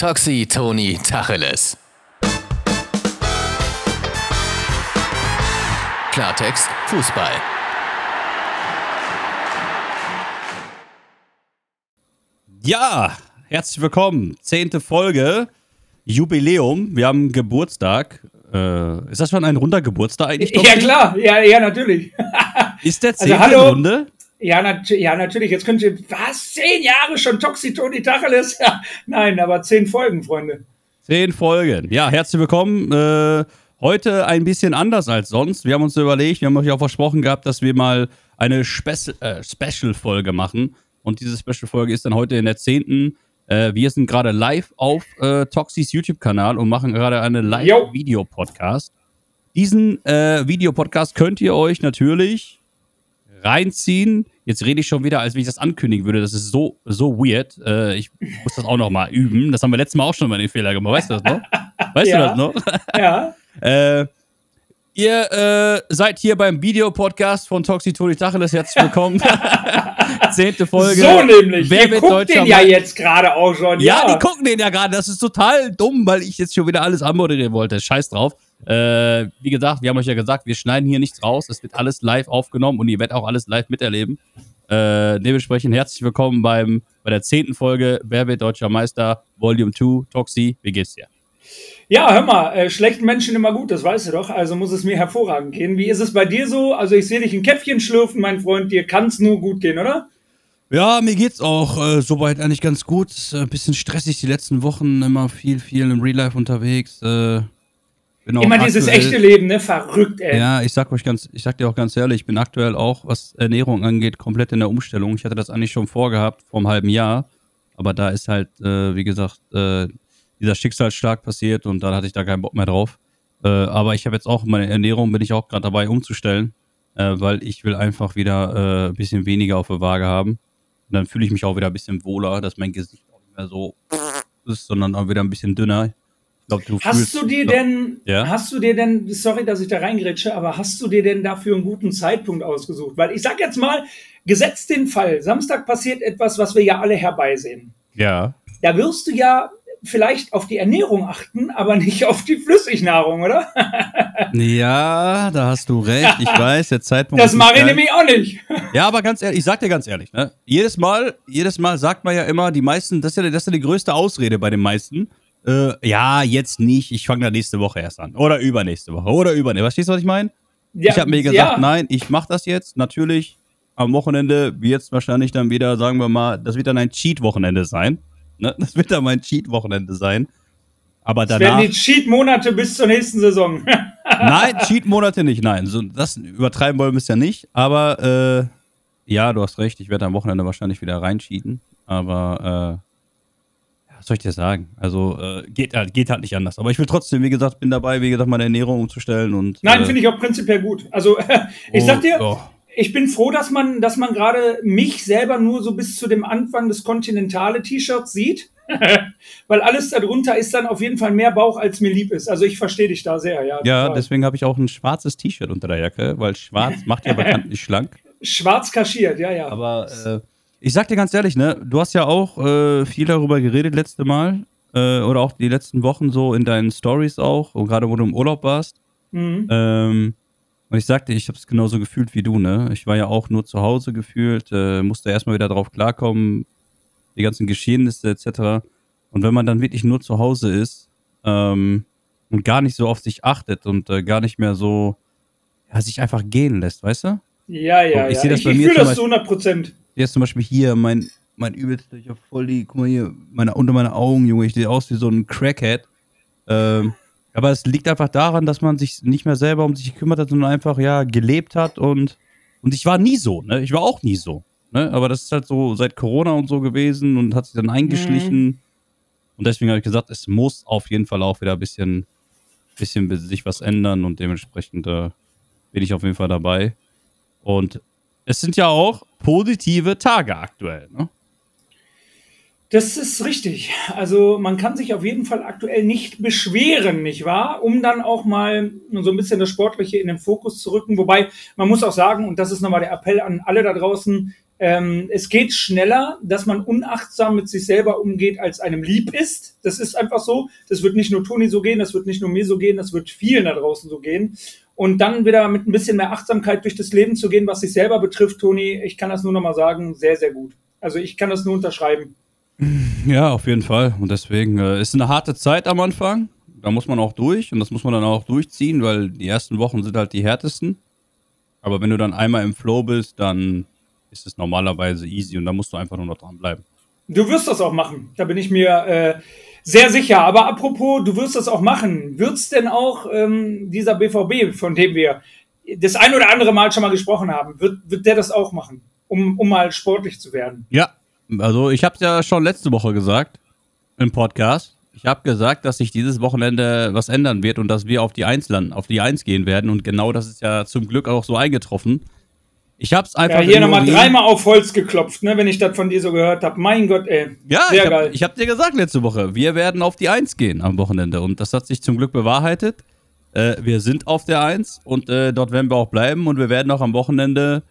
Toxi Toni Tacheles. Klartext Fußball. Ja, herzlich willkommen. Zehnte Folge, Jubiläum. Wir haben Geburtstag. Äh, ist das schon ein runder Geburtstag eigentlich? Ja, klar. Ja, ja, natürlich. Ist der Also, zehnte hallo. Runde? Ja, nat ja, natürlich. Jetzt könnt ihr, was? Zehn Jahre schon Toxi Toni Tacheles? Ja, nein, aber zehn Folgen, Freunde. Zehn Folgen. Ja, herzlich willkommen. Äh, heute ein bisschen anders als sonst. Wir haben uns überlegt, wir haben euch auch versprochen gehabt, dass wir mal eine Spec äh, Special-Folge machen. Und diese Special-Folge ist dann heute in der zehnten. Äh, wir sind gerade live auf äh, Toxis YouTube-Kanal und machen gerade eine Jo. Live-Video-Podcast. Diesen äh, Videopodcast könnt ihr euch natürlich reinziehen. Jetzt rede ich schon wieder, als wenn ich das ankündigen würde. Das ist so, so weird. Äh, ich muss das auch noch mal üben. Das haben wir letztes Mal auch schon mal den Fehler gemacht. Weißt du das noch? Weißt Ja. du das noch? Ja. Äh, ihr äh, seid hier beim Videopodcast von Toxi Toni Tacheles. Herzlich willkommen. Zehnte Folge. So nämlich. Wer guckt deutscher den ja jetzt gerade auch schon. Ja, Ja, die gucken den ja gerade. Das ist total dumm, weil ich jetzt schon wieder alles anmoderieren wollte. Scheiß drauf. Äh, wie gesagt, wir haben euch ja gesagt, wir schneiden hier nichts raus. Es wird alles live aufgenommen und ihr werdet auch alles live miterleben. Äh, dementsprechend herzlich willkommen beim, bei der zehnten Folge Wer wird Deutscher Meister? Volume 2. Toxi, wie geht's dir? Ja, hör mal, äh, schlechten Menschen immer gut, das weißt du doch. Also muss es mir hervorragend gehen. Wie ist es bei dir so? Also ich sehe dich ein Käffchen schlürfen, mein Freund. Dir kann es nur gut gehen, oder? Ja, mir geht's auch äh, soweit eigentlich ganz gut. Ist, äh, Ein bisschen stressig die letzten Wochen, immer viel, viel im Real Life unterwegs. Äh, auch Immer dieses echte Leben, ne? Verrückt, ey. Ja, ich sag euch ganz, ich sag dir auch ganz ehrlich, ich bin aktuell auch, was Ernährung angeht, komplett in der Umstellung. Ich hatte das eigentlich schon vorgehabt, vor einem halben Jahr. Aber da ist halt, äh, wie gesagt, äh, dieser Schicksalsschlag passiert und dann hatte ich da keinen Bock mehr drauf. Äh, aber ich habe jetzt auch meine Ernährung, bin ich auch gerade dabei umzustellen, äh, weil ich will einfach wieder äh, ein bisschen weniger auf der Waage haben. Und dann fühle ich mich auch wieder ein bisschen wohler, dass mein Gesicht auch nicht mehr so ist, sondern auch wieder ein bisschen dünner. Glaub, du Hast du dir denn, Ja? hast du dir denn, sorry, dass ich da reingrätsche, aber hast du dir denn dafür einen guten Zeitpunkt ausgesucht? Weil ich sag jetzt mal, gesetzt den Fall, Samstag passiert etwas, was wir ja alle herbeisehen. Ja. Da wirst du ja vielleicht auf die Ernährung achten, aber nicht auf die Flüssignahrung, oder? Ja, da hast du recht. Ich weiß, der Zeitpunkt. Das mache ich nämlich auch nicht. Ja, aber ganz ehrlich, ich sag dir ganz ehrlich, ne? Jedes Mal, jedes Mal sagt man ja immer, die meisten, das ist ja, das ist ja die größte Ausrede bei den meisten. Äh, ja, jetzt nicht, ich fange da nächste Woche erst an. Oder übernächste Woche. Oder übernächste. Verstehst du, was ich meine? Ja, ich habe mir gesagt, ja. nein, ich mache das jetzt. Natürlich am Wochenende wird es wahrscheinlich dann wieder, sagen wir mal, das wird dann ein Cheat-Wochenende sein. Ne? Das wird dann mein Cheat-Wochenende sein. Aber Das danach. werden die Cheat-Monate bis zur nächsten Saison. Nein, Cheat-Monate nicht, nein. So, das übertreiben wollen wir es ja nicht. Aber äh, ja, du hast recht, ich werde am Wochenende wahrscheinlich wieder reincheaten. Aber äh, was soll ich dir sagen? Also äh, geht, halt, geht halt nicht anders. Aber ich will trotzdem, wie gesagt, bin dabei, wie gesagt, meine Ernährung umzustellen. Und, Nein, äh, finde ich auch prinzipiell gut. Also ich oh, sag dir, oh. ich bin froh, dass man, dass man gerade mich selber nur so bis zu dem Anfang des kontinentale T-Shirts sieht. Weil alles darunter ist dann auf jeden Fall mehr Bauch, als mir lieb ist. Also ich verstehe dich da sehr, ja. Ja, total. deswegen habe ich auch ein schwarzes T-Shirt unter der Jacke, weil schwarz macht ja bekanntlich schlank. Schwarz kaschiert, ja, ja. Aber äh, ich sag dir ganz ehrlich, ne, du hast ja auch äh, viel darüber geredet letzte Mal äh, oder auch die letzten Wochen so in deinen Stories auch, und gerade wo du im Urlaub warst. Mhm. Ähm, und ich sagte, ich habe es genauso gefühlt wie du, ne? Ich war ja auch nur zu Hause gefühlt, äh, musste erstmal wieder drauf klarkommen, die ganzen Geschehnisse etc. Und wenn man dann wirklich nur zu Hause ist ähm, und gar nicht so auf sich achtet und äh, gar nicht mehr so ja, sich einfach gehen lässt, weißt du? Ja, ja, Oh, ich ja. Ich, ich fühle das zu 100 Prozent. Jetzt zum Beispiel hier, mein, mein übelster, ich hab voll die, guck mal hier, meine, unter meine Augen, Junge, ich sehe aus wie so ein Crackhead. Ähm, aber es liegt einfach daran, dass man sich nicht mehr selber um sich gekümmert hat, sondern einfach, ja, gelebt hat und, und ich war nie so, ne? Ich war auch nie so, ne? Aber das ist halt so seit Corona und so gewesen und hat sich dann eingeschlichen. Und deswegen habe ich gesagt, es muss auf jeden Fall auch wieder ein bisschen, bisschen sich was ändern und dementsprechend äh, bin ich auf jeden Fall dabei. Und es sind ja auch positive Tage aktuell. Ne? Das ist richtig. Also man kann sich auf jeden Fall aktuell nicht beschweren, nicht wahr? Um dann auch mal so ein bisschen das Sportliche in den Fokus zu rücken. Wobei man muss auch sagen, und das ist nochmal der Appell an alle da draußen, Ähm, es geht schneller, dass man unachtsam mit sich selber umgeht, als einem lieb ist. Das ist einfach so. Das wird nicht nur Toni so gehen, das wird nicht nur mir so gehen, das wird vielen da draußen so gehen. Und dann wieder mit ein bisschen mehr Achtsamkeit durch das Leben zu gehen, was sich selber betrifft, Toni, ich kann das nur nochmal sagen, sehr, sehr gut. Also ich kann das nur unterschreiben. Ja, auf jeden Fall. Und deswegen äh, ist eine harte Zeit am Anfang. Da muss man auch durch und das muss man dann auch durchziehen, weil die ersten Wochen sind halt die härtesten. Aber wenn du dann einmal im Flow bist, dann ist es normalerweise easy und da musst du einfach nur noch dranbleiben. Du wirst das auch machen, da bin ich mir äh, sehr sicher. Aber apropos, du wirst das auch machen. Wird es denn auch ähm, dieser BVB, von dem wir das ein oder andere Mal schon mal gesprochen haben, wird, wird der das auch machen, um, um mal sportlich zu werden? Ja, also ich habe es ja schon letzte Woche gesagt im Podcast. Ich habe gesagt, dass sich dieses Wochenende was ändern wird und dass wir auf die Eins landen, auf die Eins gehen werden. Und genau das ist ja zum Glück auch so eingetroffen. Ich habe es einfach. Ja, hier nochmal dreimal auf Holz geklopft, ne, wenn ich das von dir so gehört habe. Mein Gott, ey. Ja, Sehr ich hab, geil. Ich habe dir gesagt letzte Woche, wir werden auf die Eins gehen am Wochenende. Und das hat sich zum Glück bewahrheitet. Äh, wir sind auf der Eins und äh, dort werden wir auch bleiben. Und wir werden auch am Wochenende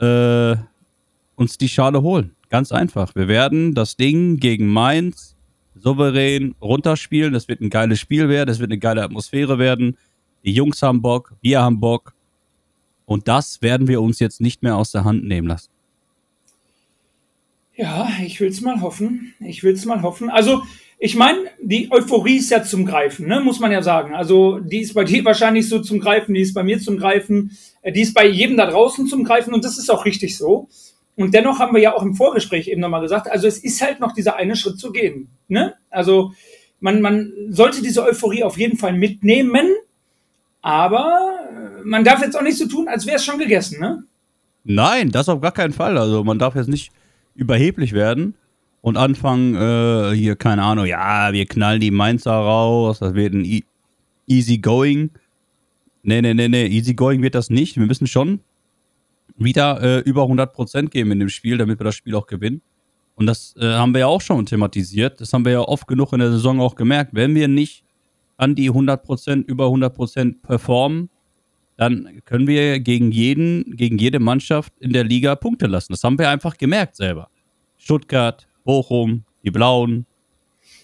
äh, uns die Schale holen. Ganz einfach. Wir werden das Ding gegen Mainz souverän runterspielen. Das wird ein geiles Spiel werden. Das wird eine geile Atmosphäre werden. Die Jungs haben Bock, wir haben Bock. Und das werden wir uns jetzt nicht mehr aus der Hand nehmen lassen. Ja, ich will es mal hoffen. Ich will es mal hoffen. Also, ich meine, die Euphorie ist ja zum Greifen, ne? muss man ja sagen. Also, die ist bei dir wahrscheinlich so zum Greifen, die ist bei mir zum Greifen, äh, die ist bei jedem da draußen zum Greifen und das ist auch richtig so. Und dennoch haben wir ja auch im Vorgespräch eben nochmal gesagt, also es ist halt noch dieser eine Schritt zu gehen. Ne? Also man, man sollte diese Euphorie auf jeden Fall mitnehmen, aber man darf jetzt auch nicht so tun, als wäre es schon gegessen, ne? Nein, das auf gar keinen Fall. Also man darf jetzt nicht überheblich werden und anfangen, äh, hier, keine Ahnung, ja, wir knallen die Mainzer raus, das wird ein e easy going. Nee, nee, nee, nee, easy going wird das nicht. Wir müssen schon wieder äh, über 100% geben in dem Spiel, damit wir das Spiel auch gewinnen. Und das äh, haben wir ja auch schon thematisiert. Das haben wir ja oft genug in der Saison auch gemerkt. Wenn wir nicht an die 100%, über 100% performen, dann können wir gegen jeden, gegen jede Mannschaft in der Liga Punkte lassen. Das haben wir einfach gemerkt selber. Stuttgart, Bochum, die Blauen,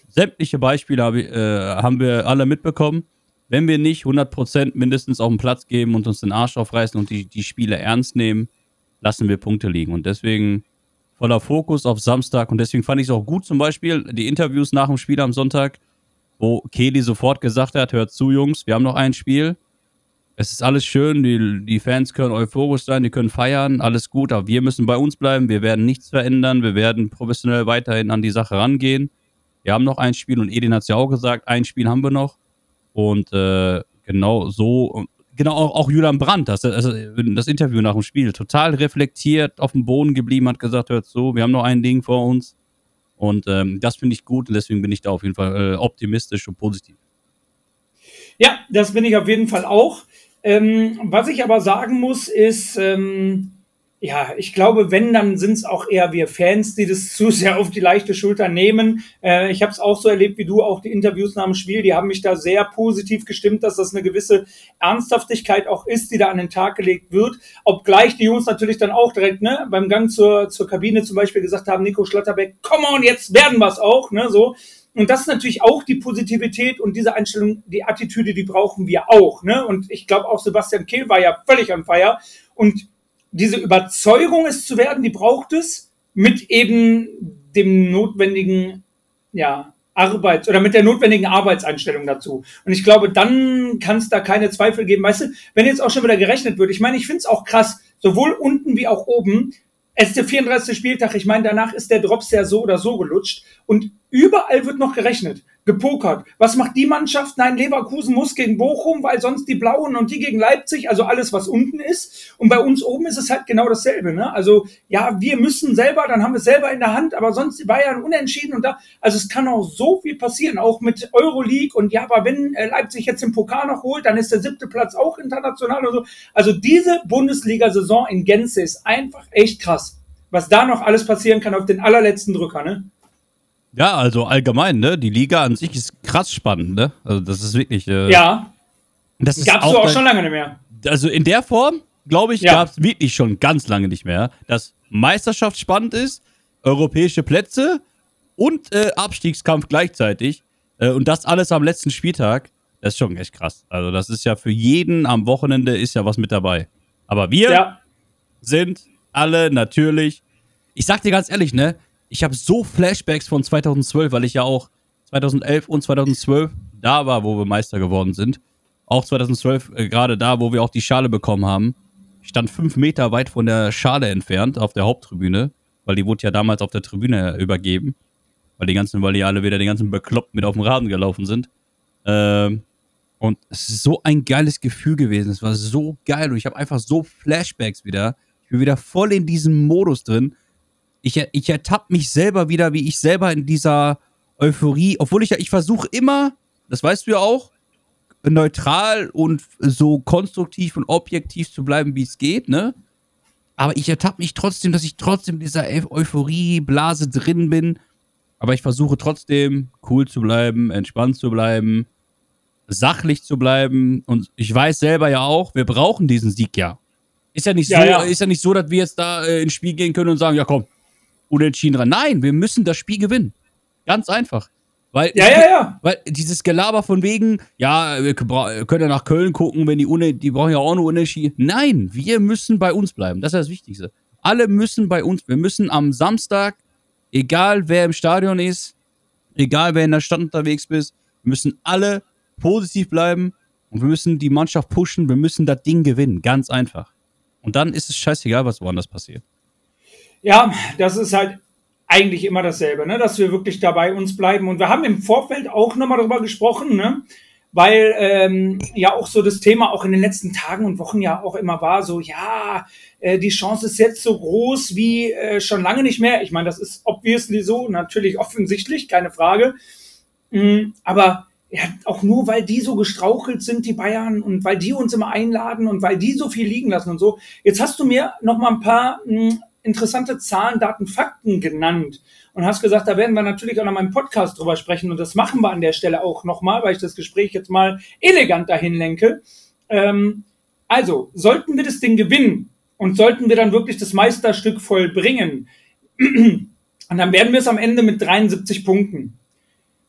sämtliche Beispiele hab, äh, haben wir alle mitbekommen wenn wir nicht 100% mindestens auf den Platz geben und uns den Arsch aufreißen und die, die Spiele ernst nehmen, lassen wir Punkte liegen. Und deswegen voller Fokus auf Samstag. Und deswegen fand ich es auch gut, zum Beispiel die Interviews nach dem Spiel am Sonntag, wo Kelly sofort gesagt hat: Hört zu, Jungs, wir haben noch ein Spiel. Es ist alles schön, die, die Fans können euphorisch sein, die können feiern, alles gut, aber wir müssen bei uns bleiben, wir werden nichts verändern, wir werden professionell weiterhin an die Sache rangehen. Wir haben noch ein Spiel und Edin hat es ja auch gesagt, ein Spiel haben wir noch. Und äh, genau so, genau auch, auch Julian Brandt, das, also das Interview nach dem Spiel, total reflektiert, auf dem Boden geblieben, hat gesagt, hört so, wir haben noch ein Ding vor uns. Und ähm, das finde ich gut und deswegen bin ich da auf jeden Fall äh, optimistisch und positiv. Ja, das bin ich auf jeden Fall auch. Ähm, was ich aber sagen muss, ist, ähm, ja, ich glaube, wenn, dann sind es auch eher wir Fans, die das zu sehr auf die leichte Schulter nehmen. Äh, ich habe es auch so erlebt wie du, auch die Interviews nach dem Spiel, die haben mich da sehr positiv gestimmt, dass das eine gewisse Ernsthaftigkeit auch ist, die da an den Tag gelegt wird. Obgleich die Jungs natürlich dann auch direkt ne, beim Gang zur, zur Kabine zum Beispiel gesagt haben, Nico Schlotterbeck, come on, jetzt werden wir es auch. Ne, so. Und das ist natürlich auch die Positivität und diese Einstellung, die Attitüde, die brauchen wir auch. Ne? Und ich glaube auch Sebastian Kehl war ja völlig an Feier. Und diese Überzeugung, es zu werden, die braucht es mit eben dem notwendigen, ja, Arbeit oder mit der notwendigen Arbeitseinstellung dazu. Und ich glaube, dann kann es da keine Zweifel geben. Weißt du, wenn jetzt auch schon wieder gerechnet wird, ich meine, ich finde es auch krass, sowohl unten wie auch oben, es ist der 34. Spieltag, ich meine, danach ist der Drops ja so oder so gelutscht und überall wird noch gerechnet gepokert. Was macht die Mannschaft? Nein, Leverkusen muss gegen Bochum, weil sonst die Blauen und die gegen Leipzig, also alles, was unten ist. Und bei uns oben ist es halt genau dasselbe. Ne? Also ja, wir müssen selber, dann haben wir es selber in der Hand, aber sonst die Bayern unentschieden und da, also es kann auch so viel passieren, auch mit Euroleague und ja, aber wenn äh, Leipzig jetzt den Pokal noch holt, dann ist der siebte Platz auch international und so. Also diese Bundesliga-Saison in Gänze ist einfach echt krass. Was da noch alles passieren kann auf den allerletzten Drücker, ne? Ja, also allgemein, ne? Die Liga an sich ist krass spannend, ne? Also das ist wirklich. Äh, ja. Das ist Gab's auch, auch schon lange nicht mehr. Also in der Form glaube ich, Ja. gab es wirklich schon ganz lange nicht mehr, dass Meisterschaft spannend ist, europäische Plätze und äh, Abstiegskampf gleichzeitig. Äh, und das alles am letzten Spieltag. Das ist schon echt krass. Also, das ist ja für jeden am Wochenende ist ja was mit dabei. Aber wir Ja, sind alle natürlich. Ich sag dir ganz ehrlich, ne? Ich habe so Flashbacks von 2012, weil ich ja auch 2011 und 2012 da war, wo wir Meister geworden sind. Auch 2012 äh, gerade da, wo wir auch die Schale bekommen haben. Ich stand fünf Meter weit von der Schale entfernt auf der Haupttribüne, weil die wurde ja damals auf der Tribüne übergeben, weil die ganzen, weil die alle wieder den ganzen bekloppt mit auf dem Rasen gelaufen sind. Ähm, und es ist so ein geiles Gefühl gewesen. Es war so geil und ich habe einfach so Flashbacks wieder. Ich bin wieder voll in diesem Modus drin. Ich, ich ertappe mich selber wieder, wie ich selber in dieser Euphorie, obwohl ich ja, ich versuche immer, das weißt du ja auch, neutral und so konstruktiv und objektiv zu bleiben, wie es geht, ne? Aber ich ertappe mich trotzdem, dass ich trotzdem in dieser Eu- Euphorie-Blase drin bin. Aber ich versuche trotzdem cool zu bleiben, entspannt zu bleiben, sachlich zu bleiben. Und ich weiß selber ja auch, wir brauchen diesen Sieg ja. Ist ja nicht Ja, so, ja. ist ja nicht so, dass wir jetzt da äh, ins Spiel gehen können und sagen, ja komm, unentschieden dran. Nein, wir müssen das Spiel gewinnen. Ganz einfach. Weil ja, ja, ja. weil dieses Gelaber von wegen, ja, wir können ja nach Köln gucken, wenn die Une, die brauchen ja auch nur Unentschieden. Nein, wir müssen bei uns bleiben. Das ist das Wichtigste. Alle müssen bei uns. Wir müssen am Samstag, egal wer im Stadion ist, egal wer in der Stadt unterwegs ist, wir müssen alle positiv bleiben und wir müssen die Mannschaft pushen. Wir müssen das Ding gewinnen. Ganz einfach. Und dann ist es scheißegal, was woanders passiert. Ja, das ist halt eigentlich immer dasselbe, ne? dass wir wirklich dabei uns bleiben. Und wir haben im Vorfeld auch nochmal darüber gesprochen, ne? weil ähm, ja auch so das Thema auch in den letzten Tagen und Wochen ja auch immer war, so ja, äh, die Chance ist jetzt so groß wie äh, schon lange nicht mehr. Ich meine, das ist obviously so, natürlich offensichtlich, keine Frage. Mm, aber ja, auch nur, weil die so gestrauchelt sind, die Bayern, und weil die uns immer einladen und weil die so viel liegen lassen und so. Jetzt hast du mir noch mal ein paar mh, interessante Zahlen, Daten, Fakten genannt und hast gesagt, da werden wir natürlich auch noch mal im Podcast drüber sprechen und das machen wir an der Stelle auch noch mal, weil ich das Gespräch jetzt mal elegant dahin lenke. Ähm, also, sollten wir das Ding gewinnen und sollten wir dann wirklich das Meisterstück vollbringen, und dann werden wir es am Ende mit 73 Punkten.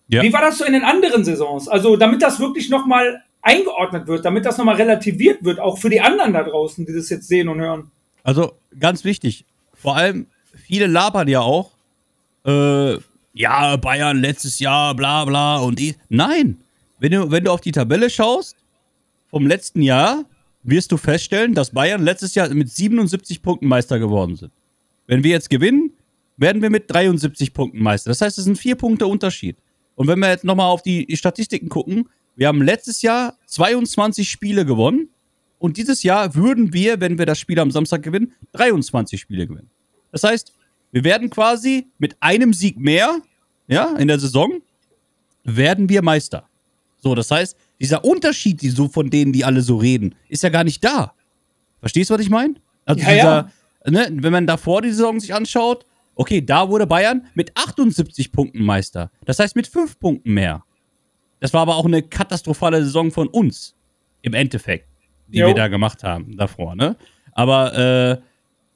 Ja. Wie war das so in den anderen Saisons? Also, damit das wirklich nochmal eingeordnet wird, damit das nochmal relativiert wird, auch für die anderen da draußen, die das jetzt sehen und hören. Also ganz wichtig, vor allem viele labern ja auch, äh, ja, Bayern letztes Jahr, bla bla und die. Nein, wenn du, wenn du auf die Tabelle schaust vom letzten Jahr, wirst du feststellen, dass Bayern letztes Jahr mit 77 Punkten Meister geworden sind. Wenn wir jetzt gewinnen, werden wir mit 73 Punkten Meister. Das heißt, es sind vier Punkte Unterschied. Und wenn wir jetzt nochmal auf die Statistiken gucken, wir haben letztes Jahr 22 Spiele gewonnen und dieses Jahr würden wir, wenn wir das Spiel am Samstag gewinnen, 23 Spiele gewinnen. Das heißt, wir werden quasi mit einem Sieg mehr, ja, in der Saison, werden wir Meister. So, das heißt, dieser Unterschied, die so von denen, die alle so reden, ist ja gar nicht da. Verstehst du, was ich meine? Also Ja, ja. dieser, ne, wenn man davor die Saison sich anschaut, okay, da wurde Bayern mit 78 Punkten Meister. Das heißt mit 5 Punkten mehr. Das war aber auch eine katastrophale Saison von uns, im Endeffekt, die Jo. wir da gemacht haben davor, ne? Aber, äh,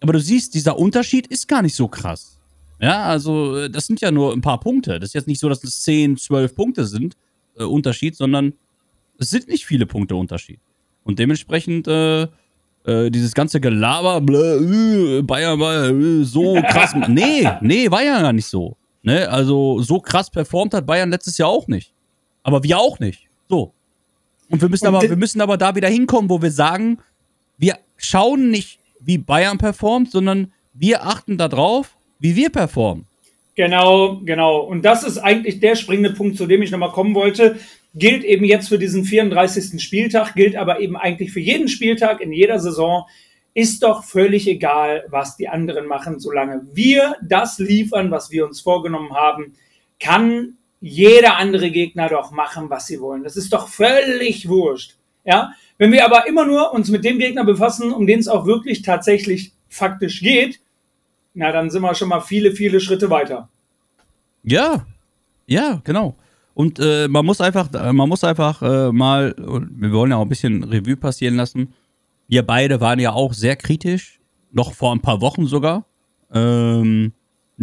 aber du siehst, dieser Unterschied ist gar nicht so krass. Ja, also äh, das sind ja nur ein paar Punkte. Das ist jetzt nicht so, dass es 10, 12 Punkte sind, äh, Unterschied, sondern es sind nicht viele Punkte Unterschied. Und dementsprechend äh, äh, dieses ganze Gelaber, blö, äh, Bayern war äh, so krass. nee, nee, war ja gar nicht so. Ne? Also so krass performt hat Bayern letztes Jahr auch nicht. Aber wir auch nicht. So. Und wir müssen, Und aber, wir müssen aber da wieder hinkommen, wo wir sagen, wir schauen nicht, wie Bayern performt, sondern wir achten darauf, wie wir performen. Genau, genau. Und das ist eigentlich der springende Punkt, zu dem ich nochmal kommen wollte. Gilt eben jetzt für diesen 34. Spieltag, gilt aber eben eigentlich für jeden Spieltag in jeder Saison. Ist doch völlig egal, was die anderen machen, solange wir das liefern, was wir uns vorgenommen haben, kann jeder andere Gegner doch machen, was sie wollen. Das ist doch völlig wurscht. Ja? Wenn wir aber immer nur uns mit dem Gegner befassen, um den es auch wirklich tatsächlich faktisch geht, na, dann sind wir schon mal viele, viele Schritte weiter. Ja, ja, genau. Und äh, man muss einfach, äh, man muss einfach äh, mal, wir wollen ja auch ein bisschen Revue passieren lassen. wir beide waren ja auch sehr kritisch, noch vor ein paar Wochen sogar. Ähm,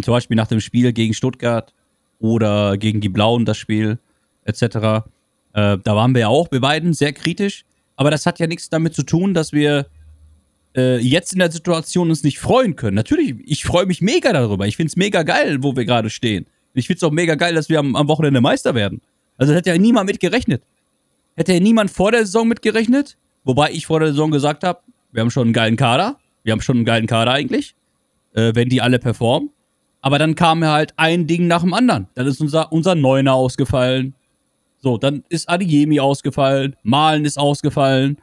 zum Beispiel nach dem Spiel gegen Stuttgart oder gegen die Blauen das Spiel etc. Äh, da waren wir ja auch, wir beiden, sehr kritisch. Aber das hat ja nichts damit zu tun, dass wir äh, jetzt in der Situation uns nicht freuen können. Natürlich, ich freue mich mega darüber. Ich finde es mega geil, wo wir gerade stehen. Ich finde es auch mega geil, dass wir am, am Wochenende Meister werden. Also das hätte ja niemand mitgerechnet. Hätte ja niemand vor der Saison mitgerechnet. Wobei ich vor der Saison gesagt habe, wir haben schon einen geilen Kader. Wir haben schon einen geilen Kader eigentlich. Äh, wenn die alle performen. Aber dann kam halt ein Ding nach dem anderen. Dann ist unser, unser Neuner ausgefallen. So, dann ist Adiemi ausgefallen. Malen ist ausgefallen.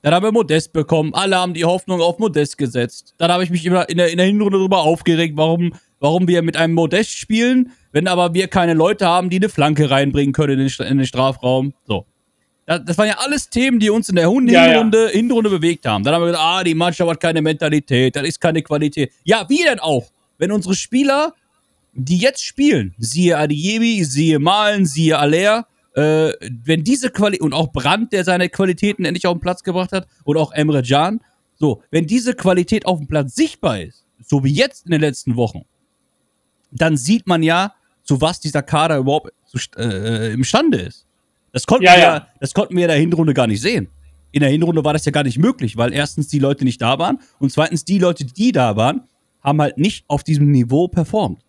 Dann haben wir Modest bekommen. Alle haben die Hoffnung auf Modest gesetzt. Dann habe ich mich immer in der, in der Hinrunde darüber aufgeregt, warum, warum wir mit einem Modest spielen, wenn aber wir keine Leute haben, die eine Flanke reinbringen können in den, in den Strafraum. So. Das, das waren ja alles Themen, die uns in der Hund Ja, ja. Hinrunde bewegt haben. Dann haben wir gesagt, ah, die Mannschaft hat keine Mentalität, das ist keine Qualität. Ja, wie denn auch? Wenn unsere Spieler, die jetzt spielen, siehe Adiebi, siehe Malen, siehe Aller, äh, wenn diese Qualität, und auch Brandt, der seine Qualitäten endlich auf den Platz gebracht hat, und auch Emre Can, so, wenn diese Qualität auf dem Platz sichtbar ist, so wie jetzt in den letzten Wochen, dann sieht man ja, zu was dieser Kader überhaupt äh, imstande ist. Das konnten, Ja, wir, ja. das konnten wir in der Hinrunde gar nicht sehen. In der Hinrunde war das ja gar nicht möglich, weil erstens die Leute nicht da waren und zweitens die Leute, die da waren, haben halt nicht auf diesem Niveau performt.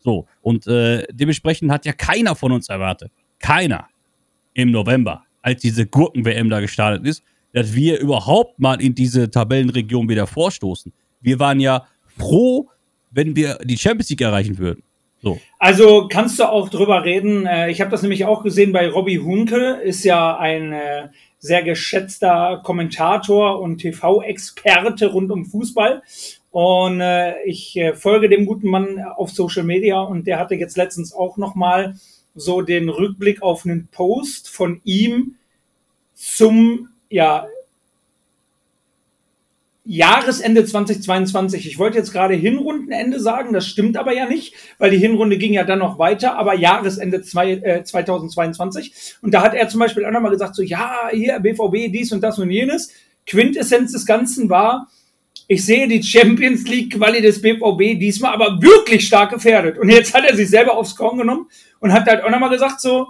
So, und äh, dementsprechend hat ja keiner von uns erwartet, keiner im November, als diese Gurken-WM da gestartet ist, dass wir überhaupt mal in diese Tabellenregion wieder vorstoßen. Wir waren ja froh, wenn wir die Champions League erreichen würden. So. Also kannst du auch drüber reden. äh, Ich habe das nämlich auch gesehen bei Robbie Hunke, ist ja ein äh, sehr geschätzter Kommentator und TV-Experte rund um Fußball. Und äh, ich äh, folge dem guten Mann auf Social Media und der hatte jetzt letztens auch noch mal so den Rückblick auf einen Post von ihm zum ja, Jahresende 2022. Ich wollte jetzt gerade Hinrundenende sagen, das stimmt aber ja nicht, weil die Hinrunde ging ja dann noch weiter, aber Jahresende zwei, äh, 2022. Und da hat er zum Beispiel auch nochmal gesagt, so, ja, hier, BVB, dies und das und jenes. Quintessenz des Ganzen war, ich sehe die Champions League Quali des BVB diesmal aber wirklich stark gefährdet. Und jetzt hat er sich selber aufs Korn genommen und hat halt auch nochmal gesagt, so,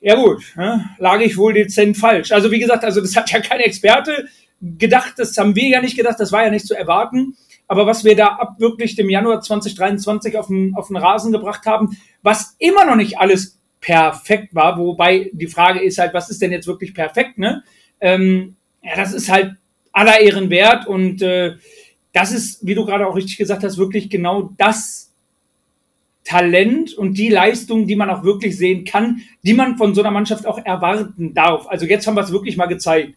ja gut, ne, lag ich wohl dezent falsch. Also wie gesagt, also das hat ja kein Experte gedacht, das haben wir ja nicht gedacht, das war ja nicht zu erwarten. Aber was wir da ab wirklich dem Januar 2023 auf den, auf den Rasen gebracht haben, was immer noch nicht alles perfekt war, wobei die Frage ist halt, was ist denn jetzt wirklich perfekt, ne? Ähm, ja, das ist halt aller Ehren wert und äh, das ist, wie du gerade auch richtig gesagt hast, wirklich genau das Talent und die Leistung, die man auch wirklich sehen kann, die man von so einer Mannschaft auch erwarten darf. Also jetzt haben wir es wirklich mal gezeigt.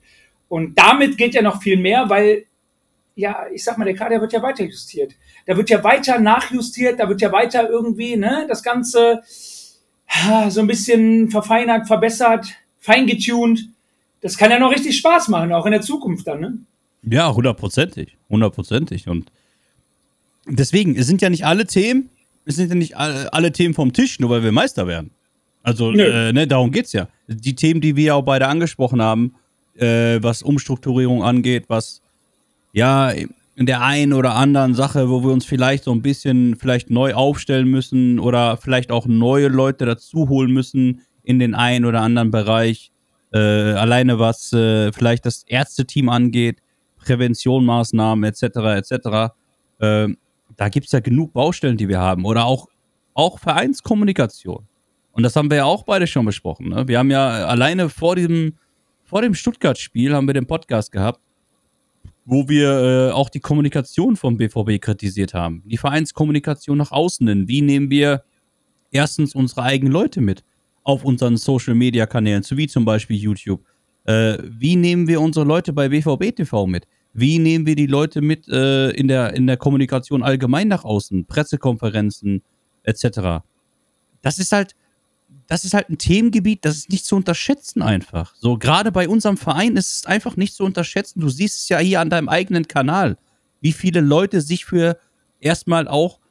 Und damit geht ja noch viel mehr, weil, ja, ich sag mal, der Kader wird ja weiter justiert. Da wird ja weiter nachjustiert, da wird ja weiter irgendwie, ne, das Ganze so ein bisschen verfeinert, verbessert, feingetuned. Das kann ja noch richtig Spaß machen, auch in der Zukunft dann, ne? Ja, hundertprozentig. Hundertprozentig. Und deswegen, es sind ja nicht alle Themen, es sind ja nicht alle, alle Themen vom Tisch, nur weil wir Meister werden. Also, äh, ne, darum geht's ja. Die Themen, die wir ja auch beide angesprochen haben, äh, was Umstrukturierung angeht, was ja in der einen oder anderen Sache, wo wir uns vielleicht so ein bisschen vielleicht neu aufstellen müssen oder vielleicht auch neue Leute dazu holen müssen in den einen oder anderen Bereich. Äh, alleine was äh, vielleicht das Ärzteteam angeht, Präventionmaßnahmen etc. etc. Äh, da gibt es ja genug Baustellen, die wir haben. Oder auch, auch Vereinskommunikation. Und das haben wir ja auch beide schon besprochen. Ne? Wir haben ja alleine vor diesem, vor dem Stuttgart-Spiel haben wir den Podcast gehabt, wo wir äh, auch die Kommunikation vom BVB kritisiert haben. Die Vereinskommunikation nach außen. Wie nehmen wir erstens unsere eigenen Leute mit auf unseren Social-Media-Kanälen, so wie zum Beispiel YouTube? Äh, wie nehmen wir unsere Leute bei BVB TV mit? Wie nehmen wir die Leute mit äh, in, der, in der Kommunikation allgemein nach außen? Pressekonferenzen etc. Das ist halt, das ist halt ein Themengebiet, das ist nicht zu unterschätzen einfach. So, gerade bei unserem Verein ist es einfach nicht zu unterschätzen. Du siehst es ja hier an deinem eigenen Kanal, wie viele Leute sich für erstmal auch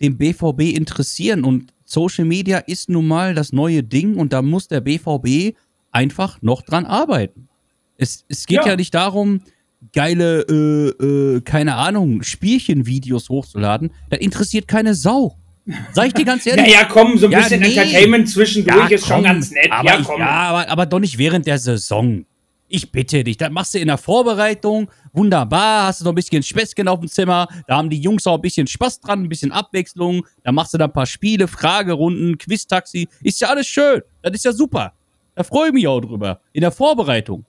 den BVB interessieren. Und Social Media ist nun mal das neue Ding und da muss der BVB einfach noch dran arbeiten. Es, es geht ja. Ja. nicht darum, geile, äh, äh, keine Ahnung, Spielchenvideos hochzuladen, das interessiert keine Sau. Sag ich dir ganz ehrlich. Naja, komm, so ein Ja, bisschen nee. Entertainment zwischendurch ist schon komm, ganz nett. Aber ja, ich, komm. ja aber, aber doch nicht während der Saison. Ich bitte dich, das machst du in der Vorbereitung. Wunderbar, hast du noch ein bisschen Späßchen auf dem Zimmer. Da haben die Jungs auch ein bisschen Spaß dran, ein bisschen Abwechslung. Da machst du da ein paar Spiele, Fragerunden, Quiz-Taxi. Ist ja alles schön. Das ist ja super. Da freue ich mich auch drüber. In der Vorbereitung.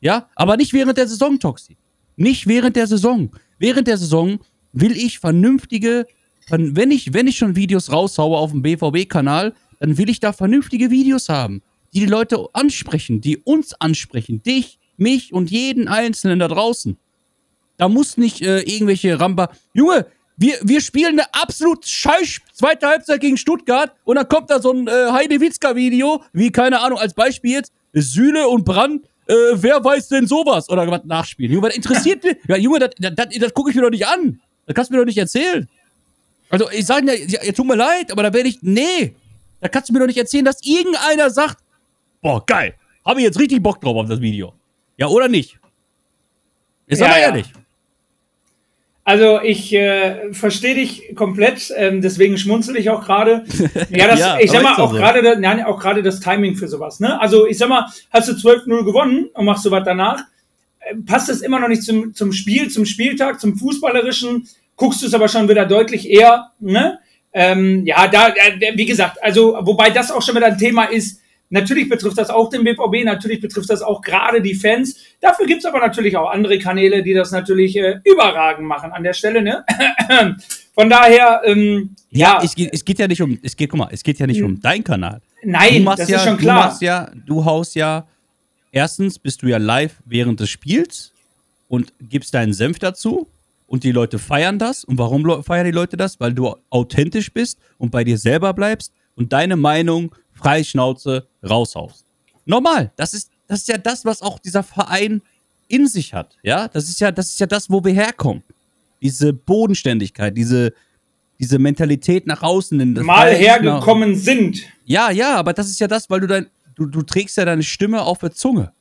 Ja, aber nicht während der Saison, Toxi. Nicht während der Saison. Während der Saison will ich vernünftige, wenn ich, wenn ich schon Videos raushaue auf dem BVB-Kanal, dann will ich da vernünftige Videos haben, die die Leute ansprechen, die uns ansprechen, dich, mich und jeden Einzelnen da draußen. Da muss nicht äh, irgendwelche Ramba. Junge, wir, wir spielen eine absolut scheiß zweite Halbzeit gegen Stuttgart und dann kommt da so ein äh, Heide Witzka-Video, wie, keine Ahnung, als Beispiel jetzt, Süle und Brand, äh, wer weiß denn sowas? Oder was nachspielen. Junge, was interessiert mich? Ja, Junge, das, das gucke ich mir doch nicht an. Das kannst du mir doch nicht erzählen. Also, ich sage ja, ja, tut mir leid, aber da werde ich. Nee. Da kannst du mir doch nicht erzählen, dass irgendeiner sagt, boah, geil. Habe ich jetzt richtig Bock drauf auf das Video. Ja, oder nicht? Ist Ja, aber ja. ehrlich. Also ich äh, verstehe dich komplett, ähm, deswegen schmunzel ich auch gerade. Ja, das, Ja, ich sag mal, auch so. gerade nein, auch gerade das Timing für sowas. Ne? Also ich sag mal, hast du 12-0 gewonnen und machst sowas danach, äh, passt es immer noch nicht zum, zum Spiel, zum Spieltag, zum Fußballerischen, guckst du es aber schon wieder deutlich eher. Ne? Ähm, ja, da, äh, wie gesagt, also wobei das auch schon wieder ein Thema ist, Natürlich betrifft das auch den BVB, natürlich betrifft das auch gerade die Fans. Dafür gibt's aber natürlich auch andere Kanäle, die das natürlich äh, überragend machen an der Stelle. Ne? Von daher, ähm, Ja, ja, es, geht, es geht ja nicht um, es geht, guck mal, es geht ja nicht um deinen Kanal. Du nein, das ja, ist schon Du klar. machst ja, du haust ja, erstens bist du ja live während des Spiels und gibst deinen Senf dazu und die Leute feiern das. Und warum feiern die Leute das? Weil du authentisch bist und bei dir selber bleibst und deine Meinung frei Schnauze raushaust. Normal, das ist, das ist ja das, was auch dieser Verein in sich hat. Ja, das ist ja, das ist ja das, wo wir herkommen. Diese Bodenständigkeit, diese, diese Mentalität nach außen. in das Mal Verhalten nach- hergekommen sind. ja, ja, aber das ist ja das, weil du dein, du, du trägst ja deine Stimme auf der Zunge.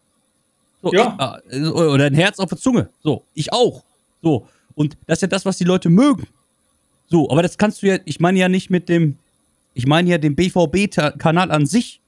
So, Ja. ich, äh, oder dein Herz auf der Zunge. So, ich auch. So. Und das ist ja das, was die Leute mögen. So, aber das kannst du ja, ich meine ja nicht mit dem, ich meine ja den BVB-Kanal an sich.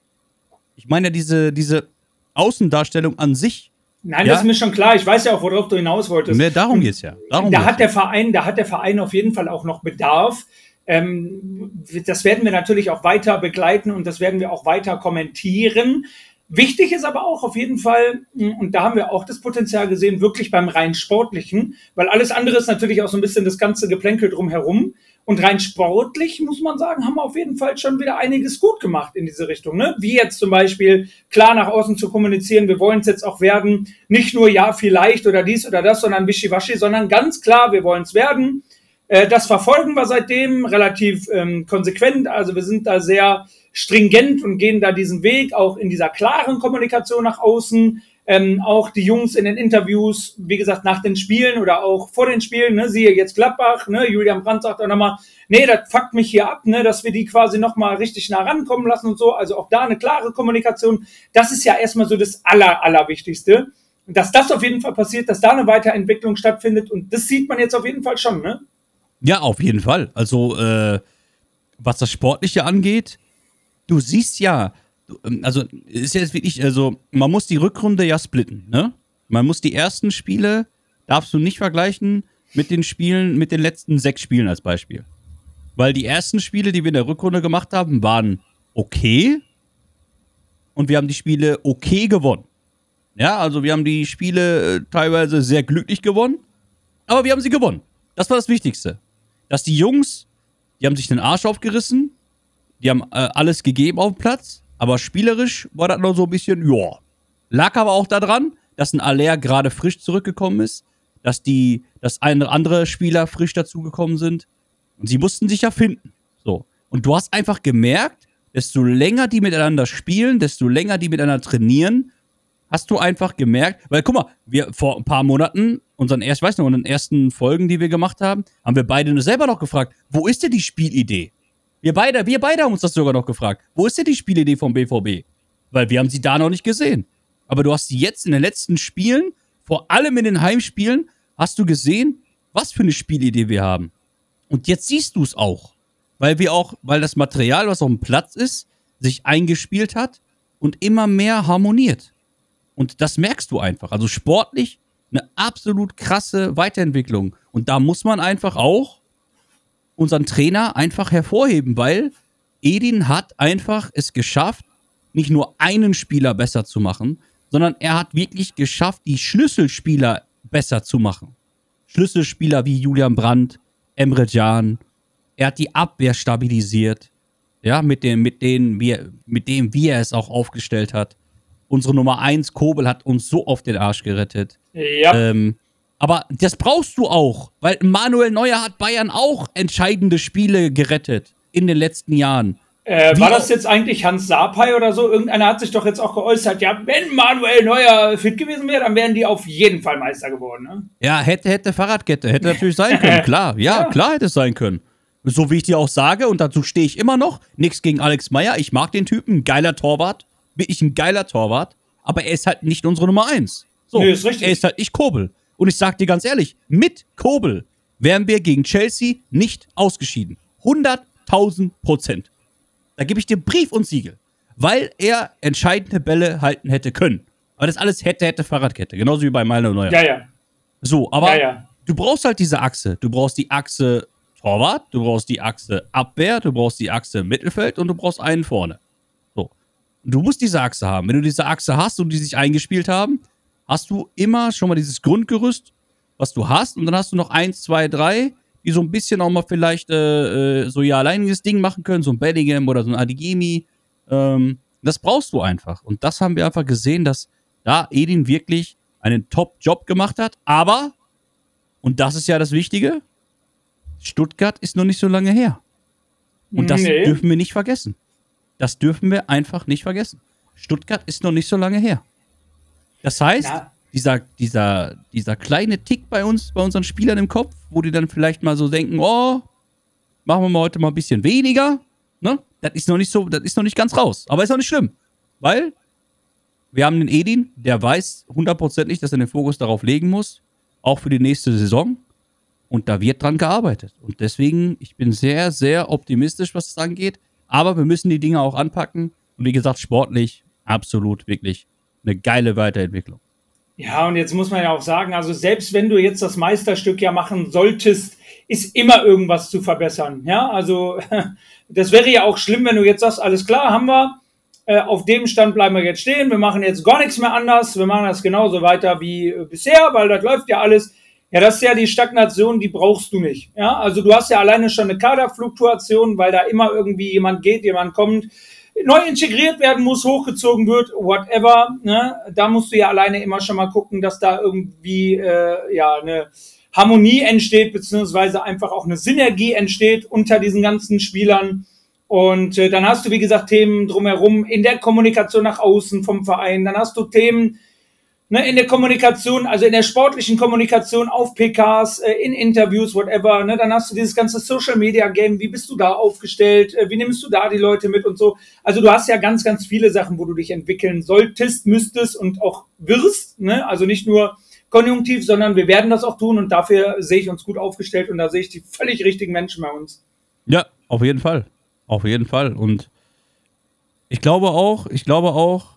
Ich meine ja diese, diese Außendarstellung an sich. Nein, Ja. das ist mir schon klar. Ich weiß ja auch, worauf du hinaus wolltest. Ne, darum geht's ja. Darum da geht's hat der Verein, da hat der Verein auf jeden Fall auch noch Bedarf. Ähm, das werden wir natürlich auch weiter begleiten und das werden wir auch weiter kommentieren. Wichtig ist aber auch auf jeden Fall, mh, und da haben wir auch das Potenzial gesehen, wirklich beim rein sportlichen, weil alles andere ist natürlich auch so ein bisschen das ganze Geplänkel drumherum. Und rein sportlich, muss man sagen, haben wir auf jeden Fall schon wieder einiges gut gemacht in diese Richtung. Ne? Wie jetzt zum Beispiel klar nach außen zu kommunizieren, wir wollen es jetzt auch werden, nicht nur ja, vielleicht oder dies oder das, sondern wischiwaschi, sondern ganz klar, wir wollen es werden. Äh, das verfolgen wir seitdem relativ ähm, konsequent. Also wir sind da sehr stringent und gehen da diesen Weg, auch in dieser klaren Kommunikation nach außen. Ähm, auch die Jungs in den Interviews, wie gesagt, nach den Spielen oder auch vor den Spielen, ne, siehe jetzt Gladbach, ne, Julian Brandt sagt auch nochmal, nee, das fuckt mich hier ab, ne, dass wir die quasi nochmal richtig nah rankommen lassen und so. Also auch da eine klare Kommunikation. Das ist ja erstmal so das Aller, Allerwichtigste. Dass das auf jeden Fall passiert, dass da eine Weiterentwicklung stattfindet und das sieht man jetzt auf jeden Fall schon, ne? Ja, auf jeden Fall. Also, äh, was das Sportliche angeht, du siehst ja, also ist jetzt wirklich, also man muss die Rückrunde ja splitten, ne? Man muss die ersten Spiele, darfst du nicht vergleichen mit den Spielen, mit den letzten sechs Spielen als Beispiel. Weil die ersten Spiele, die wir in der Rückrunde gemacht haben, waren okay. Und wir haben die Spiele okay gewonnen. Ja, also wir haben die Spiele äh, teilweise sehr glücklich gewonnen, aber wir haben sie gewonnen. Das war das Wichtigste. Dass die Jungs, die haben sich den Arsch aufgerissen, die haben äh, alles gegeben auf dem Platz, aber spielerisch war das noch so ein bisschen, ja. Lag aber auch daran, dass ein Aller gerade frisch zurückgekommen ist, dass die, dass ein andere Spieler frisch dazugekommen sind. Und sie mussten sich ja finden. So. Und du hast einfach gemerkt, desto länger die miteinander spielen, desto länger die miteinander trainieren, hast du einfach gemerkt, weil guck mal, wir vor ein paar Monaten, unseren erst, ich weiß noch, den ersten Folgen, die wir gemacht haben, haben wir beide selber noch gefragt, wo ist denn die Spielidee? Wir beide, wir beide haben uns das sogar noch gefragt. Wo ist denn die Spielidee vom BVB? Weil wir haben sie da noch nicht gesehen. Aber du hast sie jetzt in den letzten Spielen Vor allem in den Heimspielen hast du gesehen, was für eine Spielidee wir haben. Und jetzt siehst du es auch. Weil wir auch, weil das Material, was auf dem Platz ist, sich eingespielt hat und immer mehr harmoniert. Und das merkst du einfach. Also sportlich eine absolut krasse Weiterentwicklung. Und da muss man einfach auch unseren Trainer einfach hervorheben, weil Edin hat einfach es geschafft, nicht nur einen Spieler besser zu machen, sondern er hat wirklich geschafft, die Schlüsselspieler besser zu machen. Schlüsselspieler wie Julian Brandt, Emre Can. Er hat die Abwehr stabilisiert. Ja, mit dem, mit denen wir, mit dem, wie er es auch aufgestellt hat. Unsere Nummer 1, Kobel, hat uns so oft den Arsch gerettet. Ja. Ähm, aber das brauchst du auch, weil Manuel Neuer hat Bayern auch entscheidende Spiele gerettet in den letzten Jahren. Äh, war das jetzt eigentlich Hans Sapai oder so? Irgendeiner hat sich doch jetzt auch geäußert, ja, wenn Manuel Neuer fit gewesen wäre, dann wären die auf jeden Fall Meister geworden. Ne? Ja, hätte, hätte Fahrradkette, hätte natürlich sein können, klar. Ja, Ja. klar hätte es sein können. So wie ich dir auch sage, und dazu stehe ich immer noch, nichts gegen Alex Meyer, ich mag den Typen, geiler Torwart, wirklich ein geiler Torwart, aber er ist halt nicht unsere Nummer eins. So, Nee, ist richtig. er ist halt nicht Kobel. Und ich sag dir ganz ehrlich, mit Kobel wären wir gegen Chelsea nicht ausgeschieden. 100.000 Prozent. Da gebe ich dir Brief und Siegel. Weil er entscheidende Bälle halten hätte können. Aber das alles hätte, hätte Fahrradkette. Genauso wie bei Manuel Neuer. Ja, ja. So, aber Ja, ja. du brauchst halt diese Achse. Du brauchst die Achse Torwart, du brauchst die Achse Abwehr, du brauchst die Achse Mittelfeld und du brauchst einen vorne. So. Und du musst diese Achse haben. Wenn du diese Achse hast und die sich eingespielt haben, hast du immer schon mal dieses Grundgerüst, was du hast. Und dann hast du noch eins, zwei, drei, die so ein bisschen auch mal vielleicht äh, äh, so ihr alleiniges Ding machen können, so ein Bellingham oder so ein Adigemi. Ähm, das brauchst du einfach. Und das haben wir einfach gesehen, dass da Edin wirklich einen Top-Job gemacht hat. Aber, und das ist ja das Wichtige, Stuttgart ist noch nicht so lange her. Und das Nee. dürfen wir nicht vergessen. Das dürfen wir einfach nicht vergessen. Stuttgart ist noch nicht so lange her. Das heißt, Ja. dieser, dieser, dieser kleine Tick bei uns, bei unseren Spielern im Kopf, wo die dann vielleicht mal so denken, oh, machen wir mal heute mal ein bisschen weniger, ne? Das ist noch nicht so, das ist noch nicht ganz raus. Aber ist auch nicht schlimm. Weil wir haben den Edin, der weiß hundertprozentig, dass er den Fokus darauf legen muss, auch für die nächste Saison. Und da wird dran gearbeitet. Und deswegen, ich bin sehr, sehr optimistisch, was es angeht. Aber wir müssen die Dinge auch anpacken. Und wie gesagt, sportlich absolut wirklich eine geile Weiterentwicklung. Ja, und jetzt muss man ja auch sagen, also selbst wenn du jetzt das Meisterstück ja machen solltest, ist immer irgendwas zu verbessern. Ja, also das wäre ja auch schlimm, wenn du jetzt sagst, alles klar, haben wir, äh, auf dem Stand bleiben wir jetzt stehen, wir machen jetzt gar nichts mehr anders, wir machen das genauso weiter wie äh, bisher, weil das läuft ja alles. Ja, das ist ja die Stagnation, die brauchst du nicht. Ja, also du hast ja alleine schon eine Kaderfluktuation, weil da immer irgendwie jemand geht, jemand kommt, neu integriert werden muss, hochgezogen wird, whatever. Ne? Da musst du ja alleine immer schon mal gucken, dass da irgendwie äh, ja eine Harmonie entsteht, beziehungsweise einfach auch eine Synergie entsteht unter diesen ganzen Spielern. Und äh, dann hast du, wie gesagt, Themen drumherum in der Kommunikation nach außen vom Verein. Dann hast du Themen ne, in der Kommunikation, also in der sportlichen Kommunikation auf PKs, äh, in Interviews, whatever. Ne, dann hast du dieses ganze Social Media Game. Wie bist du da aufgestellt? Äh, wie nimmst du da die Leute mit und so? Also du hast ja ganz, ganz viele Sachen, wo du dich entwickeln solltest, müsstest und auch wirst. Ne? Also nicht nur konjunktiv, sondern wir werden das auch tun und dafür sehe ich uns gut aufgestellt und da sehe ich die völlig richtigen Menschen bei uns. Ja, auf jeden Fall. Auf jeden Fall. Und ich glaube auch, ich glaube auch,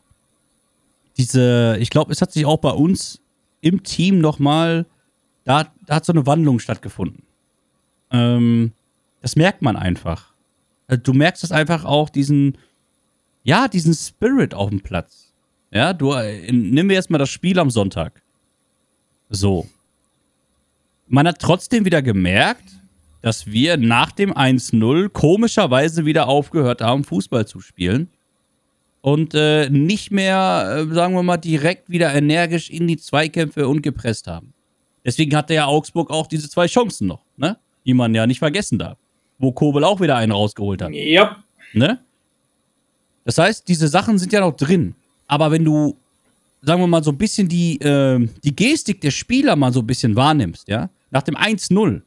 diese, ich glaube, es hat sich auch bei uns im Team nochmal, da, da hat so eine Wandlung stattgefunden. Ähm, das merkt man einfach. Also Du merkst es einfach auch, diesen, ja, diesen Spirit auf dem Platz. Ja, du, äh, nimm mir erstmal das Spiel am Sonntag. So. Man hat trotzdem wieder gemerkt, dass wir nach dem 1-0 komischerweise wieder aufgehört haben, Fußball zu spielen. Und äh, nicht mehr, äh, sagen wir mal, direkt wieder energisch in die Zweikämpfe und gepresst haben. Deswegen hatte ja Augsburg auch diese zwei Chancen noch, ne? Die man ja nicht vergessen darf. Wo Kobel auch wieder einen rausgeholt hat. Ja, Ne? Das heißt, diese Sachen sind ja noch drin. Aber wenn du, sagen wir mal, so ein bisschen die, ähm, die Gestik der Spieler mal so ein bisschen wahrnimmst, ja, nach dem 1-0,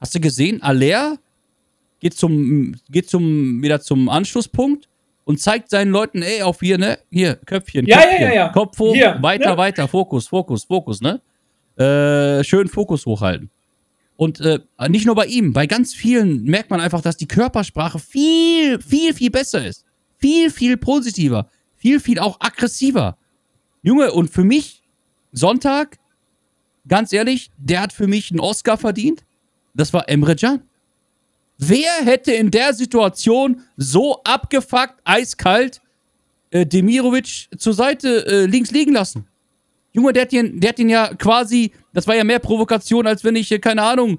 hast du gesehen, Aller geht zum, geht zum, wieder zum Anschlusspunkt und zeigt seinen Leuten, ey, auf hier, ne? Hier, Köpfchen, Ja, ja, Köpfchen, ja, ja. Kopf hoch, Hier, weiter, ne? weiter, Fokus, Fokus, Fokus, ne? Äh, schön Fokus hochhalten. Und äh, nicht nur bei ihm, bei ganz vielen merkt man einfach, dass die Körpersprache viel, viel, viel besser ist. Viel, viel positiver. Viel, viel auch aggressiver. Junge, und für mich, Sonntag, ganz ehrlich, der hat für mich einen Oscar verdient. Das war Emre Can. Wer hätte in der Situation so abgefuckt, eiskalt äh, Demirovic zur Seite äh, links liegen lassen? Junge, der hat, den, der hat den ja quasi, das war ja mehr Provokation, als wenn ich, äh, keine Ahnung,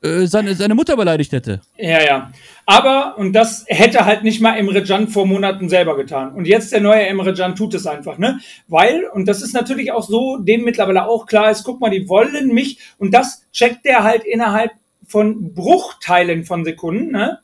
äh, seine, seine Mutter beleidigt hätte. Ja, ja. Aber, und das hätte halt nicht mal Emre Can vor Monaten selber getan. Und jetzt der neue Emre Can tut es einfach, ne? Weil, und das ist natürlich auch so, dem mittlerweile auch klar ist, guck mal, die wollen mich. Und das checkt der halt innerhalb von Bruchteilen von Sekunden, ne?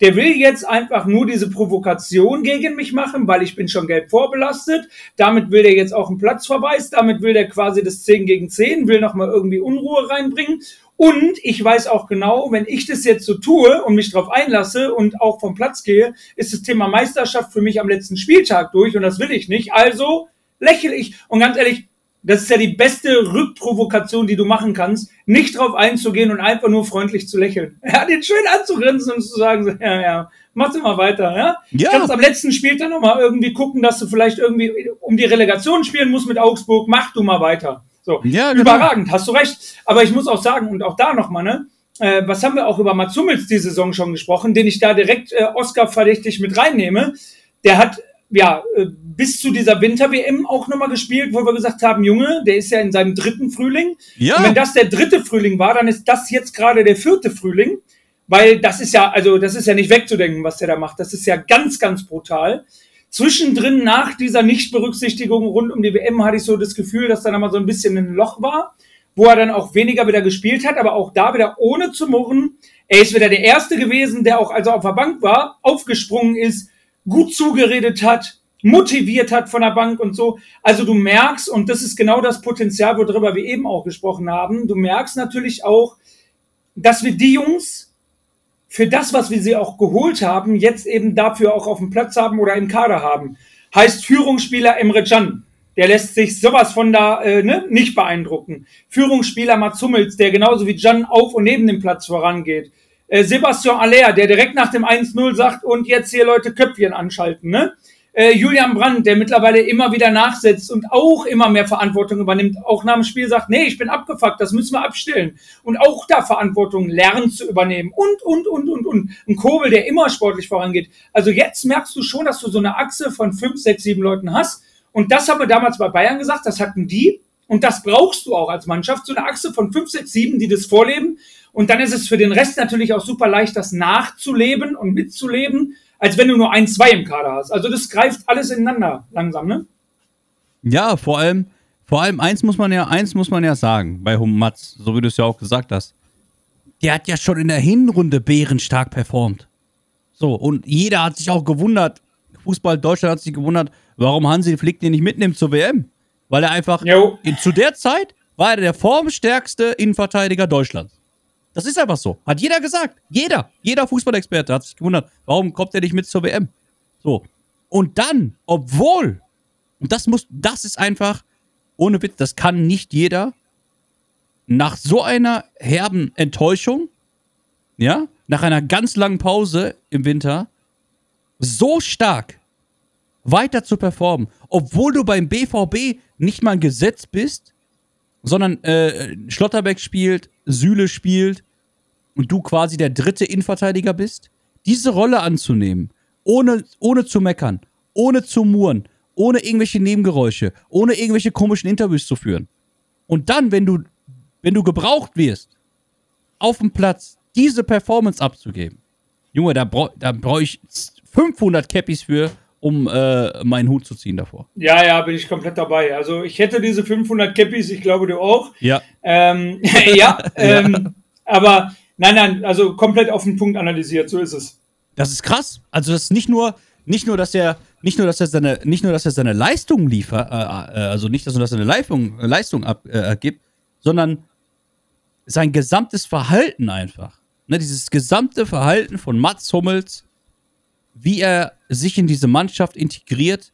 Der will jetzt einfach nur diese Provokation gegen mich machen, weil ich bin schon gelb vorbelastet. Damit will der jetzt auch einen Platzverweis. Damit will der quasi das 10 gegen 10, will nochmal irgendwie Unruhe reinbringen. Und ich weiß auch genau, wenn ich das jetzt so tue und mich darauf einlasse und auch vom Platz gehe, ist das Thema Meisterschaft für mich am letzten Spieltag durch und das will ich nicht. Also lächle ich. Und ganz ehrlich, das ist ja die beste Rückprovokation, die du machen kannst, nicht drauf einzugehen und einfach nur freundlich zu lächeln. Ja, den schön anzugrinsen und zu sagen, ja, ja, mach du mal weiter, ja. Ja. Kannst am letzten Spieltag nochmal irgendwie gucken, dass du vielleicht irgendwie um die Relegation spielen musst mit Augsburg, mach du mal weiter. So, Ja, genau. überragend, hast du recht. Aber ich muss auch sagen, und auch da nochmal, ne, äh, was haben wir auch über Mats Hummels die Saison schon gesprochen, den ich da direkt äh, Oscar-verdächtig mit reinnehme. Der hat ja äh, bis zu dieser Winter-WM auch nochmal gespielt, wo wir gesagt haben, Junge, der ist ja in seinem dritten Frühling. Ja. Und wenn das der dritte Frühling war, dann ist das jetzt gerade der vierte Frühling. Weil das ist ja, also das ist ja nicht wegzudenken, was der da macht. Das ist ja ganz, ganz brutal. Zwischendrin nach dieser Nichtberücksichtigung rund um die WM hatte ich so das Gefühl, dass da noch mal so ein bisschen ein Loch war, wo er dann auch weniger wieder gespielt hat, aber auch da wieder ohne zu murren. Er ist wieder der Erste gewesen, der auch, als er auf der Bank war, aufgesprungen ist, gut zugeredet hat, motiviert hat von der Bank und so. Also du merkst, und das ist genau das Potenzial, worüber wir eben auch gesprochen haben, du merkst natürlich auch, dass wir die Jungs für das, was wir sie auch geholt haben, jetzt eben dafür auch auf dem Platz haben oder im Kader haben. Heißt Führungsspieler Emre Can. Der lässt sich sowas von da äh, ne, nicht beeindrucken. Führungsspieler Mats Hummels, der genauso wie Can auf und neben dem Platz vorangeht. Äh, Sebastian Aller, der direkt nach dem 1-0 sagt, und jetzt hier Leute Köpfchen anschalten. Ne? Äh, Julian Brandt, der mittlerweile immer wieder nachsetzt und auch immer mehr Verantwortung übernimmt, auch nach dem Spiel sagt, nee, ich bin abgefuckt, das müssen wir abstellen. Und auch da Verantwortung lernen zu übernehmen. Und, und, und, und, und. Ein Kobel, der immer sportlich vorangeht. Also jetzt merkst du schon, dass du so eine Achse von fünf, sechs, sieben Leuten hast. Und das haben wir damals bei Bayern gesagt, das hatten die. Und das brauchst du auch als Mannschaft, so eine Achse von fünf, sechs, sieben, die das vorleben. Und dann ist es für den Rest natürlich auch super leicht, das nachzuleben und mitzuleben, als wenn du nur ein, zwei im Kader hast. Also das greift alles ineinander langsam, ne? Ja, vor allem, vor allem eins muss man ja, eins muss man ja sagen, bei Humatz, so wie du es ja auch gesagt hast. Der hat ja schon in der Hinrunde bärenstark performt. So, und jeder hat sich auch gewundert, Fußball Deutschland hat sich gewundert, warum Hansi Flick den nicht mitnimmt zur WM. Weil er einfach, in, zu der Zeit war er der formstärkste Innenverteidiger Deutschlands. Das ist einfach so. Hat jeder gesagt. Jeder. Jeder Fußballexperte hat sich gewundert, warum kommt er nicht mit zur WM? So. Und dann, obwohl, und das muss, das ist einfach, ohne Witz, das kann nicht jeder, nach so einer herben Enttäuschung, ja, nach einer ganz langen Pause im Winter, so stark weiter zu performen, obwohl du beim BVB nicht mal gesetzt bist, sondern äh, Schlotterbeck spielt, Süle spielt und du quasi der dritte Innenverteidiger bist, diese Rolle anzunehmen, ohne, ohne zu meckern, ohne zu murren, ohne irgendwelche Nebengeräusche, ohne irgendwelche komischen Interviews zu führen. Und dann, wenn du, wenn du gebraucht wirst, auf dem Platz diese Performance abzugeben, Junge, da brauche brauch ich 500 Cappies für, um äh, meinen Hut zu ziehen davor. Ja, ja, bin ich komplett dabei. Also ich hätte diese 500 Cappies, ich glaube du auch. Ja. Ähm, ja, ähm, aber nein, nein, also komplett auf den Punkt analysiert, so ist es. Das ist krass. Also das ist nicht nur, nicht nur, dass er, nicht nur, dass er seine, nicht nur, dass er seine Leistung liefert, äh, äh, also nicht, dass er seine Leistung, Leistung ab, äh, sondern sein gesamtes Verhalten einfach. Ne, dieses gesamte Verhalten von Mats Hummels wie er sich in diese Mannschaft integriert,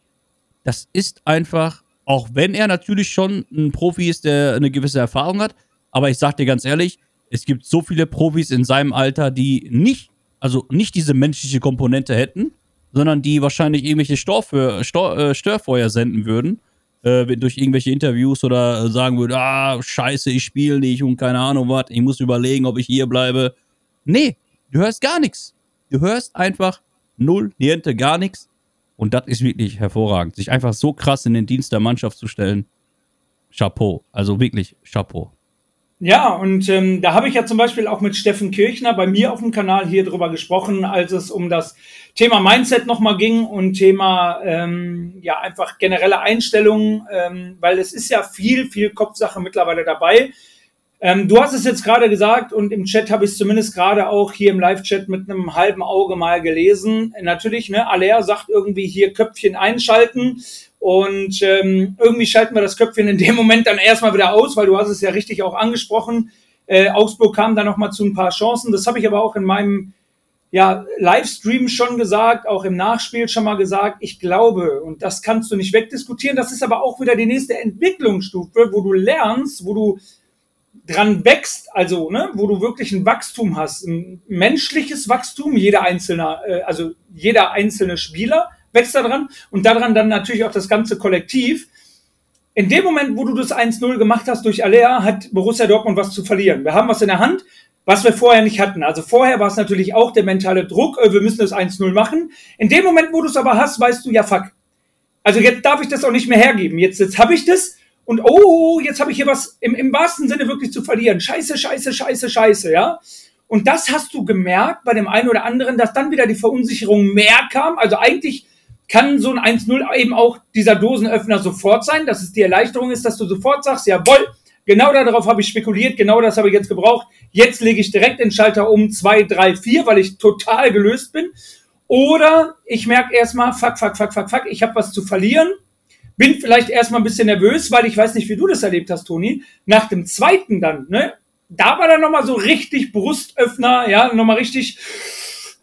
das ist einfach, auch wenn er natürlich schon ein Profi ist, der eine gewisse Erfahrung hat, aber ich sag dir ganz ehrlich, es gibt so viele Profis in seinem Alter, die nicht, also nicht diese menschliche Komponente hätten, sondern die wahrscheinlich irgendwelche Storfeur, Stor, äh, Störfeuer senden würden, äh, durch irgendwelche Interviews oder sagen würden, ah, scheiße, ich spiele nicht und keine Ahnung was, ich muss überlegen, ob ich hier bleibe. Nee, du hörst gar nichts. Du hörst einfach null, niente, gar nichts. Und das ist wirklich hervorragend. Sich einfach so krass in den Dienst der Mannschaft zu stellen. Chapeau. Also wirklich Chapeau. Ja, und ähm, da habe ich ja zum Beispiel auch mit Steffen Kirchner bei mir auf dem Kanal hier drüber gesprochen, als es um das Thema Mindset nochmal ging und Thema ähm, ja einfach generelle Einstellungen, ähm, weil es ist ja viel, viel Kopfsache mittlerweile dabei. Ähm, du hast es jetzt gerade gesagt und im Chat habe ich es zumindest gerade auch hier im Live-Chat mit einem halben Auge mal gelesen. Natürlich, ne, Aller sagt irgendwie hier Köpfchen einschalten und ähm, irgendwie schalten wir das Köpfchen in dem Moment dann erstmal wieder aus, weil du hast es ja richtig auch angesprochen. Äh, Augsburg kam da nochmal zu ein paar Chancen. Das habe ich aber auch in meinem ja, Livestream schon gesagt, auch im Nachspiel schon mal gesagt. Ich glaube, und das kannst du nicht wegdiskutieren, das ist aber auch wieder die nächste Entwicklungsstufe, wo du lernst, wo du dran wächst, also ne, wo du wirklich ein Wachstum hast, ein menschliches Wachstum, jeder einzelne, äh, also jeder einzelne Spieler wächst daran und daran dann natürlich auch das ganze Kollektiv. In dem Moment, wo du das 1-0 gemacht hast durch Alea, hat Borussia Dortmund was zu verlieren. Wir haben was in der Hand, was wir vorher nicht hatten. Also vorher war es natürlich auch der mentale Druck, äh, wir müssen das 1-0 machen. In dem Moment, wo du es aber hast, weißt du, ja fuck. Also jetzt darf ich das auch nicht mehr hergeben. Jetzt, jetzt habe ich das und oh, jetzt habe ich hier was im, im wahrsten Sinne wirklich zu verlieren. Scheiße, scheiße, scheiße, scheiße, ja. Und das hast du gemerkt bei dem einen oder anderen, dass dann wieder die Verunsicherung mehr kam. Also eigentlich kann so ein 1-0 eben auch dieser Dosenöffner sofort sein, dass es die Erleichterung ist, dass du sofort sagst, jawohl, genau darauf habe ich spekuliert, genau das habe ich jetzt gebraucht. Jetzt lege ich direkt den Schalter um 2, 3, 4, weil ich total gelöst bin. Oder ich merke erstmal, fuck, fuck, fuck, fuck, fuck, ich habe was zu verlieren bin vielleicht erstmal ein bisschen nervös, weil ich weiß nicht, wie du das erlebt hast, Toni. Nach dem zweiten dann, ne? Da war dann nochmal so richtig Brustöffner, ja, nochmal richtig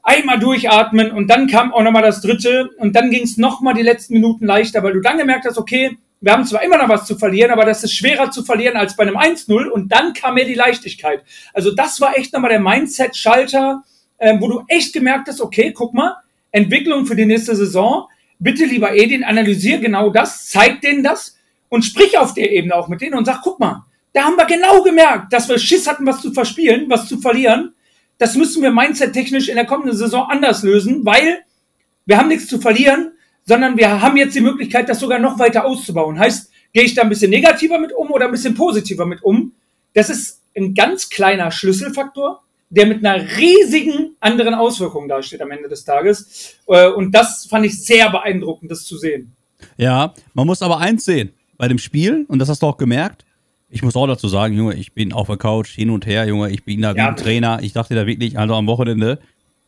einmal durchatmen und dann kam auch nochmal das dritte und dann ging es nochmal die letzten Minuten leichter, weil du dann gemerkt hast, okay, wir haben zwar immer noch was zu verlieren, aber das ist schwerer zu verlieren als bei einem 1-0 und dann kam mir die Leichtigkeit. Also das war echt nochmal der Mindset-Schalter, äh, wo du echt gemerkt hast, okay, guck mal, Entwicklung für die nächste Saison, bitte lieber Edin, analysier genau das, zeig denen das und sprich auf der Ebene auch mit denen und sag, guck mal, da haben wir genau gemerkt, dass wir Schiss hatten, was zu verspielen, was zu verlieren. Das müssen wir mindset-technisch in der kommenden Saison anders lösen, weil wir haben nichts zu verlieren, sondern wir haben jetzt die Möglichkeit, das sogar noch weiter auszubauen. Heißt, gehe ich da ein bisschen negativer mit um oder ein bisschen positiver mit um? Das ist ein ganz kleiner Schlüsselfaktor, der mit einer riesigen anderen Auswirkung dasteht am Ende des Tages. Äh, und das fand ich sehr beeindruckend, das zu sehen. Ja, man muss aber eins sehen. Bei dem Spiel, und das hast du auch gemerkt, ich muss auch dazu sagen, Junge, ich bin auf der Couch hin und her, Junge, ich bin da wie ja. ein Trainer. Ich dachte da wirklich, also am Wochenende,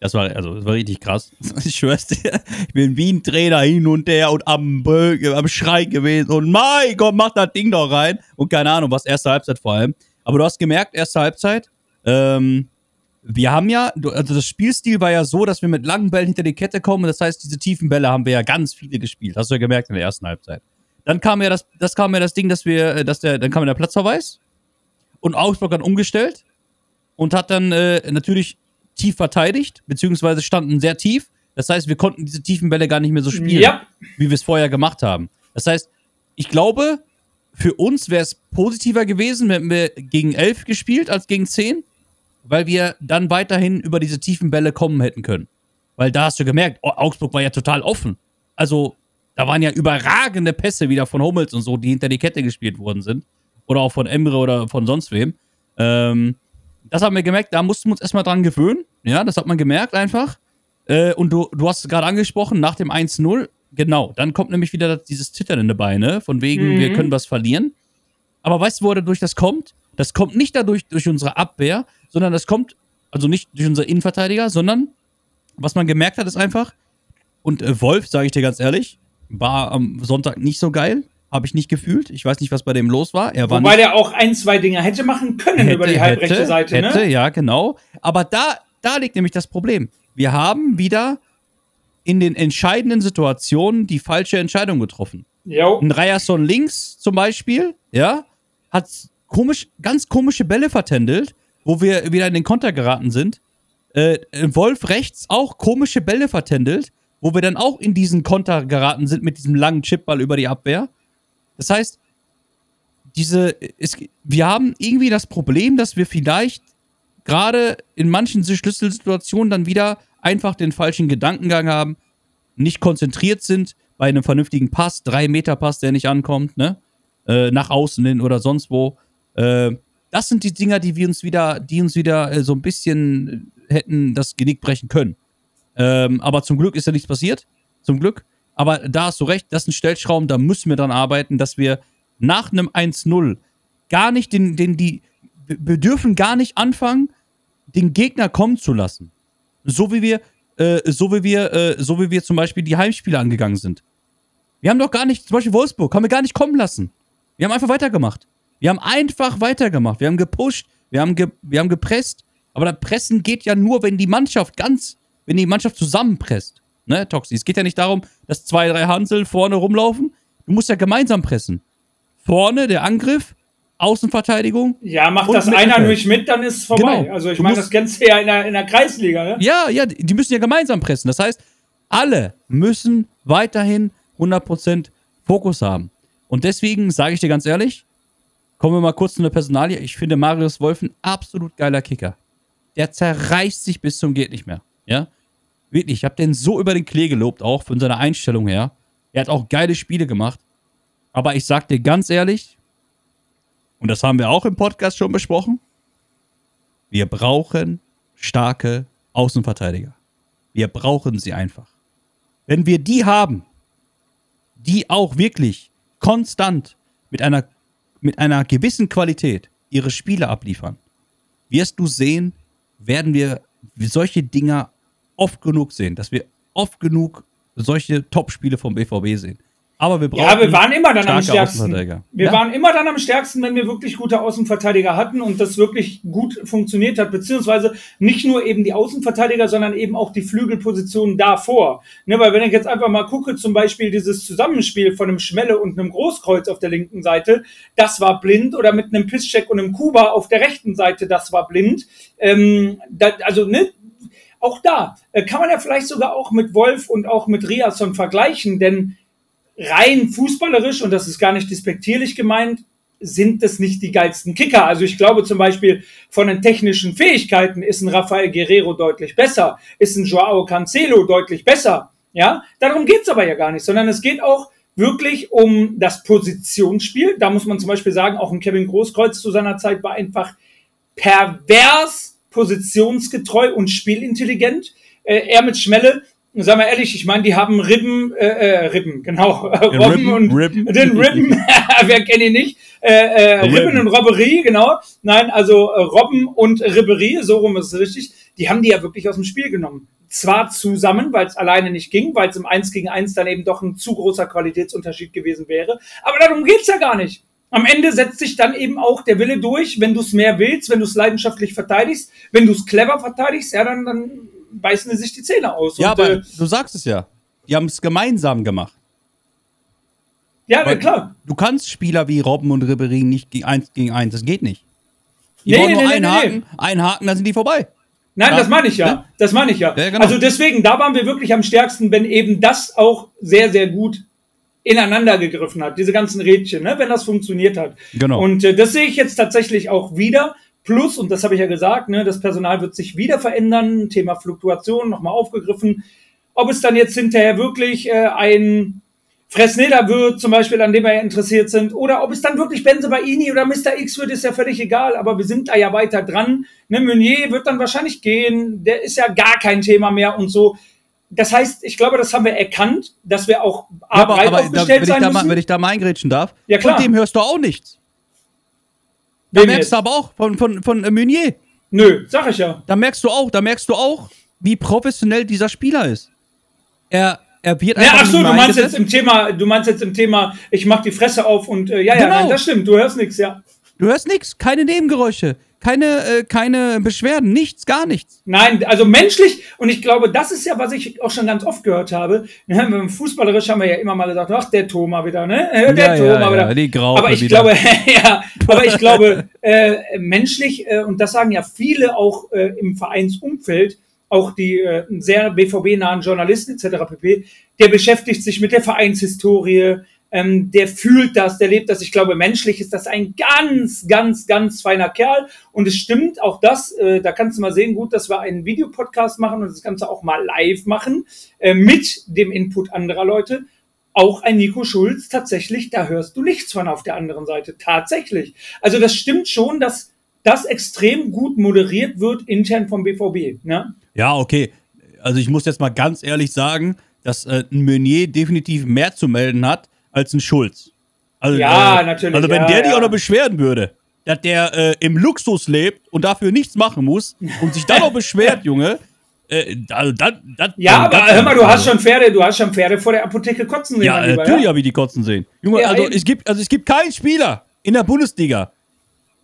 das war, also, das war richtig krass. Ich schwör's dir, ich bin wie ein Trainer hin und her und am, am Schrei gewesen und mein Gott, mach das Ding doch rein. Und keine Ahnung, was erste Halbzeit vor allem. Aber du hast gemerkt, erste Halbzeit, ähm, wir haben ja, also das Spielstil war ja so, dass wir mit langen Bällen hinter die Kette kommen. Das heißt, diese tiefen Bälle haben wir ja ganz viele gespielt. Hast du ja gemerkt in der ersten Halbzeit. Dann kam ja das, das kam ja das Ding, dass wir, äh, dass der, dann kam der Platzverweis und Augsburg dann umgestellt und hat dann äh, natürlich tief verteidigt, beziehungsweise standen sehr tief. Das heißt, wir konnten diese tiefen Bälle gar nicht mehr so spielen, ja. wie wir es vorher gemacht haben. Das heißt, ich glaube, für uns wäre es positiver gewesen, wenn wir gegen elf gespielt als gegen zehn weil wir dann weiterhin über diese tiefen Bälle kommen hätten können. Weil da hast du gemerkt, oh, Augsburg war ja total offen. Also, da waren ja überragende Pässe wieder von Hummels und so, die hinter die Kette gespielt worden sind. Oder auch von Emre oder von sonst wem. Ähm, das haben wir gemerkt, da mussten wir uns erstmal dran gewöhnen. Ja, das hat man gemerkt einfach. Äh, und du, du hast es gerade angesprochen, nach dem 1-0, genau, dann kommt nämlich wieder dieses Zittern in die Beine, von wegen, mhm. wir können was verlieren. Aber weißt du, wo dadurch das kommt? Das kommt nicht dadurch durch unsere Abwehr, sondern das kommt, also nicht durch unsere Innenverteidiger, sondern was man gemerkt hat, ist einfach, und äh, Wolf, sage ich dir ganz ehrlich, war am Sonntag nicht so geil. Habe ich nicht gefühlt. Ich weiß nicht, was bei dem los war. Er war Wobei der auch ein, zwei Dinger hätte machen können hätte, über die halbrechte hätte, Seite. Ne? Hätte, ne? ja, genau. Aber da, da liegt nämlich das Problem. Wir haben wieder in den entscheidenden Situationen die falsche Entscheidung getroffen. Jo. Ein Ryerson links zum Beispiel, ja, hat komisch, ganz komische Bälle vertändelt, wo wir wieder in den Konter geraten sind. Äh, Wolf rechts auch komische Bälle vertändelt, wo wir dann auch in diesen Konter geraten sind mit diesem langen Chipball über die Abwehr. Das heißt, diese, es, wir haben irgendwie das Problem, dass wir vielleicht gerade in manchen Schlüsselsituationen dann wieder einfach den falschen Gedankengang haben, nicht konzentriert sind bei einem vernünftigen Pass, drei Meter Pass, der nicht ankommt, ne? Äh, nach außen hin oder sonst wo. Äh, das sind die Dinger, die wir uns wieder, die uns wieder äh, so ein bisschen hätten das Genick brechen können. Ähm, aber zum Glück ist ja nichts passiert. Zum Glück. Aber da hast du recht, das ist ein Stellschrauben, da müssen wir dran arbeiten, dass wir nach einem 1-0 gar nicht den, den, die, wir dürfen gar nicht anfangen, den Gegner kommen zu lassen. So wie wir, äh, so wie wir, äh, so wie wir zum Beispiel die Heimspiele angegangen sind. Wir haben doch gar nicht, zum Beispiel Wolfsburg, haben wir gar nicht kommen lassen. Wir haben einfach weitergemacht. Wir haben einfach weitergemacht. Wir haben gepusht, wir haben, ge wir haben gepresst. Aber das Pressen geht ja nur, wenn die Mannschaft ganz, wenn die Mannschaft zusammenpresst. Ne, Toxi? Es geht ja nicht darum, dass zwei, drei Hansel vorne rumlaufen. Du musst ja gemeinsam pressen. Vorne der Angriff, Außenverteidigung. Ja, macht das einer nicht mit, dann ist es vorbei. Genau. Also ich meine, das kennst du ja in der, in der Kreisliga, ne? Ja, ja, die die müssen ja gemeinsam pressen. Das heißt, alle müssen weiterhin 100% Fokus haben. Und deswegen sage ich dir ganz ehrlich, kommen wir mal kurz zu einer Personalie. Ich finde Marius Wolf ein absolut geiler Kicker. Der zerreißt sich bis zum geht nicht mehr. Ja? Wirklich, ich habe den so über den Klee gelobt, auch von seiner Einstellung her. Er hat auch geile Spiele gemacht. Aber ich sag dir ganz ehrlich, und das haben wir auch im Podcast schon besprochen, wir brauchen starke Außenverteidiger. Wir brauchen sie einfach. Wenn wir die haben, die auch wirklich konstant mit einer, mit einer gewissen Qualität ihre Spiele abliefern, wirst du sehen, werden wir solche Dinger oft genug sehen, dass wir oft genug solche Top-Spiele vom BVB sehen. Aber wir brauchen Ja, wir waren immer dann am stärksten. Wir ja. waren immer dann am stärksten, wenn wir wirklich gute Außenverteidiger hatten und das wirklich gut funktioniert hat, beziehungsweise nicht nur eben die Außenverteidiger, sondern eben auch die Flügelpositionen davor. Ne, weil wenn ich jetzt einfach mal gucke, zum Beispiel dieses Zusammenspiel von einem Schmelle und einem Großkreuz auf der linken Seite, das war blind, oder mit einem Pisscheck und einem Kuba auf der rechten Seite, das war blind. Ähm, da, also, ne, auch da äh, kann man ja vielleicht sogar auch mit Wolf und auch mit Riasson vergleichen, denn rein fußballerisch, und das ist gar nicht despektierlich gemeint, sind das nicht die geilsten Kicker. Also ich glaube zum Beispiel von den technischen Fähigkeiten ist ein Rafael Guerrero deutlich besser, ist ein Joao Cancelo deutlich besser. Ja, darum geht's aber ja gar nicht, sondern es geht auch wirklich um das Positionsspiel. Da muss man zum Beispiel sagen, auch ein Kevin Großkreuz zu seiner Zeit war einfach pervers positionsgetreu und spielintelligent. Äh, er mit Schmelle, sagen wir ehrlich, ich meine, die haben Ribben, äh, äh, Ribben, genau, Robben Ribben, und Ribben. den Ribben, wer kennt ihn nicht? Äh, äh, Ribben und Robberie, genau. Nein, also äh, Robben und Ribberie, so rum ist es richtig. Die haben die ja wirklich aus dem Spiel genommen. Zwar zusammen, weil es alleine nicht ging, weil es im 1 gegen 1 dann eben doch ein zu großer Qualitätsunterschied gewesen wäre. Aber darum geht's ja gar nicht. Am Ende setzt sich dann eben auch der Wille durch, wenn du es mehr willst, wenn du es leidenschaftlich verteidigst, wenn du es clever verteidigst, ja, dann, dann beißen sie sich die Zähne aus. Ja, Und, aber äh, du sagst es ja. Die haben es gemeinsam gemacht. ja, Weil klar. Du kannst Spieler wie Robben und Ribéry nicht gegen eins gegen eins. Das geht nicht. Die Nee, nee, nur nee, einen nee, Haken, einen Haken, dann sind die vorbei. Nein, Ja. das meine ich ja. Ja. Das meine ich ja. Ja, genau. Also deswegen, da waren wir wirklich am stärksten, wenn eben das auch sehr, sehr gut ineinander gegriffen hat, diese ganzen Rädchen, ne, wenn das funktioniert hat. Genau. Und äh, das sehe ich jetzt tatsächlich auch wieder. Plus, und das habe ich ja gesagt, ne, das Personal wird sich wieder verändern. Thema Fluktuation nochmal aufgegriffen. Ob es dann jetzt hinterher wirklich äh, ein Fresneda wird, zum Beispiel, an dem wir ja interessiert sind, oder ob es dann wirklich Benze Baini oder Mr. X wird, ist ja völlig egal, aber wir sind da ja weiter dran. Ne, Meunier wird dann wahrscheinlich gehen, der ist ja gar kein Thema mehr und so. Das heißt, ich glaube, das haben wir erkannt, dass wir auch A, Ja, aber, aber da, aufgestellt wenn, ich sein da mal, wenn ich da mal eingrätschen darf, Ja, klar. von dem hörst du auch nichts. Da Wem merkst jetzt? du aber auch von, von, von äh, Meunier. Nö, sag ich ja. Da merkst du auch, da merkst du auch, wie professionell dieser Spieler ist. Er, er wird Ja, einfach ach so, du meinst jetzt im Thema, du meinst jetzt im Thema, ich mach die Fresse auf und äh, ja, ja, Genau. nein, das stimmt, du hörst nichts, ja. Du hörst nichts, keine Nebengeräusche, keine, äh, keine Beschwerden, nichts, gar nichts. Nein, also menschlich, und ich glaube, das ist ja, was ich auch schon ganz oft gehört habe. Ja, Fußballerisch haben wir ja immer mal gesagt, ach, der Thoma wieder, ne? Der Ja, Thoma ja, wieder. ja, die Graupe aber ich wieder. glaube, ja, aber ich glaube, äh, menschlich, äh, und das sagen ja viele auch äh, im Vereinsumfeld, auch die äh, sehr BVB-nahen Journalisten etc. pp., der beschäftigt sich mit der Vereinshistorie, ähm, der fühlt das, der lebt das. Ich glaube, menschlich ist das ein ganz, ganz, ganz feiner Kerl. Und es stimmt, auch das, äh, da kannst du mal sehen, gut, dass wir einen Videopodcast machen und das Ganze auch mal live machen, äh, mit dem Input anderer Leute. Auch ein Nico Schulz, tatsächlich, da hörst du nichts von auf der anderen Seite. Tatsächlich. Also das stimmt schon, dass das extrem gut moderiert wird intern vom BVB. Ne? Ja, okay. Also ich muss jetzt mal ganz ehrlich sagen, dass äh, ein Meunier definitiv mehr zu melden hat als ein Schulz. Also, Ja, natürlich, Also wenn ja, der dich ja. auch noch beschweren würde, dass der äh, im Luxus lebt und dafür nichts machen muss und sich dann noch beschwert, Junge, äh, also dann, dann, Ja, aber hör mal, du hast schon Pferde, du hast schon Pferde vor der Apotheke kotzen sehen. Ja, Lieber, natürlich habe ich die kotzen sehen. Junge, Ja, also eben. es gibt, also es gibt keinen Spieler in der Bundesliga,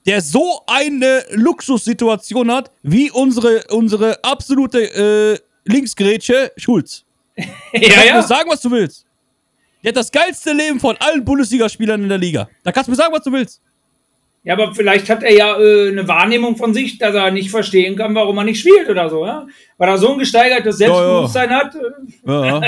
der so eine Luxussituation hat wie unsere, unsere absolute äh, Linksgrätsche Schulz. ja, ja. sagen, was du willst. Der hat das geilste Leben von allen Bundesligaspielern in der Liga. Da kannst du mir sagen, was du willst. Ja, aber vielleicht hat er ja äh, eine Wahrnehmung von sich, dass er nicht verstehen kann, warum er nicht spielt oder so, ja? Weil er so ein gesteigertes Selbstbewusstsein hat. Äh, Ja.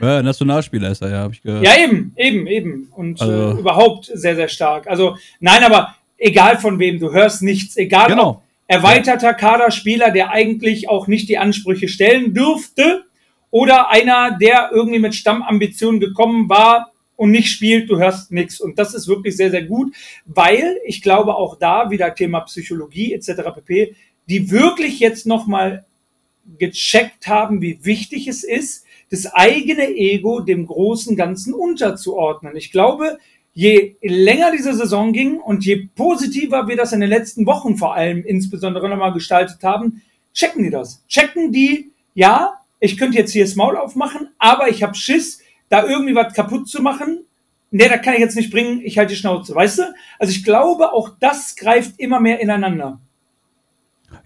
ja, Nationalspieler ist er, ja, habe ich gehört. ja, eben, eben, eben. Und Also- äh, überhaupt sehr, sehr stark. Also, nein, aber egal von wem, du hörst nichts. Egal Genau. ob erweiterter Kaderspieler, der eigentlich auch nicht die Ansprüche stellen dürfte, oder einer, der irgendwie mit Stammambitionen gekommen war und nicht spielt, du hörst nichts. Und das ist wirklich sehr, sehr gut, weil ich glaube auch da wieder Thema Psychologie etc. pp, die wirklich jetzt nochmal gecheckt haben, wie wichtig es ist, das eigene Ego dem großen Ganzen unterzuordnen. Ich glaube, je länger diese Saison ging und je positiver wir das in den letzten Wochen vor allem insbesondere nochmal gestaltet haben, checken die das. Checken die, ja, ich könnte jetzt hier das Maul aufmachen, aber ich habe Schiss, da irgendwie was kaputt zu machen. Nee, da kann ich jetzt nicht bringen, ich halte die Schnauze, weißt du? Also ich glaube, auch das greift immer mehr ineinander.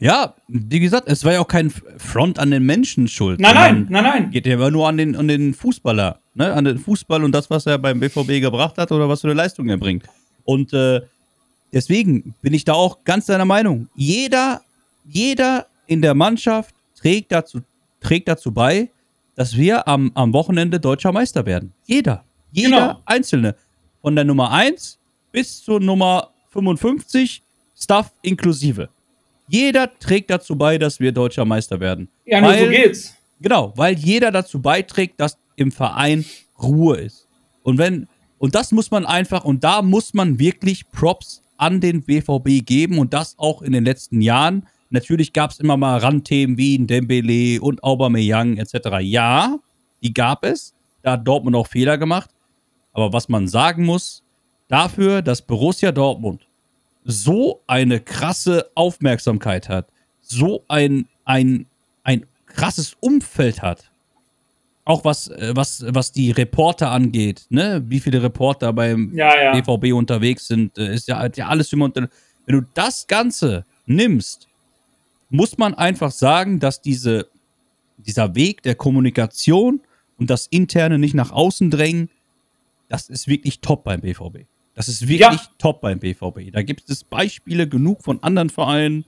Ja, wie gesagt, es war ja auch kein Front an den Menschen schuld. Nein, nein, nein, nein. Geht ja immer nur an den, an den Fußballer, ne? An den Fußball und das, was er beim BVB gebracht hat oder was für eine Leistung er bringt. Und äh, deswegen bin ich da auch ganz deiner Meinung. Jeder, jeder in der Mannschaft trägt dazu, trägt dazu bei, dass wir am, am Wochenende deutscher Meister werden. Jeder. Jeder Genau. Einzelne. Von der Nummer 1 bis zur Nummer 55, Stuff inklusive. Jeder trägt dazu bei, dass wir deutscher Meister werden. Ja, nur so Weil- geht's. Genau, weil jeder dazu beiträgt, dass im Verein Ruhe ist. Und wenn, und das muss man einfach, und da muss man wirklich Props an den BVB geben und das auch in den letzten Jahren. Natürlich gab es immer mal Randthemen wie ein Dembele und Aubameyang etc. Ja, die gab es. Da hat Dortmund auch Fehler gemacht. Aber was man sagen muss, dafür, dass Borussia Dortmund so eine krasse Aufmerksamkeit hat, so ein, ein, ein krasses Umfeld hat, auch was, äh, was, was die Reporter angeht, ne? Wie viele Reporter beim Ja, ja. BVB unterwegs sind, äh, ist ja, ja alles immer unter. Wenn du das Ganze nimmst, muss man einfach sagen, dass diese, dieser Weg der Kommunikation und das Interne nicht nach außen drängen, das ist wirklich top beim BVB. Das ist wirklich Ja. top beim BVB. Da gibt es Beispiele genug von anderen Vereinen.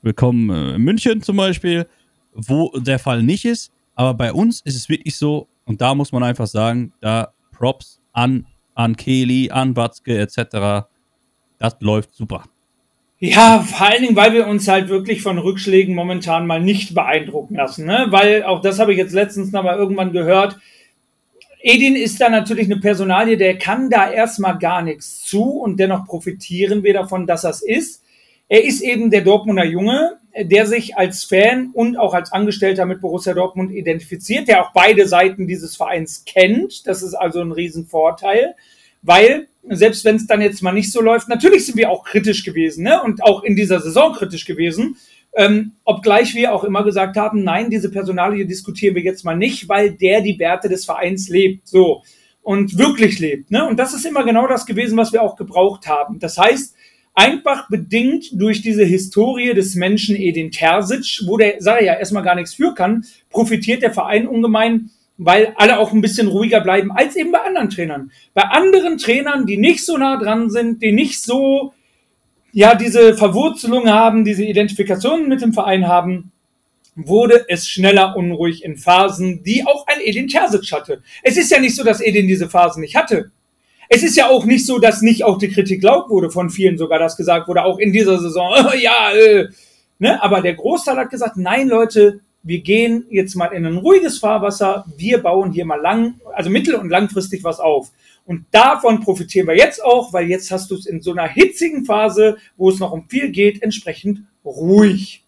Willkommen äh, in München zum Beispiel, wo der Fall nicht ist. Aber bei uns ist es wirklich so, und da muss man einfach sagen, da Props an, an Kelly, an Watzke etc. Das läuft super. Ja, vor allen Dingen, weil wir uns halt wirklich von Rückschlägen momentan mal nicht beeindrucken lassen. Ne? Weil, auch das habe ich jetzt letztens noch mal irgendwann gehört, Edin ist da natürlich eine Personalie, der kann da erstmal gar nichts zu und dennoch profitieren wir davon, dass das ist. Er ist eben der Dortmunder Junge, der sich als Fan und auch als Angestellter mit Borussia Dortmund identifiziert, der auch beide Seiten dieses Vereins kennt. Das ist also ein Riesenvorteil, weil selbst wenn es dann jetzt mal nicht so läuft, natürlich sind wir auch kritisch gewesen ne? und auch in dieser Saison kritisch gewesen. Ähm, obgleich wir auch immer gesagt haben, nein, diese Personalie diskutieren wir jetzt mal nicht, weil der die Werte des Vereins lebt, so und wirklich lebt. Ne? Und das ist immer genau das gewesen, was wir auch gebraucht haben. Das heißt, einfach bedingt durch diese Historie des Menschen Edin Terzic, wo der, ich ja, erstmal gar nichts für kann, profitiert der Verein ungemein, weil alle auch ein bisschen ruhiger bleiben als eben bei anderen Trainern. Bei anderen Trainern, die nicht so nah dran sind, die nicht so, ja, diese Verwurzelung haben, diese Identifikation mit dem Verein haben, wurde es schneller unruhig in Phasen, die auch ein Edin Terzic hatte. Es ist ja nicht so, dass Edin diese Phasen nicht hatte. Es ist ja auch nicht so, dass nicht auch die Kritik laut wurde von vielen sogar, dass gesagt wurde, auch in dieser Saison, ja, äh, ne? aber der Großteil hat gesagt, nein, Leute, wir gehen jetzt mal in ein ruhiges Fahrwasser, wir bauen hier mal lang, also mittel- und langfristig was auf. Und davon profitieren wir jetzt auch, weil jetzt hast du es in so einer hitzigen Phase, wo es noch um viel geht, entsprechend ruhig.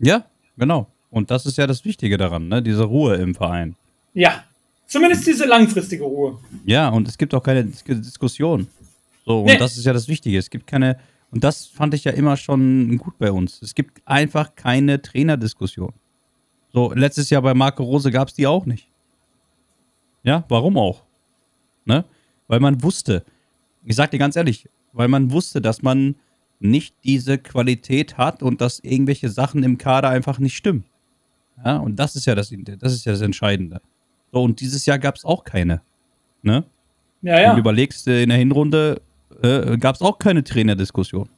Ja, genau. Und das ist ja das Wichtige daran, ne? diese Ruhe im Verein. Ja, zumindest diese langfristige Ruhe. Ja, und es gibt auch keine Dis Diskussion. So, und Nee. das ist ja das Wichtige. Es gibt keine, und das fand ich ja immer schon gut bei uns. Es gibt einfach keine Trainerdiskussion. So, letztes Jahr bei Marco Rose gab es die auch nicht. Ja, warum auch? Ne? Weil man wusste, ich sag dir ganz ehrlich, weil man wusste, dass man nicht diese Qualität hat und dass irgendwelche Sachen im Kader einfach nicht stimmen. Ja, und das ist ja das, das ist ja das Entscheidende. So, und dieses Jahr gab es auch keine. Ne? Ja, Wenn du ja. überlegst, in der Hinrunde äh, gab es auch keine Trainerdiskussion.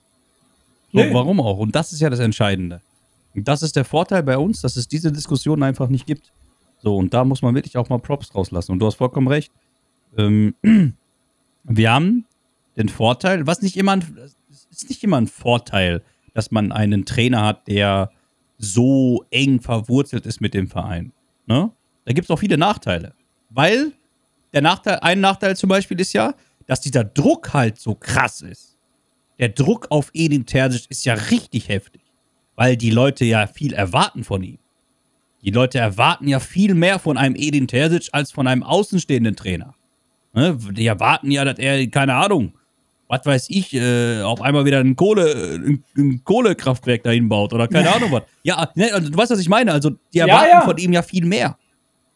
So, Nee. Warum auch? Und das ist ja das Entscheidende. Und das ist der Vorteil bei uns, dass es diese Diskussion einfach nicht gibt. So, und da muss man wirklich auch mal Props rauslassen. Und du hast vollkommen recht. Ähm, wir haben den Vorteil, was nicht immer ein, ist nicht immer ein Vorteil, dass man einen Trainer hat, der so eng verwurzelt ist mit dem Verein. Ne? Da gibt es auch viele Nachteile. Weil der Nachteil, ein Nachteil zum Beispiel ist ja, dass dieser Druck halt so krass ist. Der Druck auf Edin Terzic ist ja richtig heftig. Weil die Leute ja viel erwarten von ihm. Die Leute erwarten ja viel mehr von einem Edin Terzic als von einem außenstehenden Trainer. Ne? Die erwarten ja, dass er, keine Ahnung, was weiß ich, äh, auf einmal wieder ein, Kohle, ein, ein Kohlekraftwerk dahin baut oder keine Ahnung was. Ja, ne, also, du weißt, was ich meine. Also, die Ja, erwarten ja. von ihm ja viel mehr.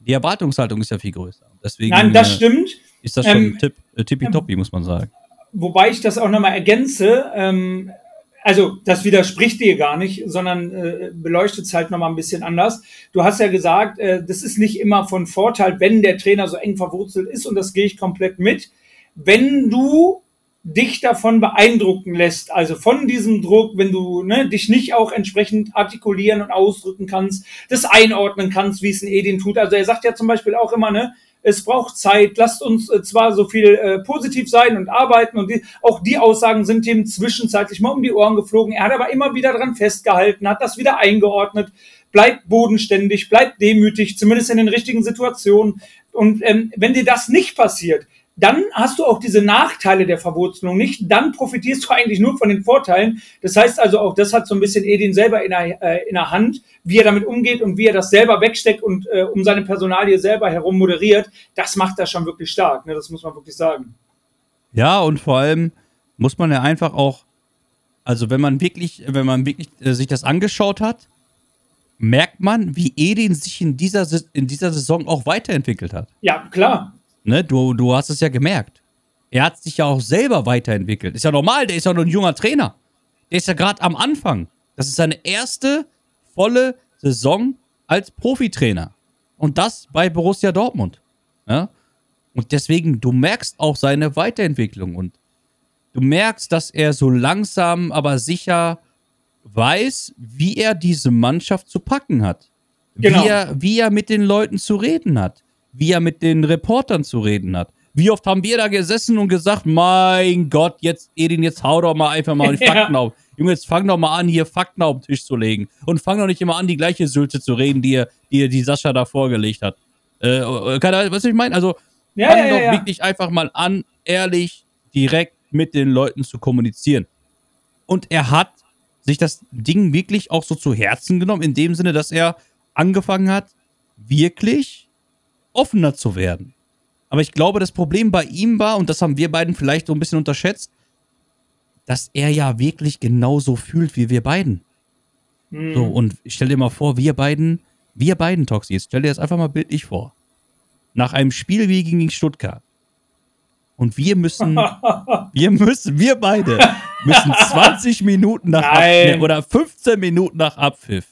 Die Erwartungshaltung ist ja viel größer. Deswegen Nein, das äh, stimmt. Ist das schon Ähm, tipp, äh, tippitoppi, muss man sagen. Wobei ich das auch nochmal ergänze, ähm, also das widerspricht dir gar nicht, sondern äh, beleuchtet es halt nochmal ein bisschen anders. Du hast ja gesagt, äh, das ist nicht immer von Vorteil, wenn der Trainer so eng verwurzelt ist und das gehe ich komplett mit. Wenn du dich davon beeindrucken lässt, also von diesem Druck, wenn du ne, dich nicht auch entsprechend artikulieren und ausdrücken kannst, das einordnen kannst, wie es ein Edin tut. Also er sagt ja zum Beispiel auch immer, ne, es braucht Zeit, lasst uns äh, zwar so viel äh, positiv sein und arbeiten und die, auch die Aussagen sind ihm zwischenzeitlich mal um die Ohren geflogen. Er hat aber immer wieder dran festgehalten, hat das wieder eingeordnet, bleibt bodenständig, bleibt demütig, zumindest in den richtigen Situationen. Und ähm, wenn dir das nicht passiert, dann hast du auch diese Nachteile der Verwurzelung nicht. Dann profitierst du eigentlich nur von den Vorteilen. Das heißt also auch, das hat so ein bisschen Edin selber in der, äh, in der Hand, wie er damit umgeht und wie er das selber wegsteckt und äh, um seine Personalie selber herum moderiert. Das macht er schon wirklich stark. Ne? Das muss man wirklich sagen. Ja, und vor allem muss man ja einfach auch, also wenn man wirklich, wenn man wirklich äh, sich das angeschaut hat, merkt man, wie Edin sich in dieser, in dieser Saison auch weiterentwickelt hat. Ja, klar. Ne? Du, du hast es ja gemerkt. Er hat sich ja auch selber weiterentwickelt. Ist ja normal, der ist ja noch ein junger Trainer. Der ist ja gerade am Anfang. Das ist seine erste volle Saison als Profitrainer. Und das bei Borussia Dortmund. Ja? Und deswegen, du merkst auch seine Weiterentwicklung. Und du merkst, dass er so langsam, aber sicher weiß, wie er diese Mannschaft zu packen hat. Genau. Wie, er, wie er mit den Leuten zu reden hat. Wie er mit den Reportern zu reden hat. Wie oft haben wir da gesessen und gesagt, mein Gott, jetzt, Edin, jetzt hau doch mal einfach mal die Ja. Fakten auf. Junge, jetzt fang doch mal an, hier Fakten auf den Tisch zu legen. Und fang doch nicht immer an, die gleiche Sylte zu reden, die, die, die Sascha da vorgelegt hat. Äh, äh, keine Ahnung, weißt du, was ich meine? Also, Ja, fang ja, ja, doch ja. wirklich einfach mal an, ehrlich, direkt mit den Leuten zu kommunizieren. Und er hat sich das Ding wirklich auch so zu Herzen genommen, in dem Sinne, dass er angefangen hat, wirklich offener zu werden. Aber ich glaube, das Problem bei ihm war, und das haben wir beiden vielleicht so ein bisschen unterschätzt, dass er ja wirklich genauso fühlt wie wir beiden. Hm. So, und stell dir mal vor, wir beiden, wir beiden Toxi, jetzt stell dir das einfach mal bildlich vor. Nach einem Spiel wie gegen Stuttgart. Und wir müssen, wir müssen, wir beide müssen 20 Minuten nach Nein. Abpfiff oder 15 Minuten nach Abpfiff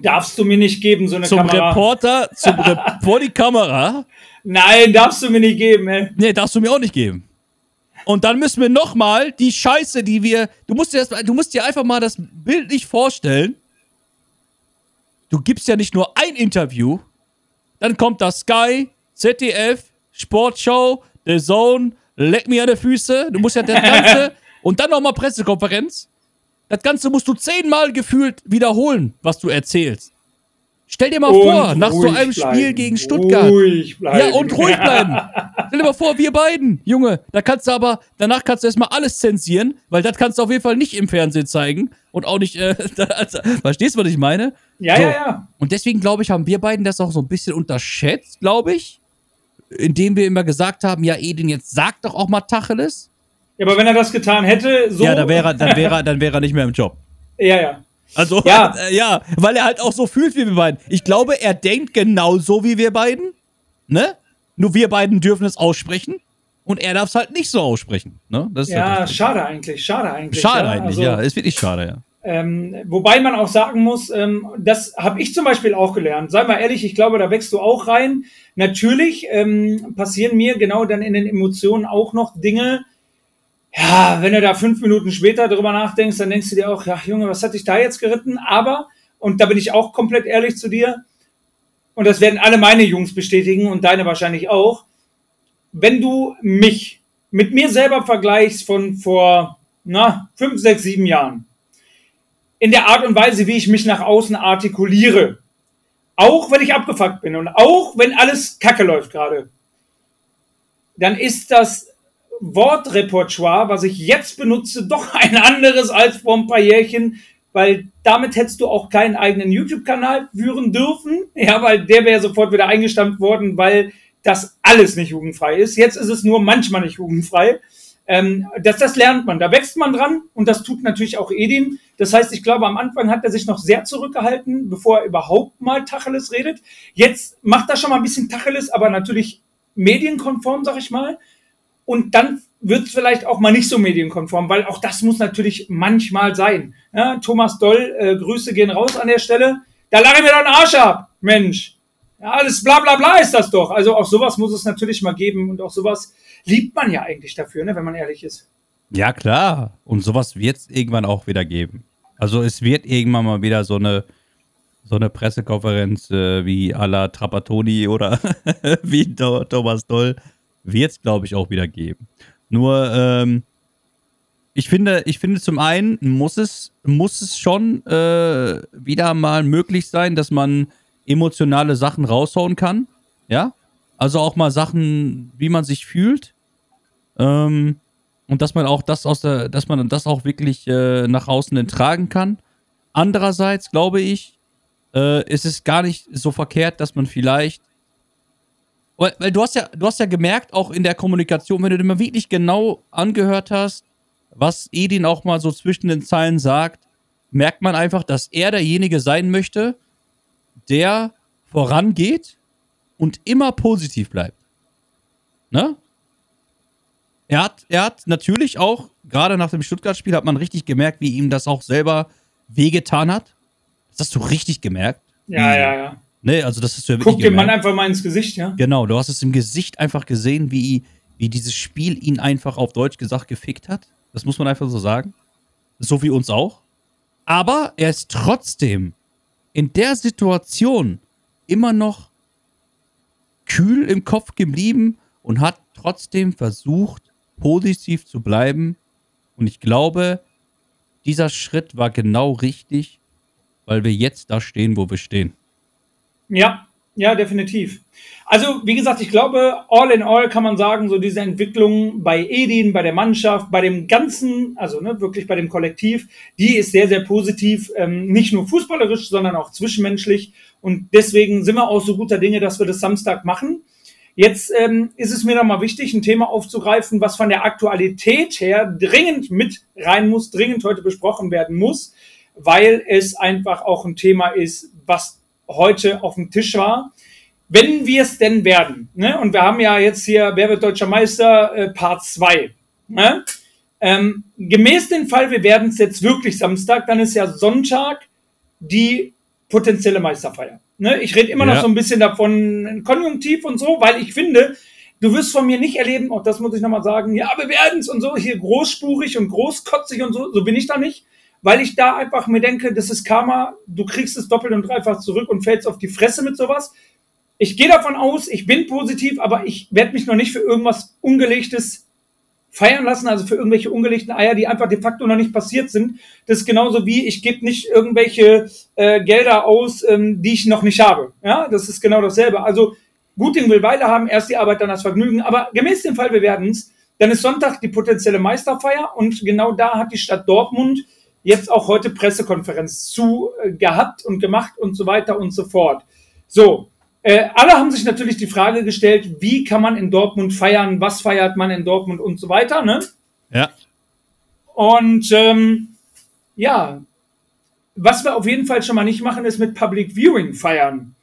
Darfst du mir nicht geben, so eine zum Kamera. Reporter, zum Re vor die Kamera. Nein, darfst du mir nicht geben, ey. Nee, darfst du mir auch nicht geben. Und dann müssen wir nochmal die Scheiße, die wir. Du musst, dir das, du musst dir einfach mal das Bild nicht vorstellen. Du gibst ja nicht nur ein Interview, dann kommt das Sky, ZDF, Sportschau, The Zone, leck mir an die Füße. Du musst ja das Ganze. und dann nochmal Pressekonferenz. Das Ganze musst du zehnmal gefühlt wiederholen, was du erzählst. Stell dir mal Und vor, nach so einem Spiel bleiben. gegen Stuttgart. Ruhig bleiben. Ja, und ruhig bleiben. Stell dir mal vor, wir beiden, Junge. Da kannst du aber, danach kannst du erstmal alles zensieren, weil das kannst du auf jeden Fall nicht im Fernsehen zeigen. Und auch nicht, äh, da, also, verstehst du, was ich meine? Ja, So. ja, ja. Und deswegen, glaube ich, haben wir beiden das auch so ein bisschen unterschätzt, glaube ich. Indem wir immer gesagt haben, ja, Edin, jetzt sag doch auch mal Tacheles. Ja, aber wenn er das getan hätte, so. Ja, dann wäre, er- dann, wäre, er- dann wäre er nicht mehr im Job. Ja, ja. Also, Ja. äh, ja, weil er halt auch so fühlt wie wir beiden. Ich glaube, er denkt genauso wie wir beiden. Ne? Nur wir beiden dürfen es aussprechen. Und er darf es halt nicht so aussprechen. Ne? Das ist Ja, halt schade eigentlich, schade eigentlich. schade ja. eigentlich, Also, ja. Ist wirklich schade, ja. Ähm, wobei man auch sagen muss, ähm, das habe ich zum Beispiel auch gelernt. Sei mal ehrlich, ich glaube, da wächst du auch rein. Natürlich ähm, passieren mir genau dann in den Emotionen auch noch Dinge. Ja, wenn du da fünf Minuten später drüber nachdenkst, dann denkst du dir auch, ja, Junge, was hat dich da jetzt geritten? Aber, und da bin ich auch komplett ehrlich zu dir, und das werden alle meine Jungs bestätigen und deine wahrscheinlich auch, wenn du mich mit mir selber vergleichst von vor, na, fünf, sechs, sieben Jahren, in der Art und Weise, wie ich mich nach außen artikuliere. Auch wenn ich abgefuckt bin und auch wenn alles kacke läuft gerade. Dann ist das Wortrepertoire, was ich jetzt benutze, doch ein anderes als vor ein paar Jährchen, weil damit hättest du auch keinen eigenen YouTube-Kanal führen dürfen. Ja, weil der wäre sofort wieder eingestampft worden, weil das alles nicht jugendfrei ist. Jetzt ist es nur manchmal nicht jugendfrei. Ähm, das, das lernt man, da wächst man dran und das tut natürlich auch Edin. Das heißt, ich glaube, am Anfang hat er sich noch sehr zurückgehalten, bevor er überhaupt mal Tacheles redet. Jetzt macht er schon mal ein bisschen Tacheles, aber natürlich medienkonform, sag ich mal. Und dann wird es vielleicht auch mal nicht so medienkonform, weil auch das muss natürlich manchmal sein. Ja, Thomas Doll, äh, Grüße gehen raus an der Stelle. Da lache mir doch einen Arsch ab, Mensch. Ja, alles bla bla bla ist das doch. Also auch sowas muss es natürlich mal geben und auch sowas liebt man ja eigentlich dafür, ne, wenn man ehrlich ist. Ja, klar. Und sowas wird es irgendwann auch wieder geben. Also es wird irgendwann mal wieder so eine, so eine Pressekonferenz äh, wie à la Trapattoni oder wie Thomas Doll wird es, glaube ich, auch wieder geben. Nur, ähm, ich finde, ich finde zum einen muss es, muss es schon äh, wieder mal möglich sein, dass man emotionale Sachen raushauen kann. Ja? Also auch mal Sachen, wie man sich fühlt. Ähm, und dass man auch das aus der, dass man das auch wirklich äh, nach außen hin tragen kann. Andererseits glaube ich, äh, ist es gar nicht so verkehrt, dass man vielleicht weil, weil du hast ja, du hast ja gemerkt, auch in der Kommunikation, wenn du dir mal wirklich genau angehört hast, was Edin auch mal so zwischen den Zeilen sagt, merkt man einfach, dass er derjenige sein möchte, der vorangeht und immer positiv bleibt. Ne? Er hat, er hat natürlich auch, gerade nach dem Stuttgart-Spiel, hat man richtig gemerkt, wie ihm das auch selber wehgetan hat. Das hast du richtig gemerkt. Ja, ja, ja. Ne, also das hast du ja wirklich Guck dem Mann einfach mal ins Gesicht, ja. Genau, du hast es im Gesicht einfach gesehen, wie, wie dieses Spiel ihn einfach auf Deutsch gesagt gefickt hat. Das muss man einfach so sagen. So wie uns auch. Aber er ist trotzdem in der Situation immer noch kühl im Kopf geblieben und hat trotzdem versucht, positiv zu bleiben. Und ich glaube, dieser Schritt war genau richtig, weil wir jetzt da stehen, wo wir stehen. Ja, ja, definitiv. Also, wie gesagt, ich glaube, all in all kann man sagen, so diese Entwicklung bei Edin, bei der Mannschaft, bei dem ganzen, also ne, wirklich bei dem Kollektiv, die ist sehr, sehr positiv, ähm, nicht nur fußballerisch, sondern auch zwischenmenschlich. Und deswegen sind wir auch so guter Dinge, dass wir das Samstag machen. Jetzt ähm, ist es mir nochmal wichtig, ein Thema aufzugreifen, was von der Aktualität her dringend mit rein muss, dringend heute besprochen werden muss, weil es einfach auch ein Thema ist, was heute auf dem Tisch war. Wenn wir es denn werden, ne? und wir haben ja jetzt hier Wer wird deutscher Meister äh, Part 2. Ne? Ähm, gemäß den Fall, wir werden es jetzt wirklich Samstag, dann ist ja Sonntag die potenzielle Meisterfeier. Ne? Ich rede immer Ja. noch so ein bisschen davon, Konjunktiv und so, weil ich finde, du wirst von mir nicht erleben, auch das muss ich nochmal sagen, ja, wir werden es und so, hier großspurig und großkotzig und so, so bin ich da nicht, weil ich da einfach mir denke, das ist Karma, du kriegst es doppelt und dreifach zurück und fällst auf die Fresse mit sowas. Ich gehe davon aus, ich bin positiv, aber ich werde mich noch nicht für irgendwas Ungelegtes feiern lassen, also für irgendwelche ungelegten Eier, die einfach de facto noch nicht passiert sind. Das ist genauso wie, ich gebe nicht irgendwelche äh, Gelder aus, ähm, die ich noch nicht habe. Ja, das ist genau dasselbe. Also Guting will Weile haben, erst die Arbeit, dann das Vergnügen. Aber gemäß dem Fall, wir werden es. Dann ist Sonntag die potenzielle Meisterfeier und genau da hat die Stadt Dortmund jetzt auch heute Pressekonferenz zu äh, gehabt und gemacht und so weiter und so fort. So, äh, alle haben sich natürlich die Frage gestellt, wie kann man in Dortmund feiern, was feiert man in Dortmund und so weiter, ne? Ja. Und ähm, ja, was wir auf jeden Fall schon mal nicht machen, ist mit Public Viewing feiern.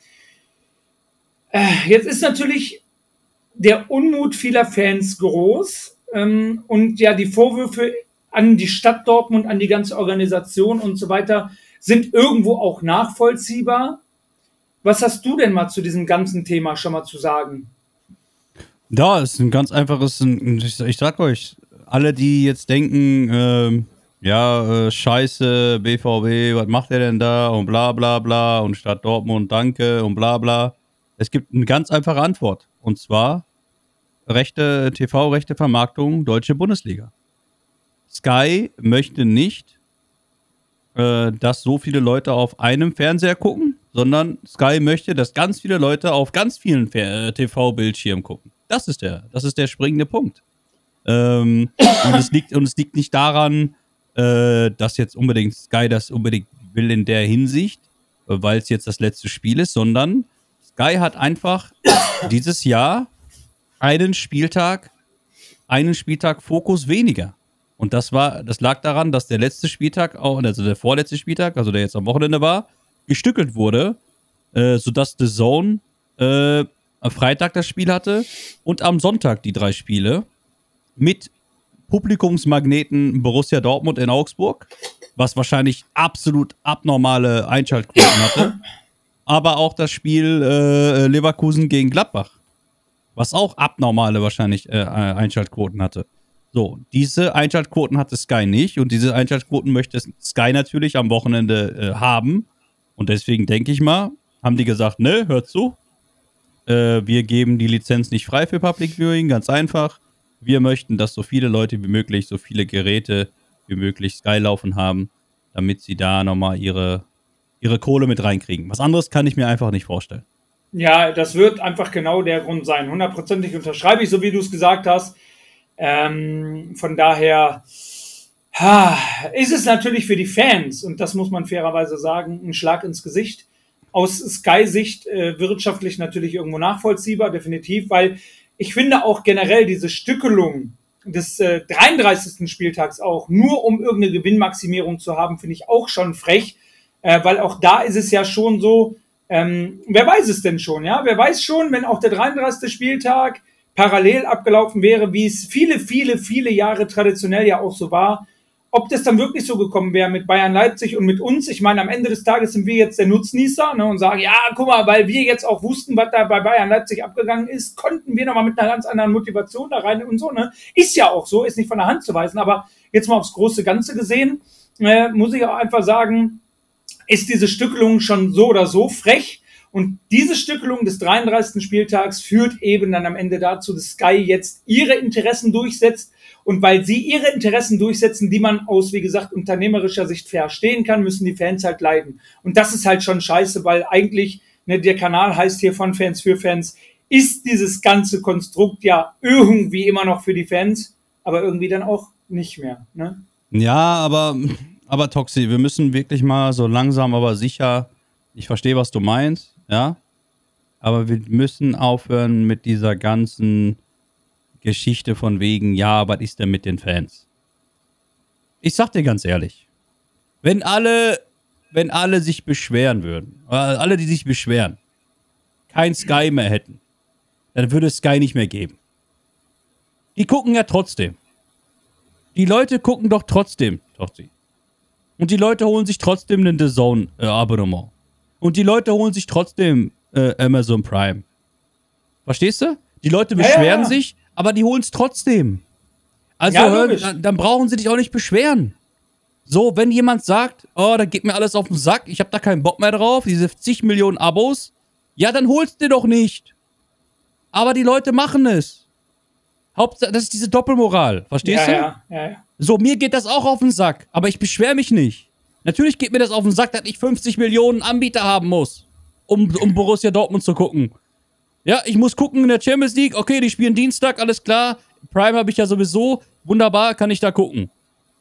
Äh, jetzt ist natürlich der Unmut vieler Fans groß ähm, und ja, die Vorwürfe an die Stadt Dortmund, an die ganze Organisation und so weiter sind irgendwo auch nachvollziehbar. Was hast du denn mal zu diesem ganzen Thema schon mal zu sagen? Da ist ein ganz einfaches, ein- ich, ich sag euch, alle, die jetzt denken, ähm, ja, äh, scheiße, BVB, was macht er denn da und bla bla bla und Stadt Dortmund, danke und bla bla. Es gibt eine ganz einfache Antwort und zwar Rechte, TV-Rechte Vermarktung, Deutsche Bundesliga. Sky möchte nicht, äh, dass so viele Leute auf einem Fernseher gucken, sondern Sky möchte, dass ganz viele Leute auf ganz vielen äh, TV-Bildschirmen gucken. Das ist der, das ist der springende Punkt. Ähm, und, es liegt, und es liegt nicht daran, äh, dass jetzt unbedingt Sky das unbedingt will in der Hinsicht, äh, weil es jetzt das letzte Spiel ist, sondern Sky hat einfach dieses Jahr einen Spieltag, einen Spieltag Fokus weniger. Und das war, das lag daran, dass der letzte Spieltag, also der vorletzte Spieltag, also der jetzt am Wochenende war, gestückelt wurde, äh, sodass The Zone äh, am Freitag das Spiel hatte und am Sonntag die drei Spiele mit Publikumsmagneten Borussia Dortmund in Augsburg, was wahrscheinlich absolut abnormale Einschaltquoten hatte, aber auch das Spiel äh, Leverkusen gegen Gladbach, was auch abnormale wahrscheinlich äh, Einschaltquoten hatte. So, diese Einschaltquoten hatte Sky nicht und diese Einschaltquoten möchte Sky natürlich am Wochenende äh, haben. Und deswegen denke ich mal, haben die gesagt, ne, hört zu, äh, wir geben die Lizenz nicht frei für Public Viewing, ganz einfach. Wir möchten, dass so viele Leute wie möglich, so viele Geräte wie möglich Sky laufen haben, damit sie da nochmal ihre, ihre Kohle mit reinkriegen. Was anderes kann ich mir einfach nicht vorstellen. Ja, das wird einfach genau der Grund sein. Hundertprozentig unterschreibe ich, so wie du es gesagt hast. Ähm, von daher ha, ist es natürlich für die Fans, und das muss man fairerweise sagen, ein Schlag ins Gesicht. Aus Sky-Sicht äh, wirtschaftlich natürlich irgendwo nachvollziehbar, definitiv, weil ich finde auch generell diese Stückelung des äh, 33. Spieltags auch, nur um irgendeine Gewinnmaximierung zu haben, finde ich auch schon frech, äh, weil auch da ist es ja schon so, ähm, wer weiß es denn schon, ja? Wer weiß schon, wenn auch der 33. Spieltag parallel abgelaufen wäre, wie es viele, viele, viele Jahre traditionell ja auch so war, ob das dann wirklich so gekommen wäre mit Bayern Leipzig und mit uns. Ich meine, am Ende des Tages sind wir jetzt der Nutznießer ne, und sagen, ja, guck mal, weil wir jetzt auch wussten, was da bei Bayern Leipzig abgegangen ist, konnten wir nochmal mit einer ganz anderen Motivation da rein und so. Ne? Ist ja auch so, ist nicht von der Hand zu weisen, aber jetzt mal aufs große Ganze gesehen, äh, muss ich auch einfach sagen, ist diese Stückelung schon so oder so frech. Und diese Stückelung des 33. Spieltags führt eben dann am Ende dazu, dass Sky jetzt ihre Interessen durchsetzt. Und weil sie ihre Interessen durchsetzen, die man aus, wie gesagt, unternehmerischer Sicht verstehen kann, müssen die Fans halt leiden. Und das ist halt schon scheiße, weil eigentlich, ne, der Kanal heißt hier von Fans für Fans, ist dieses ganze Konstrukt ja irgendwie immer noch für die Fans, aber irgendwie dann auch nicht mehr. Ne? Ja, aber, aber Toxi, wir müssen wirklich mal so langsam, aber sicher, ich verstehe, was du meinst, ja, aber wir müssen aufhören mit dieser ganzen Geschichte von wegen, ja, was ist denn mit den Fans? Ich sag dir ganz ehrlich, wenn alle, wenn alle sich beschweren würden, oder alle, die sich beschweren, kein Sky mehr hätten, dann würde es Sky nicht mehr geben. Die gucken ja trotzdem. Die Leute gucken doch trotzdem, Tochi. Und die Leute holen sich trotzdem ein The Zone-Abonnement. Und die Leute holen sich trotzdem äh, Amazon Prime. Verstehst du? Die Leute Ja, ja, beschweren ja. sich, aber die holen es trotzdem. Also Ja, hören, dann, dann brauchen sie dich auch nicht beschweren. So, wenn jemand sagt, oh, da geht mir alles auf den Sack, ich habe da keinen Bock mehr drauf, diese zig Millionen Abos, ja, dann holst dir doch nicht. Aber die Leute machen es. Hauptsache, das ist diese Doppelmoral, verstehst ja, du? ja, ja, ja. So, mir geht das auch auf den Sack, aber ich beschwere mich nicht. Natürlich geht mir das auf den Sack, dass ich 50 Millionen Anbieter haben muss, um, um Borussia Dortmund zu gucken. Ja, ich muss gucken in der Champions League, okay, die spielen Dienstag, alles klar. Prime habe ich ja sowieso, wunderbar, kann ich da gucken.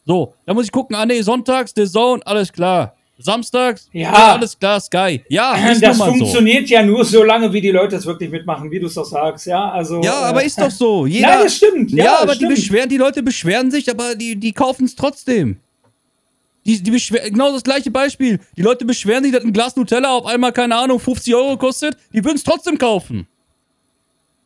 So, dann muss ich gucken, ah nee, sonntags, The Zone, alles klar. Samstags, Ja. alles klar, Sky. Ja, ist Das mal so. funktioniert ja nur so lange, wie die Leute es wirklich mitmachen, wie du es doch sagst, ja. Also, Ja, äh, aber ist doch so. Jeder, Nein, das stimmt. Ja, Ja, aber das die stimmt. beschweren, die Leute beschweren sich, aber die, die kaufen es trotzdem. Die, die genau das gleiche Beispiel. Die Leute beschweren sich, dass ein Glas Nutella auf einmal, keine Ahnung, 50 Euro kostet. Die würden es trotzdem kaufen.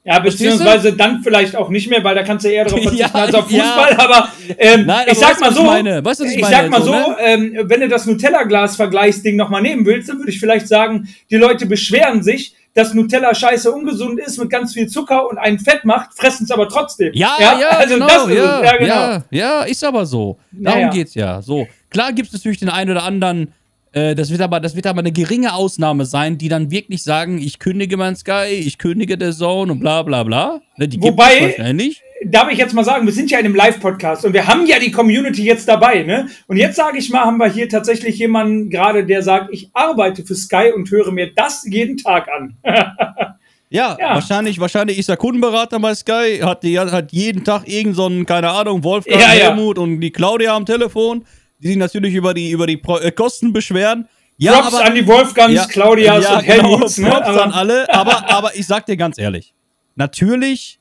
Ja, beziehungsweise dann vielleicht auch nicht mehr, weil da kannst du eher darauf verzichten Ja, als auf ja. Fußball. Aber ähm, Nein, ich aber sag weißt du, mal so, ich? Weißt ich ich sag mal So, ne? ähm, wenn du das Nutella-Glas-Vergleichsding nochmal nehmen willst, dann würde ich vielleicht sagen, die Leute beschweren sich, dass Nutella scheiße ungesund ist, mit ganz viel Zucker und einen Fett macht, fressen es aber trotzdem. Ja, ja, also genau, das ist ja, es. Ja, genau. ja, ja, ist aber so. Darum Naja. geht's ja. So. Klar gibt es natürlich den einen oder anderen, äh, das, wird aber, das wird aber eine geringe Ausnahme sein, die dann wirklich sagen, ich kündige mein Sky, ich kündige der Zone und bla bla bla. Ne, die gibt Wobei- es wahrscheinlich. darf ich jetzt mal sagen, wir sind ja in einem Live-Podcast und wir haben ja die Community jetzt dabei, ne? Und jetzt sage ich mal, haben wir hier tatsächlich jemanden gerade, der sagt, ich arbeite für Sky und höre mir das jeden Tag an. Ja, Ja. wahrscheinlich, wahrscheinlich ist er Kundenberater bei Sky, hat, die, hat jeden Tag irgend so einen, keine Ahnung, Wolfgang, Ja, ja. Helmut und die Claudia am Telefon, die sich natürlich über die, über die Pro äh, Kosten beschweren. Ja, Props an die Wolfgangs, Claudias und Helmuts, genau, ne? Props Aber- an alle, aber, aber ich sag dir ganz ehrlich, natürlich,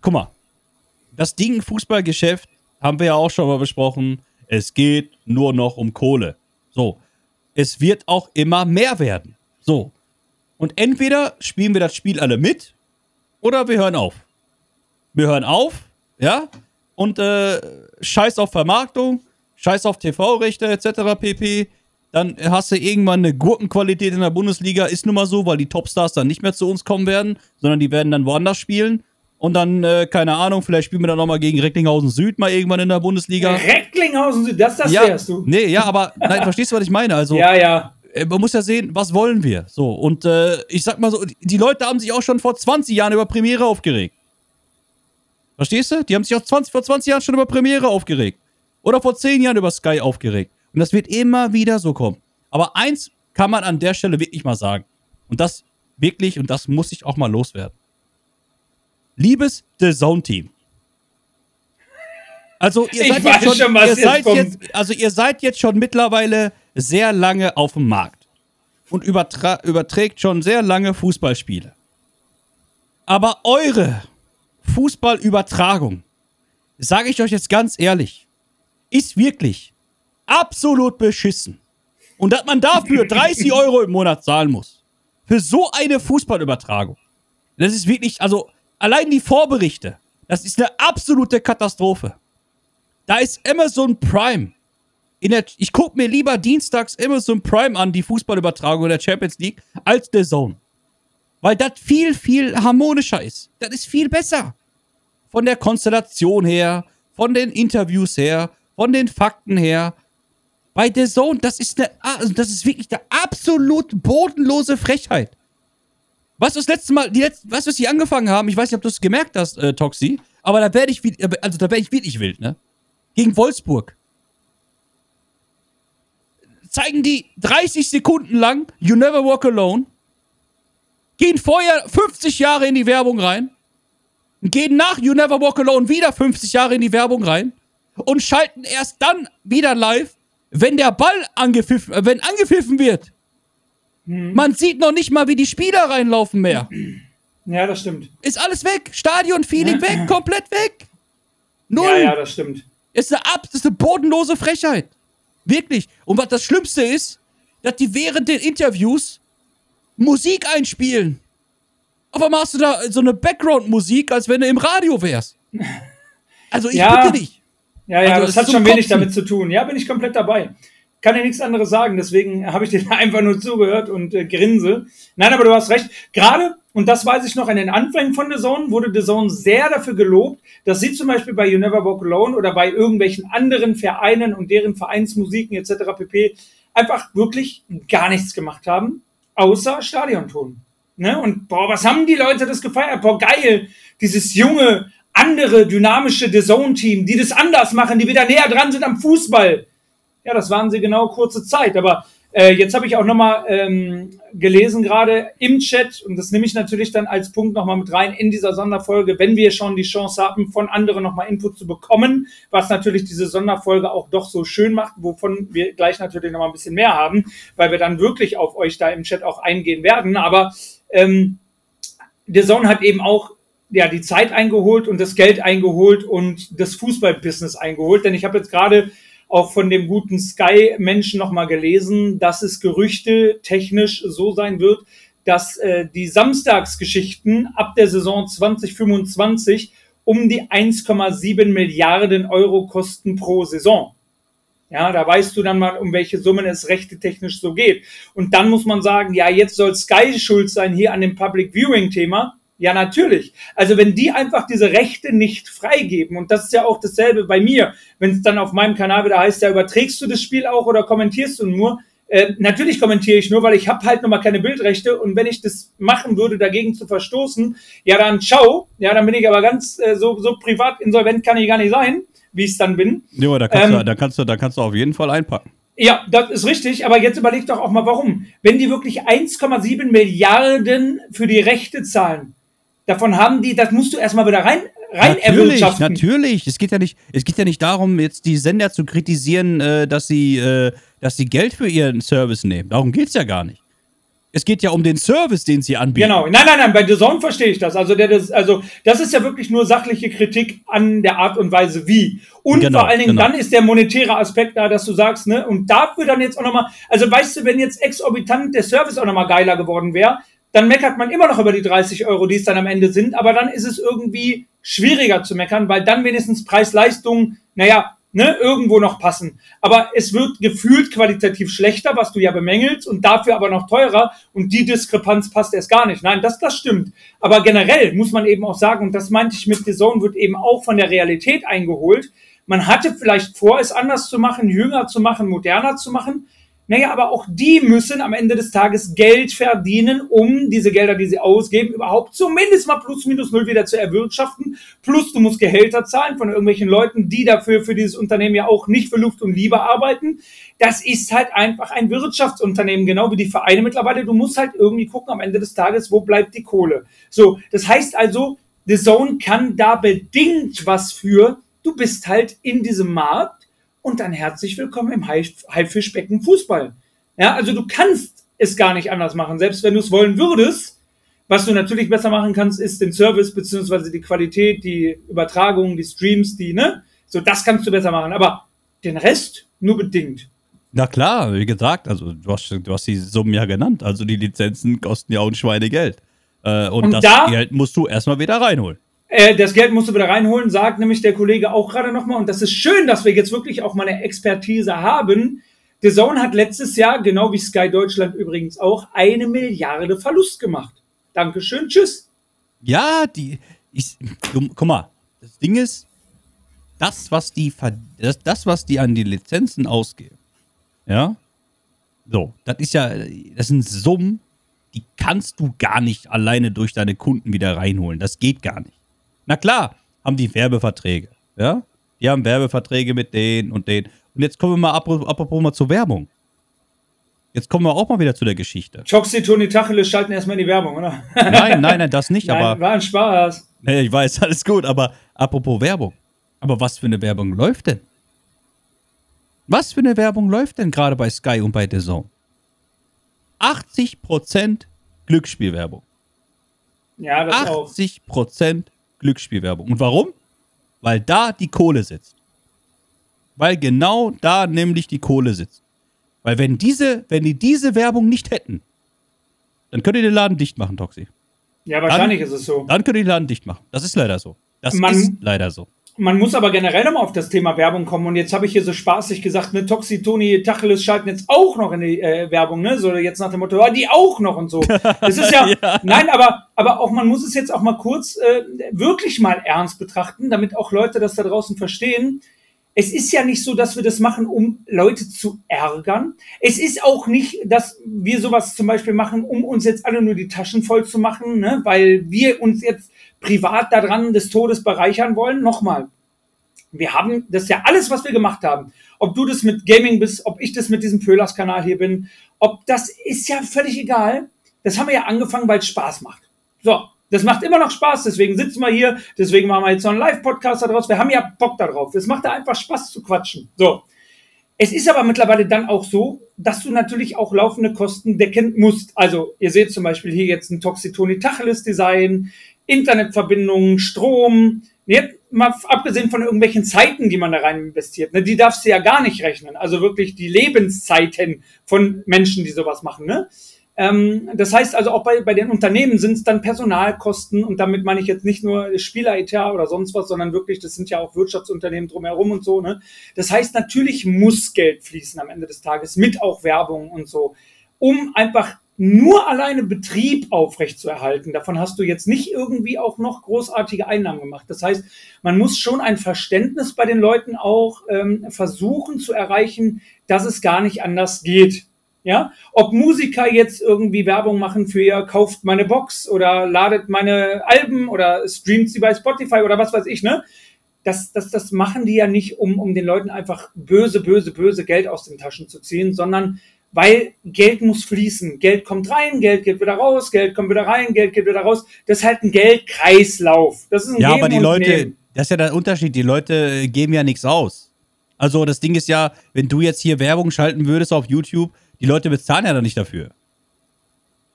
guck mal, das Ding Fußballgeschäft haben wir ja auch schon mal besprochen, es geht nur noch um Kohle. So, es wird auch immer mehr werden. So, und entweder spielen wir das Spiel alle mit oder wir hören auf. Wir hören auf, ja, und äh, scheiß auf Vermarktung, scheiß auf TV-Rechte etc. pp. Dann hast du irgendwann eine Gurkenqualität in der Bundesliga. Ist nun mal so, weil die Topstars dann nicht mehr zu uns kommen werden, sondern die werden dann woanders spielen. Und dann, äh, keine Ahnung, vielleicht spielen wir dann nochmal gegen Recklinghausen Süd mal irgendwann in der Bundesliga. Recklinghausen Süd, das, das ja, wärst du. nee, ja, aber nein, verstehst du, was ich meine? Also, Ja, ja. äh, man muss ja sehen, was wollen wir? So, und äh, ich sag mal so, die Leute haben sich auch schon vor 20 Jahren über Premiere aufgeregt. Verstehst du? Die haben sich auch 20, vor 20 Jahren schon über Premiere aufgeregt. Oder vor 10 Jahren über Sky aufgeregt. Und das wird immer wieder so kommen. Aber eins kann man an der Stelle wirklich mal sagen. Und das wirklich, und das muss ich auch mal loswerden. Liebes The Zone Team. Also ihr seid jetzt schon, schon, ihr seid jetzt, also ihr seid jetzt schon mittlerweile sehr lange auf dem Markt und überträgt schon sehr lange Fußballspiele. Aber eure Fußballübertragung, sage ich euch jetzt ganz ehrlich, ist wirklich absolut beschissen. Und dass man dafür 30 Euro im Monat zahlen muss. Für so eine Fußballübertragung. Das ist wirklich, also allein die Vorberichte, das ist eine absolute Katastrophe. Da ist Amazon Prime. Der, ich gucke mir lieber dienstags Amazon Prime an, die Fußballübertragung der Champions League, als The Zone. Weil das viel, viel harmonischer ist. Das ist viel besser. Von der Konstellation her, von den Interviews her, von den Fakten her. Bei The Zone, das ist, eine, also das ist wirklich eine absolut bodenlose Frechheit. Du, das letzte Mal, die letzte, weißt du, was sie angefangen haben? Ich weiß nicht, ob du es gemerkt hast, äh, Toxi, aber da werde ich, wie- also da werde ich wirklich wild, ne? Gegen Wolfsburg. Zeigen die 30 Sekunden lang You Never Walk Alone, gehen vorher 50 Jahre in die Werbung rein, gehen nach You Never Walk Alone wieder 50 Jahre in die Werbung rein und schalten erst dann wieder live, wenn der Ball angepfiffen, äh, wenn angepfiffen wird. Man sieht noch nicht mal, wie die Spieler reinlaufen mehr. Ja, das stimmt. Ist alles weg. Stadion-Feeling weg, komplett weg. Null. Ja, ja, das stimmt. Ist eine, ab, ist eine bodenlose Frechheit. Wirklich. Und was das Schlimmste ist, dass die während den Interviews Musik einspielen. Auf einmal hast du da so eine Background-Musik, als wenn du im Radio wärst. Also ich Ja. bitte dich. Ja, ja, Also, das hat schon wenig damit zu tun. Ja, bin ich komplett dabei. Kann ja nichts anderes sagen, deswegen habe ich dir einfach nur zugehört und äh, grinse. Nein, aber du hast recht. Gerade, und das weiß ich noch, in den Anfängen von The Zone wurde The Zone sehr dafür gelobt, dass sie zum Beispiel bei You Never Walk Alone oder bei irgendwelchen anderen Vereinen und deren Vereinsmusiken etc. pp. einfach wirklich gar nichts gemacht haben, außer Stadionton. Ne? Und boah, was haben die Leute das gefeiert? Boah, geil, dieses junge, andere, dynamische The Zone-Team, die das anders machen, die wieder näher dran sind am Fußball. Ja, das waren sie genau kurze Zeit. Aber äh, jetzt habe ich auch nochmal ähm, gelesen, gerade im Chat, und das nehme ich natürlich dann als Punkt nochmal mit rein in dieser Sonderfolge, wenn wir schon die Chance haben, von anderen nochmal Input zu bekommen, was natürlich diese Sonderfolge auch doch so schön macht, wovon wir gleich natürlich nochmal ein bisschen mehr haben, weil wir dann wirklich auf euch da im Chat auch eingehen werden. Aber ähm, der Zone hat eben auch ja, die Zeit eingeholt und das Geld eingeholt und das Fußballbusiness eingeholt. Denn ich habe jetzt gerade auch von dem guten Sky-Menschen nochmal gelesen, dass es Gerüchte technisch so sein wird, dass äh, die Samstagsgeschichten ab der Saison 2025 um die 1,7 Milliarden Euro kosten pro Saison. Ja, da weißt du dann mal, um welche Summen es rechte technisch so geht. Und dann muss man sagen, ja, jetzt soll Sky schuld sein hier an dem Public Viewing Thema. Ja, natürlich. Also wenn die einfach diese Rechte nicht freigeben, und das ist ja auch dasselbe bei mir, wenn es dann auf meinem Kanal wieder heißt, ja, überträgst du das Spiel auch oder kommentierst du nur? Äh, natürlich kommentiere ich nur, weil ich habe halt nochmal keine Bildrechte und wenn ich das machen würde, dagegen zu verstoßen, ja dann ciao, ja dann bin ich aber ganz äh, so, so privat insolvent kann ich gar nicht sein, wie ich es dann bin. Ja, da kannst, Ähm, du, da, kannst du, da kannst du auf jeden Fall einpacken. Ja, das ist richtig, aber jetzt überleg doch auch mal, warum. Wenn die wirklich 1,7 Milliarden für die Rechte zahlen, davon haben die, das musst du erstmal wieder rein, rein natürlich, natürlich. Es geht ja nicht, es geht ja nicht darum, jetzt die Sender zu kritisieren, äh, dass sie, äh, dass sie Geld für ihren Service nehmen. Darum geht's ja gar nicht. Es geht ja um den Service, den sie anbieten. Genau, nein, nein, nein, bei The Zone verstehe ich das. Also, der, das, also das ist ja wirklich nur sachliche Kritik an der Art und Weise wie. Und Genau, vor allen Dingen genau. dann ist der monetäre Aspekt da, dass du sagst, ne, und dafür dann jetzt auch nochmal, also weißt du, wenn jetzt exorbitant der Service auch nochmal geiler geworden wäre, dann meckert man immer noch über die 30 Euro, die es dann am Ende sind, aber dann ist es irgendwie schwieriger zu meckern, weil dann wenigstens Preis-Leistung, naja, ne, irgendwo noch passen. Aber es wird gefühlt qualitativ schlechter, was du ja bemängelst, und dafür aber noch teurer, und die Diskrepanz passt erst gar nicht. Nein, das, das stimmt. Aber generell muss man eben auch sagen, und das meinte ich mit The Zone, wird eben auch von der Realität eingeholt. Man hatte vielleicht vor, es anders zu machen, jünger zu machen, moderner zu machen. Naja, aber auch die müssen am Ende des Tages Geld verdienen, um diese Gelder, die sie ausgeben, überhaupt zumindest mal plus minus null wieder zu erwirtschaften. Plus du musst Gehälter zahlen von irgendwelchen Leuten, die dafür für dieses Unternehmen ja auch nicht für Luft und Liebe arbeiten. Das ist halt einfach ein Wirtschaftsunternehmen, genau wie die Vereine mittlerweile. Du musst halt irgendwie gucken am Ende des Tages, wo bleibt die Kohle. So, das heißt also, The Zone kann da bedingt was für. Du bist halt in diesem Markt und dann herzlich willkommen im Haif- Haifischbecken Fußball. Ja, also du kannst es gar nicht anders machen. Selbst wenn du es wollen würdest, was du natürlich besser machen kannst, ist den Service beziehungsweise die Qualität, die Übertragung, die Streams, die, ne? So, das kannst du besser machen. Aber den Rest nur bedingt. Na klar, wie gesagt, also du hast, du hast die Summen ja genannt. Also die Lizenzen kosten ja auch ein Schweinegeld. Äh, und, Und das da- Geld musst du erstmal wieder reinholen. Äh, das Geld musst du wieder reinholen, sagt nämlich der Kollege auch gerade nochmal. Und das ist schön, dass wir jetzt wirklich auch mal eine Expertise haben. The Zone hat letztes Jahr, genau wie Sky Deutschland übrigens auch, eine Milliarde Verlust gemacht. Dankeschön, tschüss. Ja, die. Ich, guck mal, das Ding ist, das, was die das, das, was die an die Lizenzen ausgeben, ja, so, das ist ja, das sind Summen, die kannst du gar nicht alleine durch deine Kunden wieder reinholen. Das geht gar nicht. Na klar, haben die Werbeverträge, ja, die haben Werbeverträge mit denen und denen. Und jetzt kommen wir mal apro- apropos mal zur Werbung. Jetzt kommen wir auch mal wieder zu der Geschichte. Choxi, Toni Tacheles schalten erstmal in die Werbung, oder? Nein, nein, nein, das nicht, Nein, aber. war ein Spaß. Nee, ich weiß, alles gut, aber apropos Werbung. Aber was für eine Werbung läuft denn? Was für eine Werbung läuft denn gerade bei Sky und bei The Zone? 80% Glücksspielwerbung. Ja, das auch. 80% Glücksspielwerbung. Und warum? Weil da die Kohle sitzt. Weil genau da nämlich die Kohle sitzt. Weil wenn diese, wenn die diese Werbung nicht hätten, dann könnt ihr den Laden dicht machen, Toxi. Ja, wahrscheinlich ist es so. Dann könnt ihr den Laden dicht machen. Das ist leider so. Das Man- ist leider so. Man muss aber generell nochmal auf das Thema Werbung kommen. Und jetzt habe ich hier so spaßig gesagt, ne, Toxi, Toni, Tacheles schalten jetzt auch noch in die äh, Werbung, ne? So jetzt nach dem Motto, ja, die auch noch und so. Das ist ja, ja. nein, aber, aber auch man muss es jetzt auch mal kurz äh, wirklich mal ernst betrachten, damit auch Leute das da draußen verstehen. Es ist ja nicht so, dass wir das machen, um Leute zu ärgern. Es ist auch nicht, dass wir sowas zum Beispiel machen, um uns jetzt alle nur die Taschen voll zu machen, ne? weil wir uns jetzt privat daran des Todes bereichern wollen. Nochmal, wir haben das ja alles, was wir gemacht haben. Ob du das mit Gaming bist, ob ich das mit diesem Pöhlers-Kanal hier bin, ob das ist ja völlig egal. Das haben wir ja angefangen, weil es Spaß macht. So, das macht immer noch Spaß, deswegen sitzen wir hier, deswegen machen wir jetzt so einen Live-Podcast daraus. Wir haben ja Bock darauf. Es macht da einfach Spaß zu quatschen. So. Es ist aber mittlerweile dann auch so, dass du natürlich auch laufende Kosten decken musst. Also, ihr seht zum Beispiel hier jetzt ein Toxitoni Tacheles Design. Internetverbindungen, Strom, jetzt mal abgesehen von irgendwelchen Zeiten, die man da rein investiert, ne, die darfst du ja gar nicht rechnen. Also wirklich die Lebenszeiten von Menschen, die sowas machen. Ne? Ähm, das heißt also auch bei, bei den Unternehmen sind es dann Personalkosten und damit meine ich jetzt nicht nur Spieleretat oder sonst was, sondern wirklich, das sind ja auch Wirtschaftsunternehmen drumherum und so. Ne? Das heißt, natürlich muss Geld fließen am Ende des Tages mit auch Werbung und so, um einfach nur alleine Betrieb aufrechtzuerhalten, davon hast du jetzt nicht irgendwie auch noch großartige Einnahmen gemacht. Das heißt, man muss schon ein Verständnis bei den Leuten auch ähm, versuchen zu erreichen, dass es gar nicht anders geht. Ja, ob Musiker jetzt irgendwie Werbung machen für ihr, kauft meine Box oder ladet meine Alben oder streamt sie bei Spotify oder was weiß ich, ne? Das, das, das machen die ja nicht, um, um den Leuten einfach böse, böse, böse Geld aus den Taschen zu ziehen, sondern weil Geld muss fließen. Geld kommt rein, Geld geht wieder raus, Geld kommt wieder rein, Geld geht wieder raus. Das ist halt ein Geldkreislauf. Das ist ein ja, Geben aber die Leute, Nehmen. das ist ja der Unterschied. Die Leute geben ja nichts aus. Also das Ding ist ja, wenn du jetzt hier Werbung schalten würdest auf YouTube, die Leute bezahlen ja dann nicht dafür.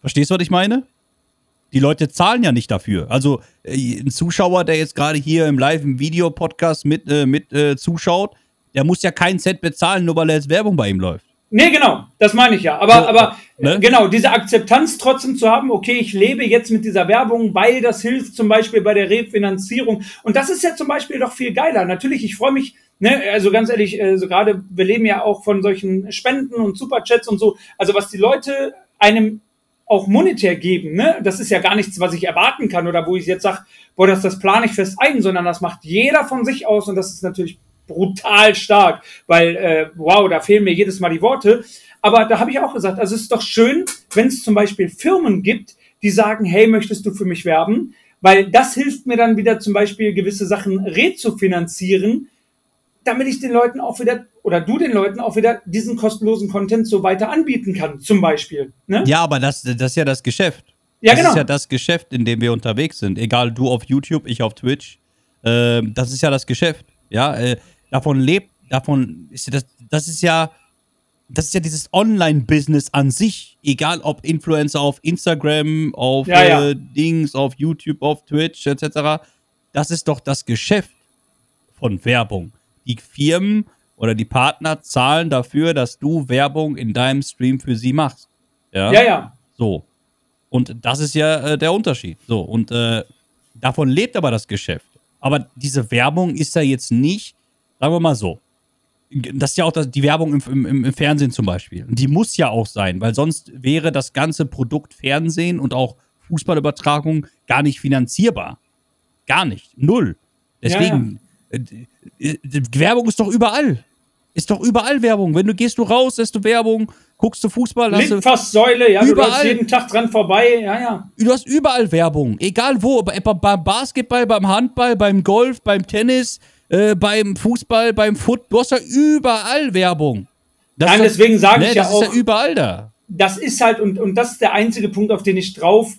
Verstehst du, was ich meine? Die Leute zahlen ja nicht dafür. Also äh, ein Zuschauer, der jetzt gerade hier im Live, im Videopodcast mit, äh, mit äh, zuschaut, der muss ja keinen Cent bezahlen, nur weil er jetzt Werbung bei ihm läuft. Nee, genau, das meine ich ja. Aber, aber ne? genau, diese Akzeptanz trotzdem zu haben, okay, ich lebe jetzt mit dieser Werbung, weil das hilft zum Beispiel bei der Refinanzierung. Und das ist ja zum Beispiel doch viel geiler. Natürlich, ich freue mich, ne, also ganz ehrlich, äh, so gerade, wir leben ja auch von solchen Spenden und Superchats und so. Also was die Leute einem auch monetär geben, ne, das ist ja gar nichts, was ich erwarten kann oder wo ich jetzt sage, boah, das, das plane ich fest ein, sondern das macht jeder von sich aus und das ist natürlich brutal stark, weil, äh, wow, da fehlen mir jedes Mal die Worte. Aber da habe ich auch gesagt, also es ist doch schön, wenn es zum Beispiel Firmen gibt, die sagen, hey, möchtest du für mich werben? Weil das hilft mir dann wieder zum Beispiel gewisse Sachen rezufinanzieren, damit ich den Leuten auch wieder oder du den Leuten auch wieder diesen kostenlosen Content so weiter anbieten kann, zum Beispiel. Ne? Ja, aber das, das ist ja das Geschäft. Ja, das genau. ist ja das Geschäft, in dem wir unterwegs sind. Egal, du auf YouTube, ich auf Twitch. Äh, das ist ja das Geschäft. Ja, äh, davon lebt, davon ist das, das ist ja, das ist ja dieses Online-Business an sich, egal ob Influencer auf Instagram, auf ja, ja. Äh, Dings, auf YouTube, auf Twitch, etc. Das ist doch das Geschäft von Werbung. Die Firmen oder die Partner zahlen dafür, dass du Werbung in deinem Stream für sie machst. Ja, ja. ja. So. Und das ist ja äh, der Unterschied. So, und äh, davon lebt aber das Geschäft. Aber diese Werbung ist ja jetzt nicht Sagen wir mal so. Das ist ja auch die Werbung im, im, im Fernsehen zum Beispiel. Die muss ja auch sein, weil sonst wäre das ganze Produkt Fernsehen und auch Fußballübertragung gar nicht finanzierbar. Gar nicht. Null. Deswegen, ja, ja. Äh, äh, Werbung ist doch überall. Ist doch überall Werbung. Wenn du gehst du raus, hast du Werbung, guckst du Fußball, hast du Säule, ja, überall. du jeden Tag dran vorbei, ja, ja. Du hast überall Werbung, egal wo, beim Basketball, beim Handball, beim Golf, beim Tennis, äh, beim Fußball, beim Foot. Du hast ja überall Werbung. Das Nein, deswegen sage ne, ich ja das auch. Das ist ja überall da. Das ist halt, und, und das ist der einzige Punkt, auf den ich drauf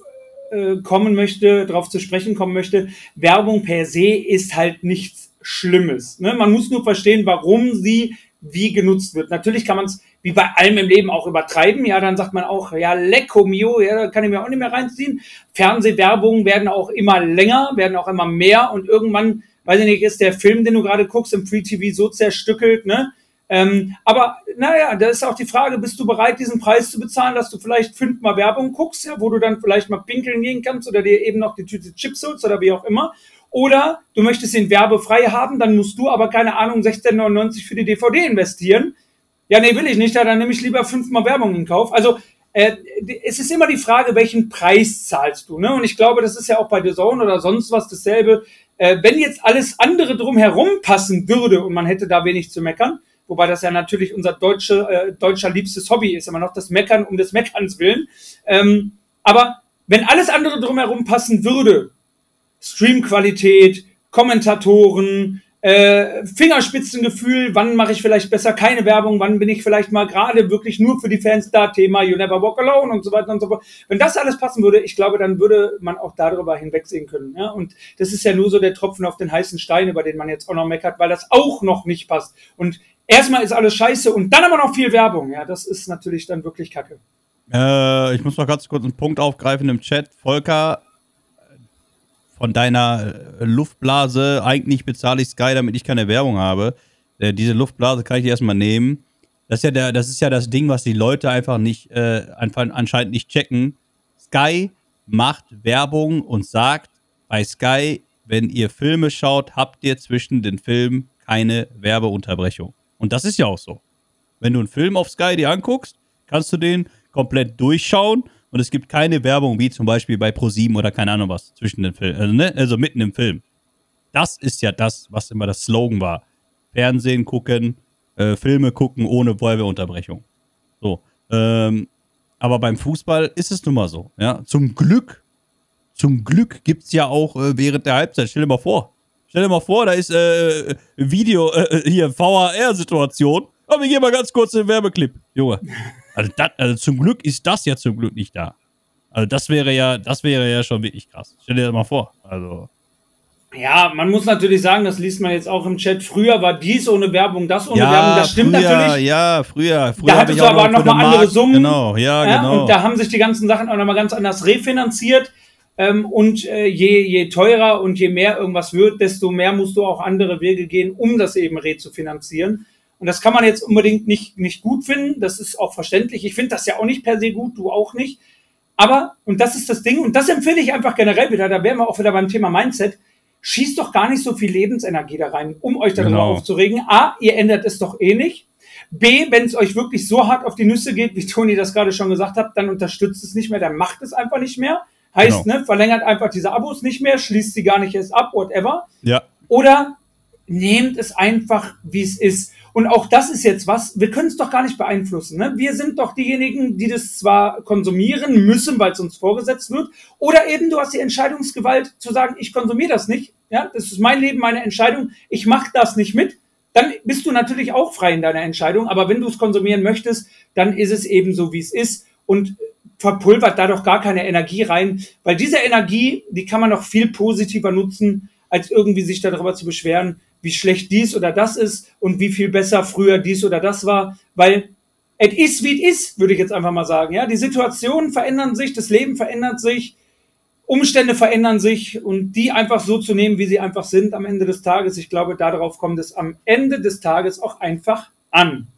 äh, kommen möchte, drauf zu sprechen kommen möchte. Werbung per se ist halt nichts Schlimmes. Ne? Man muss nur verstehen, warum sie wie genutzt wird. Natürlich kann man es wie bei allem im Leben auch übertreiben. Ja, dann sagt man auch, ja, lecco mio, ja, da kann ich mir auch nicht mehr reinziehen. Fernsehwerbungen werden auch immer länger, werden auch immer mehr und irgendwann weiß ich nicht, ist der Film, den du gerade guckst im Free TV so zerstückelt, ne? Ähm, aber naja, da ist auch die Frage, bist du bereit, diesen Preis zu bezahlen, dass du vielleicht fünfmal Werbung guckst, ja, wo du dann vielleicht mal pinkeln gehen kannst oder dir eben noch die Tüte Chips holst oder wie auch immer. Oder du möchtest ihn werbefrei haben, dann musst du aber, keine Ahnung, 16,99 für die DVD investieren. Ja, nee, will ich nicht, ja, dann nehme ich lieber fünfmal Werbung in Kauf. Also äh, es ist immer die Frage, welchen Preis zahlst du. Ne? Und ich glaube, das ist ja auch bei The Zone oder sonst was dasselbe. Äh, wenn jetzt alles andere drumherum passen würde und man hätte da wenig zu meckern, wobei das ja natürlich unser deutsche, äh, deutscher liebstes Hobby ist, immer noch das Meckern um des Meckerns willen. Ähm, aber wenn alles andere drumherum passen würde, Streamqualität, Kommentatoren, äh, Fingerspitzengefühl, wann mache ich vielleicht besser keine Werbung, wann bin ich vielleicht mal gerade wirklich nur für die Fans da, Thema You Never Walk Alone und so weiter und so fort. Wenn das alles passen würde, ich glaube, dann würde man auch darüber hinwegsehen können. Ja? Und das ist ja nur so der Tropfen auf den heißen Stein, über den man jetzt auch noch meckert, weil das auch noch nicht passt. Und erstmal ist alles scheiße und dann aber noch viel Werbung. Ja, das ist natürlich dann wirklich kacke. Äh, ich muss noch ganz kurz einen Punkt aufgreifen im Chat. Volker von deiner äh, Luftblase, eigentlich bezahle ich Sky, damit ich keine Werbung habe. Äh, diese Luftblase kann ich erstmal nehmen. Das ist, ja der, das ist ja das Ding, was die Leute einfach nicht, äh, anscheinend nicht checken. Sky macht Werbung und sagt bei Sky, wenn ihr Filme schaut, habt ihr zwischen den Filmen keine Werbeunterbrechung. Und das ist ja auch so. Wenn du einen Film auf Sky dir anguckst, kannst du den komplett durchschauen und es gibt keine Werbung, wie zum Beispiel bei Pro7 oder keine Ahnung was, zwischen den Filmen, also, ne? also mitten im Film. Das ist ja das, was immer das Slogan war. Fernsehen gucken, äh, Filme gucken ohne Werbeunterbrechung. So. Ähm, aber beim Fußball ist es nun mal so. Ja? Zum Glück, zum Glück gibt es ja auch äh, während der Halbzeit, stell dir mal vor. Stell dir mal vor, da ist äh, Video, äh, hier, VAR-Situation. Aber wir gehen mal ganz kurz den Werbeclip, Junge. Also, das, also zum Glück ist das ja zum Glück nicht da. Also das wäre ja, das wäre ja schon wirklich krass. Stell dir das mal vor. Also. Ja, man muss natürlich sagen, das liest man jetzt auch im Chat. Früher war dies ohne Werbung, das ohne ja, Werbung. Das stimmt früher, natürlich. Ja, früher. früher da hattest du aber noch mal andere Summen. Genau, ja, ja, genau. Und da haben sich die ganzen Sachen auch nochmal ganz anders refinanziert. Ähm, und äh, je, je teurer und je mehr irgendwas wird, desto mehr musst du auch andere Wege gehen, um das eben rezufinanzieren. Und das kann man jetzt unbedingt nicht, nicht gut finden. Das ist auch verständlich. Ich finde das ja auch nicht per se gut, du auch nicht. Aber, und das ist das Ding, und das empfehle ich einfach generell wieder, da wären wir auch wieder beim Thema Mindset, schießt doch gar nicht so viel Lebensenergie da rein, um euch darüber genau. aufzuregen. A, ihr ändert es doch eh nicht. B, wenn es euch wirklich so hart auf die Nüsse geht, wie Toni das gerade schon gesagt hat, dann unterstützt es nicht mehr, dann macht es einfach nicht mehr. Heißt, genau. ne, verlängert einfach diese Abos nicht mehr, schließt sie gar nicht erst ab, whatever. Ja. Oder nehmt es einfach, wie es ist. Und auch das ist jetzt was, wir können es doch gar nicht beeinflussen. Ne? Wir sind doch diejenigen, die das zwar konsumieren müssen, weil es uns vorgesetzt wird, oder eben du hast die Entscheidungsgewalt zu sagen, ich konsumiere das nicht. Ja, das ist mein Leben, meine Entscheidung. Ich mache das nicht mit. Dann bist du natürlich auch frei in deiner Entscheidung. Aber wenn du es konsumieren möchtest, dann ist es eben so, wie es ist. Und verpulvert da doch gar keine Energie rein, weil diese Energie, die kann man noch viel positiver nutzen, als irgendwie sich darüber zu beschweren, wie schlecht dies oder das ist und wie viel besser früher dies oder das war, weil es ist, wie es ist, würde ich jetzt einfach mal sagen. Ja, die Situationen verändern sich, das Leben verändert sich, Umstände verändern sich und die einfach so zu nehmen, wie sie einfach sind am Ende des Tages. Ich glaube, darauf kommt es am Ende des Tages auch einfach an.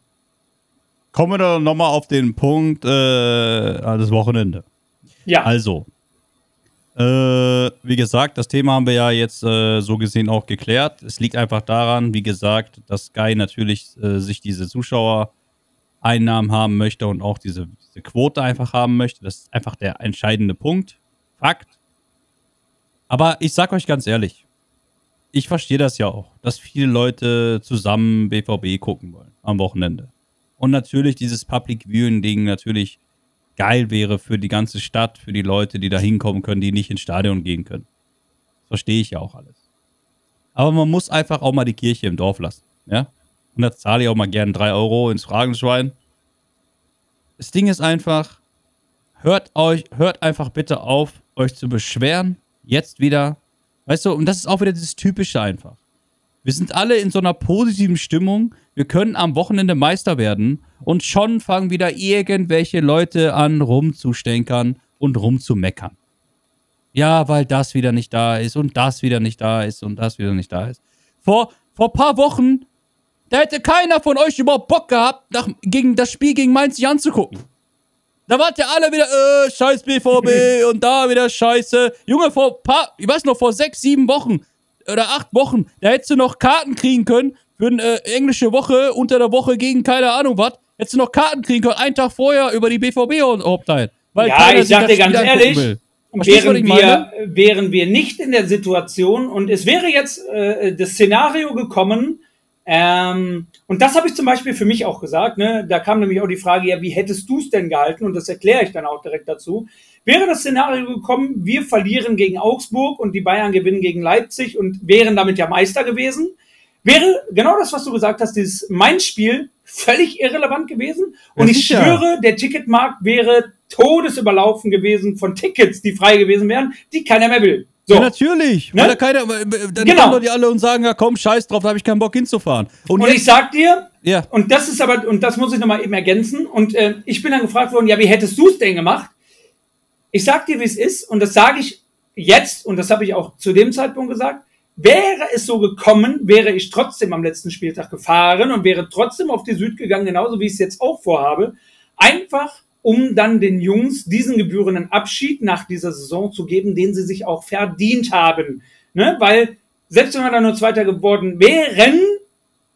Kommen wir doch nochmal auf den Punkt äh, das Wochenende. Ja. Also, äh, wie gesagt, das Thema haben wir ja jetzt äh, so gesehen auch geklärt. Es liegt einfach daran, wie gesagt, dass Sky natürlich äh, sich diese Zuschauereinnahmen haben möchte und auch diese, diese, Quote einfach haben möchte. Das ist einfach der entscheidende Punkt. Fakt. Aber ich sag euch ganz ehrlich, ich verstehe das ja auch, dass viele Leute zusammen BVB gucken wollen am Wochenende. Und natürlich dieses Public Viewing-Ding natürlich geil wäre für die ganze Stadt, für die Leute, die da hinkommen können, die nicht ins Stadion gehen können. Das verstehe ich ja auch alles. Aber man muss einfach auch mal die Kirche im Dorf lassen. Ja? Und da zahle ich auch mal gern drei Euro ins Fragenschwein. Das Ding ist einfach, hört euch, hört einfach bitte auf, euch zu beschweren. Jetzt wieder. Weißt du, und das ist auch wieder das Typische einfach. Wir sind alle in so einer positiven Stimmung. Wir können am Wochenende Meister werden und schon fangen wieder irgendwelche Leute an rumzustänkern und rumzumeckern. Ja, weil das wieder nicht da ist und das wieder nicht da ist und das wieder nicht da ist. Vor, vor ein paar Wochen, da hätte keiner von euch überhaupt Bock gehabt, nach, gegen das Spiel gegen Mainz sich anzugucken. Da wart ihr alle wieder, äh, scheiß BVB und da wieder scheiße. Junge, vor paar, ich weiß noch, vor sechs, sieben Wochen, oder acht Wochen, da hättest du noch Karten kriegen können für eine äh, englische Woche unter der Woche gegen keine Ahnung was. Hättest du noch Karten kriegen können, einen Tag vorher über die BVB-Hauptteil. Ja, ich sag dir ganz ehrlich, wären wir, wären wir nicht in der Situation und es wäre jetzt äh, das Szenario gekommen, ähm, und das habe ich zum Beispiel für mich auch gesagt. Ne? Da kam nämlich auch die Frage, ja, wie hättest du es denn gehalten? Und das erkläre ich dann auch direkt dazu. Wäre das Szenario gekommen, wir verlieren gegen Augsburg und die Bayern gewinnen gegen Leipzig und wären damit ja Meister gewesen, wäre genau das, was du gesagt hast, dieses mein Spiel völlig irrelevant gewesen. Und ja, ich schwöre, der Ticketmarkt wäre todesüberlaufen gewesen von Tickets, die frei gewesen wären, die keiner mehr will. So. Ja, natürlich. Ne? Weil da keiner, dann genau. kommen die alle und sagen, ja komm, scheiß drauf, da habe ich keinen Bock hinzufahren. Und, und ich sag dir, ja. und das ist aber, und das muss ich nochmal eben ergänzen, und äh, ich bin dann gefragt worden, ja, wie hättest du es denn gemacht? Ich sag dir, wie es ist, und das sage ich jetzt, und das habe ich auch zu dem Zeitpunkt gesagt, wäre es so gekommen, wäre ich trotzdem am letzten Spieltag gefahren und wäre trotzdem auf die Süd gegangen, genauso wie ich es jetzt auch vorhabe. Einfach um dann den Jungs diesen gebührenden Abschied nach dieser Saison zu geben, den sie sich auch verdient haben. Ne? Weil selbst wenn wir dann nur Zweiter geworden wären,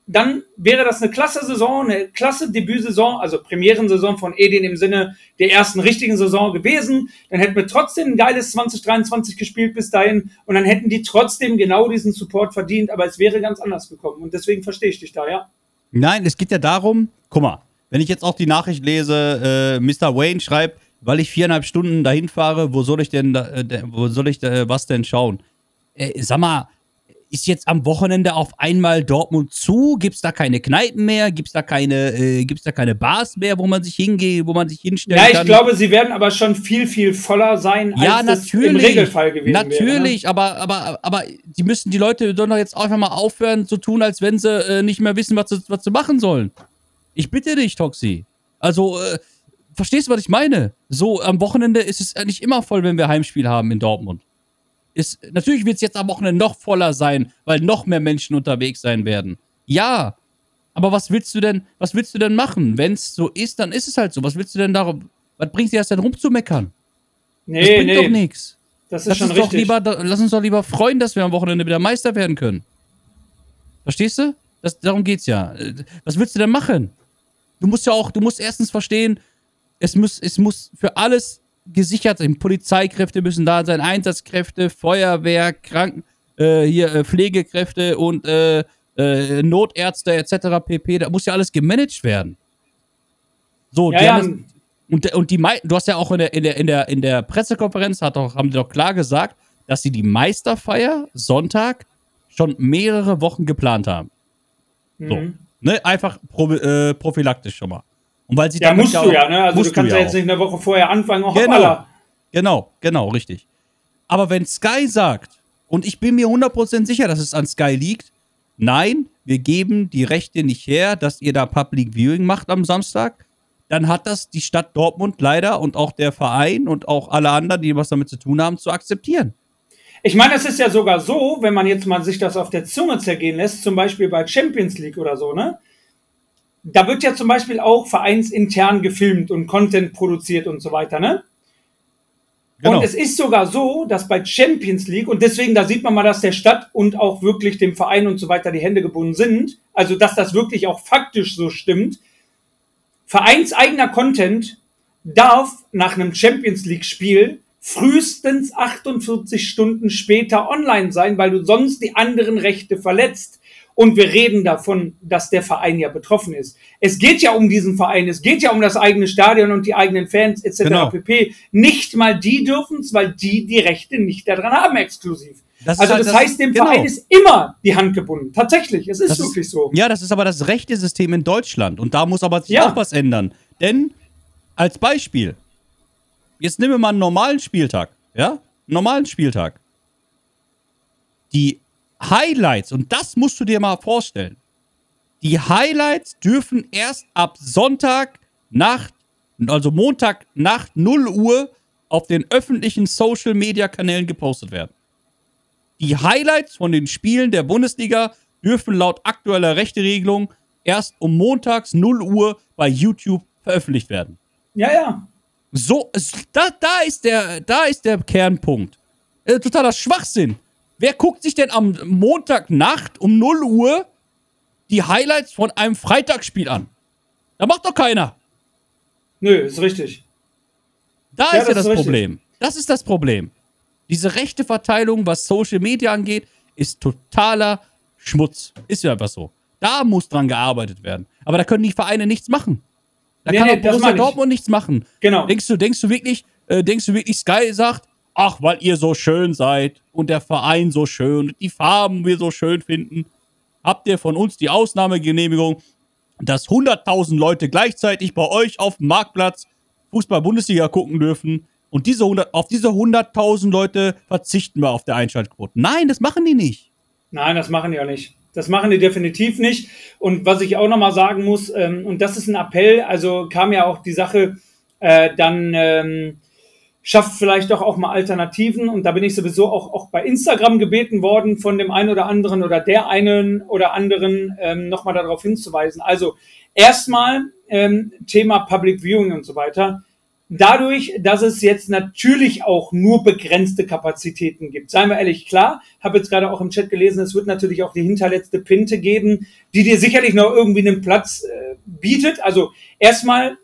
dann wäre das eine klasse Saison, eine klasse Debütsaison, also Premierensaison von Edin im Sinne der ersten richtigen Saison gewesen. Dann hätten wir trotzdem ein geiles 2023 gespielt bis dahin und dann hätten die trotzdem genau diesen Support verdient, aber es wäre ganz anders gekommen und deswegen verstehe ich dich da, ja. Nein, es geht ja darum, guck mal, wenn ich jetzt auch die Nachricht lese, äh, Mr. Wayne schreibt, weil ich viereinhalb Stunden dahin fahre, wo soll ich denn, äh, wo soll ich äh, was denn schauen? Äh, sag mal, ist jetzt am Wochenende auf einmal Dortmund zu? Gibt es da keine Kneipen mehr? Gibt es da keine, äh, gibt's da keine Bars mehr, wo man sich hingeht, wo man sich hinstellt? Ja, ich kann? glaube, sie werden aber schon viel, viel voller sein, als ja, natürlich, im Regelfall gewesen natürlich, wäre. Natürlich, ne? aber, aber, aber die müssen die Leute doch noch jetzt einfach mal aufhören zu tun, als wenn sie äh, nicht mehr wissen, was sie, was sie machen sollen. Ich bitte dich, Toxi. Also, äh, verstehst du, was ich meine? So, am Wochenende ist es nicht immer voll, wenn wir Heimspiel haben in Dortmund. Ist, natürlich wird es jetzt am Wochenende noch voller sein, weil noch mehr Menschen unterwegs sein werden. Ja, aber was willst du denn, was willst du denn machen? Wenn es so ist, dann ist es halt so. Was willst du denn darum, was bringt dir das denn rumzumeckern? Nee, das bringt nee. doch nichts. Das ist lass schon richtig. Lieber, lass uns doch lieber freuen, dass wir am Wochenende wieder Meister werden können. Verstehst du? Das, darum geht's ja. Was willst du denn machen? Du musst ja auch, du musst erstens verstehen, es muss, es muss für alles gesichert sein. Polizeikräfte müssen da sein, Einsatzkräfte, Feuerwehr, Kranken, äh, hier äh, Pflegekräfte und äh, äh Notärzte etc. pp. Da muss ja alles gemanagt werden. So, ja, ja. Das, und, und die du hast ja auch in der, in der, in der, in der Pressekonferenz hat doch, haben die doch klar gesagt, dass sie die Meisterfeier Sonntag schon mehrere Wochen geplant haben. So. Mhm. Ne? Einfach pro, äh, prophylaktisch schon mal. Und weil sie ja, musst du ja, ne? Also du kannst ja, jetzt nicht eine Woche vorher anfangen, auch genau. genau, genau, richtig. Aber wenn Sky sagt, und ich bin mir 100% sicher, dass es an Sky liegt, nein, wir geben die Rechte nicht her, dass ihr da Public Viewing macht am Samstag, dann hat das die Stadt Dortmund leider und auch der Verein und auch alle anderen, die was damit zu tun haben, zu akzeptieren. Ich meine, es ist ja sogar so, wenn man jetzt mal sich das auf der Zunge zergehen lässt, zum Beispiel bei Champions League oder so, ne? Da wird ja zum Beispiel auch vereinsintern gefilmt und Content produziert und so weiter, ne? Genau. Und es ist sogar so, dass bei Champions League, und deswegen, da sieht man mal, dass der Stadt und auch wirklich dem Verein und so weiter die Hände gebunden sind, also dass das wirklich auch faktisch so stimmt, vereinseigener Content darf nach einem Champions League Spiel frühestens 48 Stunden später online sein, weil du sonst die anderen Rechte verletzt. Und wir reden davon, dass der Verein ja betroffen ist. Es geht ja um diesen Verein, es geht ja um das eigene Stadion und die eigenen Fans etc. Genau. pp. Nicht mal die dürfen es, weil die die Rechte nicht daran haben exklusiv. Das also halt, das, heißt, dem genau. Verein ist immer die Hand gebunden. Tatsächlich, es ist das wirklich ist, so. Ja, das ist aber das rechte System in Deutschland und da muss aber sich ja. auch was ändern. Denn als Beispiel, Jetzt nehmen wir mal einen normalen Spieltag. Ja? Einen normalen Spieltag. Die Highlights, und das musst du dir mal vorstellen. Die Highlights dürfen erst ab Sonntag Nacht, also Montag Nacht 0 Uhr auf den öffentlichen Social Media Kanälen gepostet werden. Die Highlights von den Spielen der Bundesliga dürfen laut aktueller Rechteregelung erst um montags 0 Uhr bei YouTube veröffentlicht werden. Ja, ja. So, da, da, ist der, da ist der Kernpunkt. Äh, totaler Schwachsinn. Wer guckt sich denn am Montagnacht um 0 Uhr die Highlights von einem Freitagsspiel an? Da macht doch keiner. Nö, ist richtig. Da Ja, ist ja das das ist. Problem. Das ist das Problem. Diese rechte Verteilung, was Social Media angeht, ist totaler Schmutz. Ist ja einfach so. Da muss dran gearbeitet werden. Aber da können die Vereine nichts machen. Da Nee, kann nee, auch Borussia. Dortmund nichts machen. Genau. Denkst du, denkst du wirklich, äh, denkst du wirklich, Sky sagt, ach, weil ihr so schön seid und der Verein so schön und die Farben wir so schön finden, habt ihr von uns die Ausnahmegenehmigung, dass 100.000 Leute gleichzeitig bei euch auf dem Marktplatz Fußball-Bundesliga gucken dürfen und diese 100, auf diese 100.000 Leute verzichten wir auf der Einschaltquote. Nein, das machen die nicht. Nein, das machen die auch nicht. Das machen die definitiv nicht. Und was ich auch nochmal sagen muss, ähm, und das ist ein Appell, also kam ja auch die Sache, äh, dann ähm, schafft vielleicht doch auch mal Alternativen. Und da bin ich sowieso auch, auch bei Instagram gebeten worden, von dem einen oder anderen oder der einen oder anderen ähm, nochmal darauf hinzuweisen. Also erstmal ähm, Thema Public Viewing und so weiter. Dadurch, dass es jetzt natürlich auch nur begrenzte Kapazitäten gibt. Seien wir ehrlich, klar, habe jetzt gerade auch im Chat gelesen, es wird natürlich auch die hinterletzte Pinte geben, die dir sicherlich noch irgendwie einen Platz äh, bietet. Also erstmal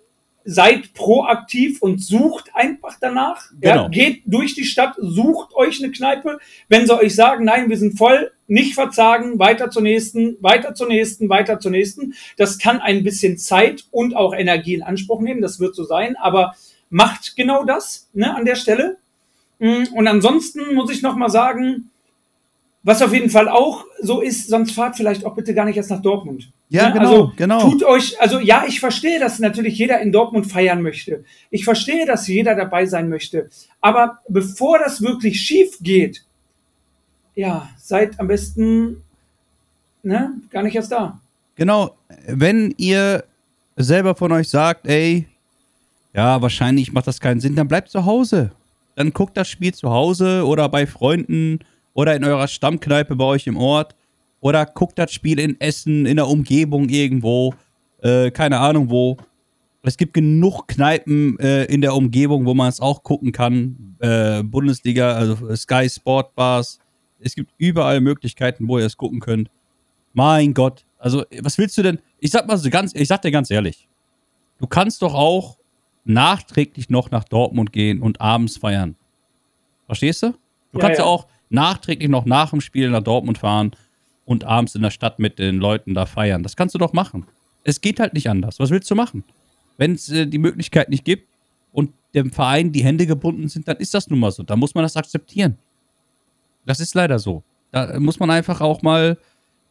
seid proaktiv und sucht einfach danach. Ja, Genau. geht durch die Stadt, sucht euch eine Kneipe. Wenn sie euch sagen, nein, wir sind voll, nicht verzagen, weiter zur nächsten, weiter zur nächsten, weiter zur nächsten. Das kann ein bisschen Zeit und auch Energie in Anspruch nehmen, das wird so sein, aber macht genau das ne, an der Stelle. Mm, Und ansonsten muss ich noch mal sagen, was auf jeden Fall auch so ist, sonst fahrt vielleicht auch bitte gar nicht erst nach Dortmund. Ja, Ne? genau, also, genau. Tut euch, also ja, ich verstehe, dass natürlich jeder in Dortmund feiern möchte. Ich verstehe, dass jeder dabei sein möchte. Aber bevor das wirklich schief geht, ja, seid am besten ne, gar nicht erst da. Genau, wenn ihr selber von euch sagt, ey, ja, wahrscheinlich macht das keinen Sinn, dann bleibt zu Hause. Dann guckt das Spiel zu Hause oder bei Freunden oder in eurer Stammkneipe bei euch im Ort oder guckt das Spiel in Essen, in der Umgebung irgendwo, äh, keine Ahnung wo. Es gibt genug Kneipen äh, in der Umgebung, wo man es auch gucken kann. Äh, Bundesliga, also Sky Sport Bars. Es gibt überall Möglichkeiten, wo ihr es gucken könnt. Mein Gott. Also, was willst du denn? Ich sag mal so ganz, ich sag dir ganz ehrlich. Du kannst doch auch nachträglich noch nach Dortmund gehen und abends feiern. Verstehst du? Du Ja, kannst ja. ja. auch nachträglich noch nach dem Spiel nach Dortmund fahren und abends in der Stadt mit den Leuten da feiern. Das kannst du doch machen. Es geht halt nicht anders. Was willst du machen? Wenn es äh, die Möglichkeit nicht gibt und dem Verein die Hände gebunden sind, dann ist das nun mal so. Da muss man das akzeptieren. Das ist leider so. Da muss man einfach auch mal,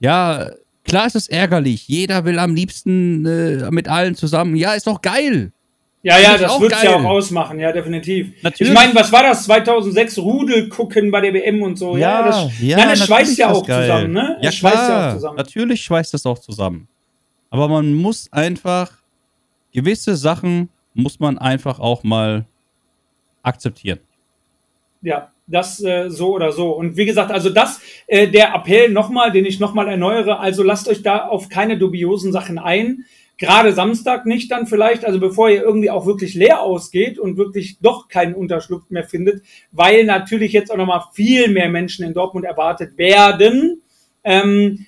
ja, klar ist es ärgerlich. Jeder will am liebsten äh, mit allen zusammen. Ja, ist doch geil. Ja, ja, das wird es ja geil. auch ausmachen, ja, definitiv. Natürlich. Ich meine, was war das? 2006 Rudel gucken bei der WM und so. Ja, das, nein, es natürlich schweißt ja das auch zusammen, ne? Ja, es schweißt ja klar. auch zusammen. Natürlich schweißt das auch zusammen. Aber man muss einfach gewisse Sachen muss man einfach auch mal akzeptieren. Ja, das äh, so oder so. Und wie gesagt, also das, äh, der Appell nochmal, den ich nochmal erneuere, also lasst euch da auf keine dubiosen Sachen ein. Gerade Samstag nicht dann vielleicht, also bevor ihr irgendwie auch wirklich leer ausgeht und wirklich doch keinen Unterschlupf mehr findet, weil natürlich jetzt auch nochmal viel mehr Menschen in Dortmund erwartet werden. Ähm,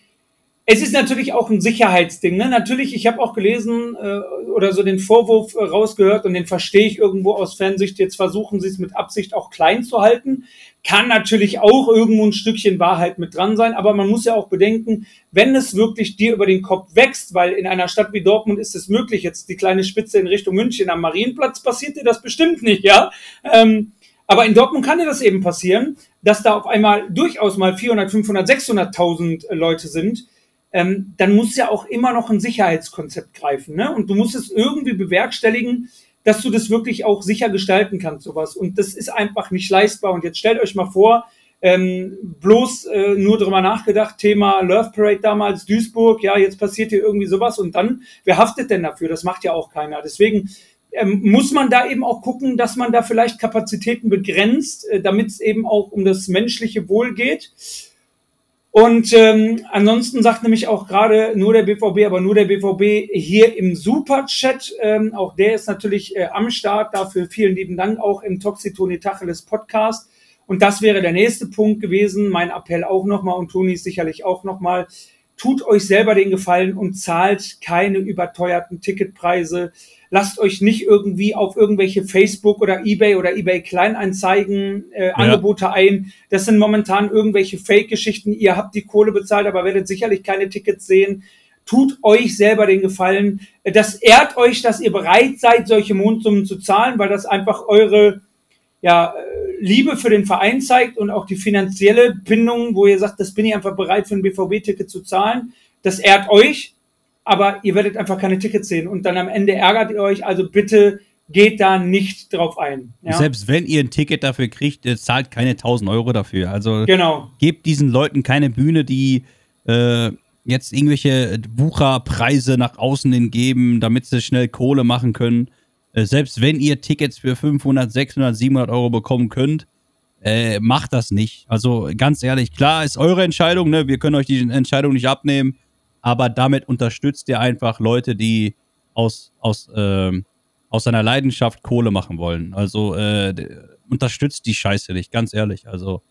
es ist natürlich auch ein Sicherheitsding. Ne? Natürlich, ich habe auch gelesen äh, oder so den Vorwurf äh, rausgehört und den verstehe ich irgendwo aus Fernsicht. Jetzt versuchen sie es mit Absicht auch klein zu halten. Kann natürlich auch irgendwo ein Stückchen Wahrheit mit dran sein, aber man muss ja auch bedenken, wenn es wirklich dir über den Kopf wächst, weil in einer Stadt wie Dortmund ist es möglich, jetzt die kleine Spitze in Richtung München am Marienplatz passiert dir das bestimmt nicht, ja. Ähm, aber in Dortmund kann dir das eben passieren, dass da auf einmal durchaus mal 400, 500, 600.000 Leute sind ähm, dann muss ja auch immer noch ein Sicherheitskonzept greifen. Ne? Und du musst es irgendwie bewerkstelligen, dass du das wirklich auch sicher gestalten kannst, sowas. Und das ist einfach nicht leistbar. Und jetzt stellt euch mal vor, ähm, bloß äh, nur drüber nachgedacht, Thema Love Parade damals, Duisburg, ja, jetzt passiert hier irgendwie sowas und dann, wer haftet denn dafür? Das macht ja auch keiner. Deswegen ähm, muss man da eben auch gucken, dass man da vielleicht Kapazitäten begrenzt, äh, damit es eben auch um das menschliche Wohl geht. Und ähm, ansonsten sagt nämlich auch gerade nur der BVB, aber nur der BVB hier im Superchat. Ähm, auch der ist natürlich äh, am Start. Dafür vielen lieben Dank auch im Toxitoni Tacheles Podcast. Und das wäre der nächste Punkt gewesen. Mein Appell auch nochmal und Toni sicherlich auch nochmal. Tut euch selber den Gefallen und zahlt keine überteuerten Ticketpreise. Lasst euch nicht irgendwie auf irgendwelche Facebook oder eBay oder eBay Kleinanzeigen äh, ja. Angebote ein. Das sind momentan irgendwelche Fake-Geschichten. Ihr habt die Kohle bezahlt, aber werdet sicherlich keine Tickets sehen tut euch selber den Gefallen. Das ehrt euch, dass ihr bereit seid, solche Mondsummen zu zahlen, weil das einfach eure ja, Liebe für den Verein zeigt und auch die finanzielle Bindung, wo ihr sagt, das bin ich einfach bereit für ein BVB-Ticket zu zahlen. Das ehrt euch, aber ihr werdet einfach keine Tickets sehen und dann am Ende ärgert ihr euch. Also bitte geht da nicht drauf ein. Ja? Selbst wenn ihr ein Ticket dafür kriegt, zahlt keine 1000 Euro dafür. Also genau. gebt diesen Leuten keine Bühne, die äh, jetzt irgendwelche Wucherpreise nach außen hin geben, damit sie schnell Kohle machen können. Äh, selbst wenn ihr Tickets für 500, 600, 700 Euro bekommen könnt, äh, macht das nicht. Also ganz ehrlich, klar ist eure Entscheidung, ne? wir können euch die Entscheidung nicht abnehmen, aber damit unterstützt ihr einfach Leute, die aus, aus, äh, aus seiner Leidenschaft Kohle machen wollen. Also äh, unterstützt die Scheiße nicht, ganz ehrlich. Also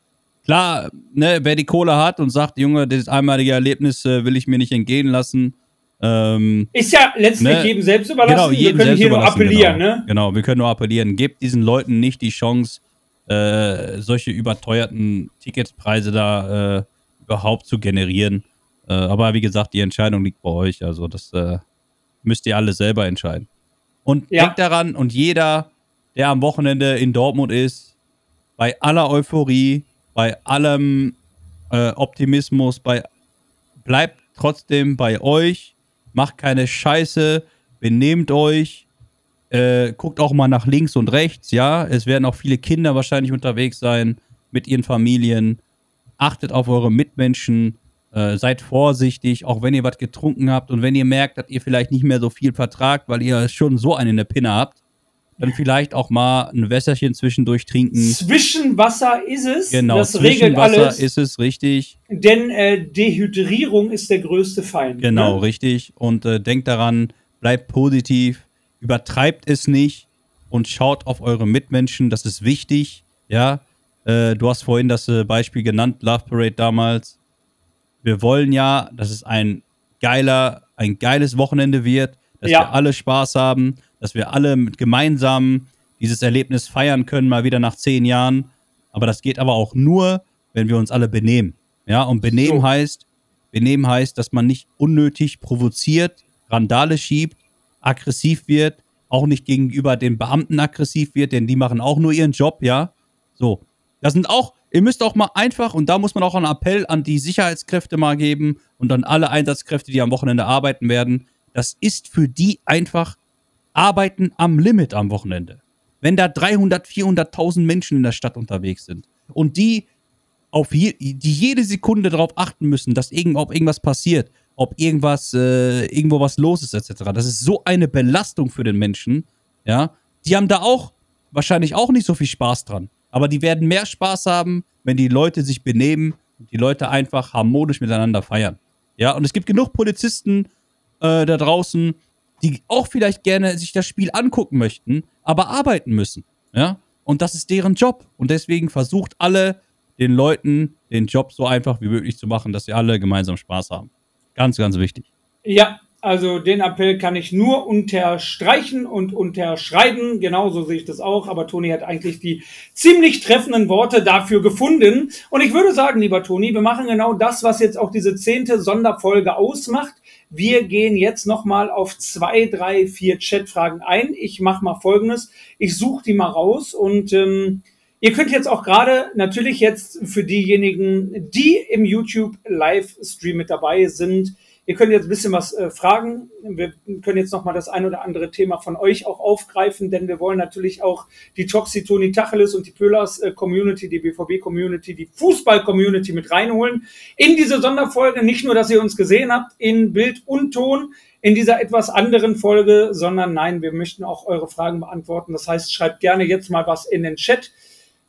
Klar, ne, wer die Kohle hat und sagt, Junge, das einmalige Erlebnis äh, will ich mir nicht entgehen lassen. Ähm, ist ja letztlich ne, jedem selbst überlassen. Genau, jedem wir können hier nur appellieren, genau, ne? Genau, wir können nur appellieren. Gebt diesen Leuten nicht die Chance, äh, solche überteuerten Ticketspreise da äh, überhaupt zu generieren. Äh, aber wie gesagt, die Entscheidung liegt bei euch. Also das äh, müsst ihr alle selber entscheiden. Und ja. denkt daran, und jeder, der am Wochenende in Dortmund ist, bei aller Euphorie, bei allem äh, Optimismus, bei bleibt trotzdem bei euch, macht keine Scheiße, benehmt euch, äh, guckt auch mal nach links und rechts, ja. Es werden auch viele Kinder wahrscheinlich unterwegs sein mit ihren Familien. Achtet auf eure Mitmenschen, äh, seid vorsichtig, auch wenn ihr was getrunken habt und wenn ihr merkt, dass ihr vielleicht nicht mehr so viel vertragt, weil ihr schon so einen in der Pinne habt, dann vielleicht auch mal ein Wässerchen zwischendurch trinken. Zwischenwasser ist es. Genau, das regelt alles. ist es, richtig. Denn äh, Dehydrierung ist der größte Feind. Genau, ne? richtig. Und äh, denkt daran, bleibt positiv, übertreibt es nicht und schaut auf eure Mitmenschen. Das ist wichtig. Ja, äh, du hast vorhin das äh, Beispiel genannt, Love Parade damals. Wir wollen ja, dass es ein geiler, ein geiles Wochenende wird, dass ja. wir alle Spaß haben dass wir alle gemeinsam dieses Erlebnis feiern können, mal wieder nach zehn Jahren. Aber das geht aber auch nur, wenn wir uns alle benehmen. Ja, und benehmen so. heißt, benehmen heißt, dass man nicht unnötig provoziert, Randale schiebt, aggressiv wird, auch nicht gegenüber den Beamten aggressiv wird, denn die machen auch nur ihren Job, ja. So. Das sind auch, ihr müsst auch mal einfach, und da muss man auch einen Appell an die Sicherheitskräfte mal geben und an alle Einsatzkräfte, die am Wochenende arbeiten werden. Das ist für die einfach arbeiten am Limit am Wochenende. Wenn da 300, 400.000 Menschen in der Stadt unterwegs sind und die auf je, die jede Sekunde darauf achten müssen, dass irgend, ob irgendwas passiert, ob irgendwas, äh, irgendwo was los ist, etc. Das ist so eine Belastung für den Menschen, ja. Die haben da auch wahrscheinlich auch nicht so viel Spaß dran. Aber die werden mehr Spaß haben, wenn die Leute sich benehmen und die Leute einfach harmonisch miteinander feiern. Ja, und es gibt genug Polizisten äh, da draußen, die auch vielleicht gerne sich das Spiel angucken möchten, aber arbeiten müssen. Ja? Und das ist deren Job. Und deswegen versucht alle, den Leuten den Job so einfach wie möglich zu machen, dass sie alle gemeinsam Spaß haben. Ganz, ganz wichtig. Ja, also den Appell kann ich nur unterstreichen und unterschreiben. Genauso sehe ich das auch. Aber Toni hat eigentlich die ziemlich treffenden Worte dafür gefunden. Und ich würde sagen, lieber Toni, wir machen genau das, was jetzt auch diese zehnte Sonderfolge ausmacht. Wir gehen jetzt nochmal auf zwei, drei, vier Chatfragen ein. Ich mache mal Folgendes. Ich suche die mal raus und ähm, ihr könnt jetzt auch gerade natürlich jetzt für diejenigen, die im YouTube Livestream mit dabei sind, Ihr könnt jetzt ein bisschen was äh, fragen. Wir können jetzt noch mal das ein oder andere Thema von euch auch aufgreifen, denn wir wollen natürlich auch die Toxi, Toni Tacheles und die Pöhlers äh, Community, die BVB Community, die Fußball Community mit reinholen in diese Sonderfolge. Nicht nur, dass ihr uns gesehen habt in Bild und Ton in dieser etwas anderen Folge, sondern nein, wir möchten auch eure Fragen beantworten. Das heißt, schreibt gerne jetzt mal was in den Chat.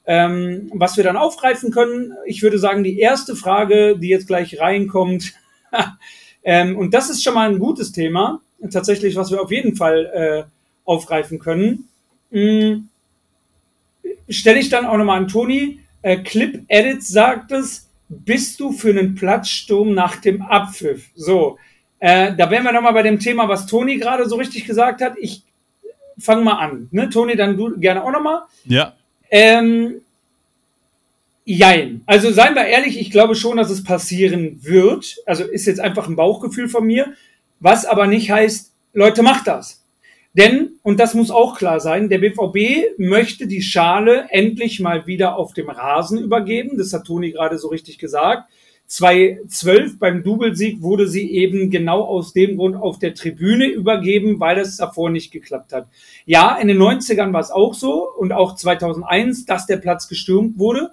Ähm, was wir dann aufgreifen können. Ich würde sagen, die erste Frage, die jetzt gleich reinkommt, Ähm, und das ist schon mal ein gutes Thema, tatsächlich, was wir auf jeden Fall äh, aufgreifen können. Mhm. Stelle ich dann auch nochmal an Toni. Äh, Clip Edit sagt es, bist du für einen Platzsturm nach dem Abpfiff? So, äh, da wären wir nochmal bei dem Thema, was Toni gerade so richtig gesagt hat. Ich fange mal an. Ne? Toni, dann du gerne auch nochmal. Ja. Ähm, jein. Also seien wir ehrlich, ich glaube schon, dass es passieren wird. Also ist jetzt einfach ein Bauchgefühl von mir. Was aber nicht heißt, Leute, macht das. Denn, und das muss auch klar sein, der BVB möchte die Schale endlich mal wieder auf dem Rasen übergeben. Das hat Toni gerade so richtig gesagt. 2012 beim Doublesieg wurde sie eben genau aus dem Grund auf der Tribüne übergeben, weil es davor nicht geklappt hat. Ja, in den 90ern war es auch so und auch 2001, dass der Platz gestürmt wurde.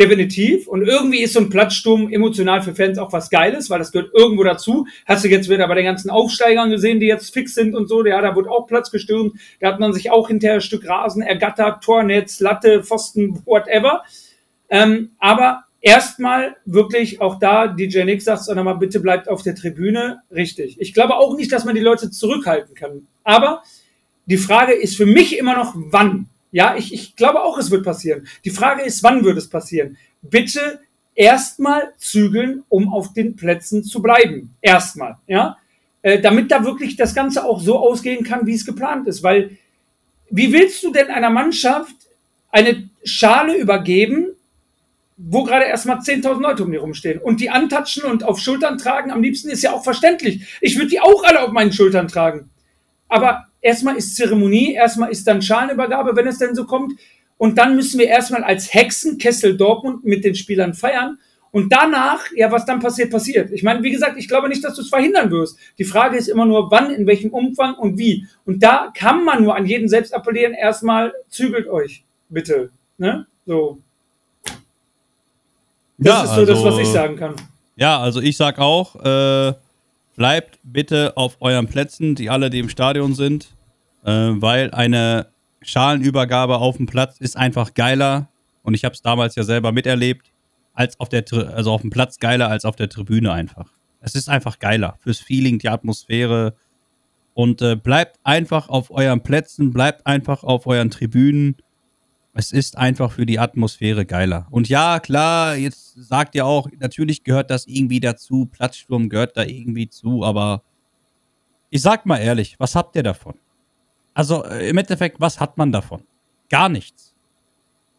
Definitiv. Und irgendwie ist so ein Platzsturm emotional für Fans auch was Geiles, weil das gehört irgendwo dazu. Hast du jetzt wieder bei den ganzen Aufsteigern gesehen, die jetzt fix sind und so. Ja, da wurde auch Platz gestürmt. Da hat man sich auch hinterher ein Stück Rasen ergattert, Tornetz, Latte, Pfosten, whatever. Ähm, aber erstmal wirklich auch da, DJ Nick sagt es nochmal, bitte bleibt auf der Tribüne. Richtig. Ich glaube auch nicht, dass man die Leute zurückhalten kann. Aber die Frage ist für mich immer noch, wann? Ja, ich, ich glaube auch, es wird passieren. Die Frage ist, wann wird es passieren? Bitte erstmal zügeln, um auf den Plätzen zu bleiben. Erstmal, ja. Äh, damit da wirklich das Ganze auch so ausgehen kann, wie es geplant ist. Weil, wie willst du denn einer Mannschaft eine Schale übergeben, wo gerade erstmal 10.000 Leute um die rumstehen und die antatschen und auf Schultern tragen, am liebsten ist ja auch verständlich. Ich würde die auch alle auf meinen Schultern tragen. Aber erstmal ist Zeremonie, erstmal ist dann Schalenübergabe, wenn es denn so kommt. Und dann müssen wir erstmal als Hexenkessel Dortmund mit den Spielern feiern. Und danach, ja, was dann passiert, passiert. Ich meine, wie gesagt, ich glaube nicht, dass du es verhindern wirst. Die Frage ist immer nur, wann, in welchem Umfang und wie. Und da kann man nur an jeden selbst appellieren, erstmal zügelt euch, bitte. Ne? So. Das Ja, ist so das, was also- ich sagen kann. Ja, also ich sag auch, äh, bleibt bitte auf euren Plätzen, die alle, die im Stadion sind, äh, weil eine Schalenübergabe auf dem Platz ist einfach geiler. Und ich habe es damals ja selber miterlebt, als auf der, also auf dem Platz geiler als auf der Tribüne einfach. Es ist einfach geiler fürs Feeling, die Atmosphäre. Und äh, bleibt einfach auf euren Plätzen, bleibt einfach auf euren Tribünen. Es ist einfach für die Atmosphäre geiler. Und ja, klar, jetzt sagt ihr auch, natürlich gehört das irgendwie dazu, Platzsturm gehört da irgendwie zu, aber ich sag mal ehrlich, was habt ihr davon? Also äh, im Endeffekt, was hat man davon? Gar nichts.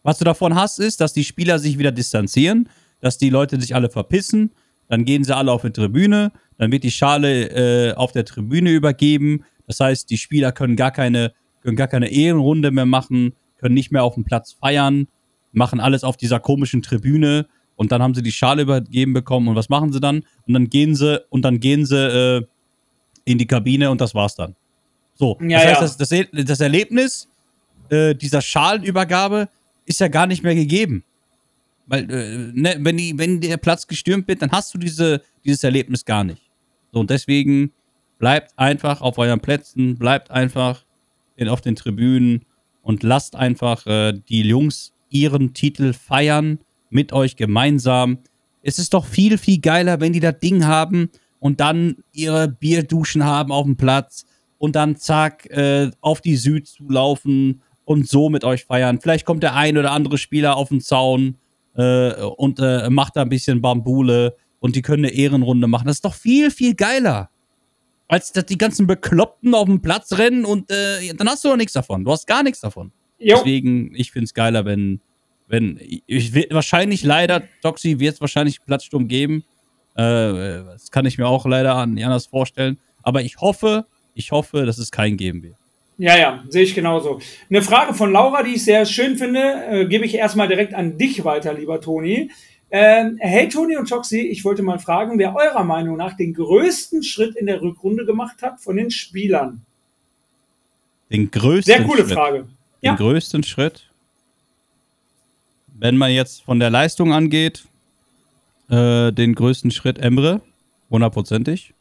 Was du davon hast, ist, dass die Spieler sich wieder distanzieren, dass die Leute sich alle verpissen, dann gehen sie alle auf die Tribüne, dann wird die Schale äh, auf der Tribüne übergeben. Das heißt, die Spieler können gar keine, können gar keine Ehrenrunde mehr machen, können nicht mehr auf dem Platz feiern, machen alles auf dieser komischen Tribüne und dann haben sie die Schale übergeben bekommen und was machen sie dann? Und dann gehen sie und dann gehen sie äh, in die Kabine und das war's dann. So, Ja, das heißt, ja. das, das, das Erlebnis äh, dieser Schalenübergabe ist ja gar nicht mehr gegeben. Weil, äh, ne, wenn, die, wenn der Platz gestürmt wird, dann hast du diese, dieses Erlebnis gar nicht. So, und deswegen bleibt einfach auf euren Plätzen, bleibt einfach in, auf den Tribünen und lasst einfach äh, die Jungs ihren Titel feiern mit euch gemeinsam. Es ist doch viel, viel geiler, wenn die das Ding haben und dann ihre Bierduschen haben auf dem Platz und dann zack äh, auf die Süd zulaufen und so mit euch feiern. Vielleicht kommt der ein oder andere Spieler auf den Zaun äh, und äh, macht da ein bisschen Bambule und die können eine Ehrenrunde machen. Das ist doch viel, viel geiler. Als dass die ganzen Bekloppten auf dem Platz rennen und äh, dann hast du doch nichts davon. Du hast gar nichts davon. Jo. Deswegen, ich finde es geiler, wenn, wenn, ich, will- wahrscheinlich leider, Doxy wird es wahrscheinlich Platzsturm geben. Äh, das kann ich mir auch leider nicht anders vorstellen. Aber ich hoffe, ich hoffe, dass es keinen geben wird. Ja, ja, sehe ich genauso. Eine Frage von Laura, die ich sehr schön finde, äh, gebe ich erstmal direkt an dich weiter, lieber Toni. Ähm, hey Toni und Toxi, ich wollte mal fragen, wer eurer Meinung nach den größten Schritt in der Rückrunde gemacht hat von den Spielern? Den größten Sehr coole Schritt, Frage. Den Ja. größten Schritt, wenn man jetzt von der Leistung angeht, äh, den größten Schritt Emre, hundertprozentig.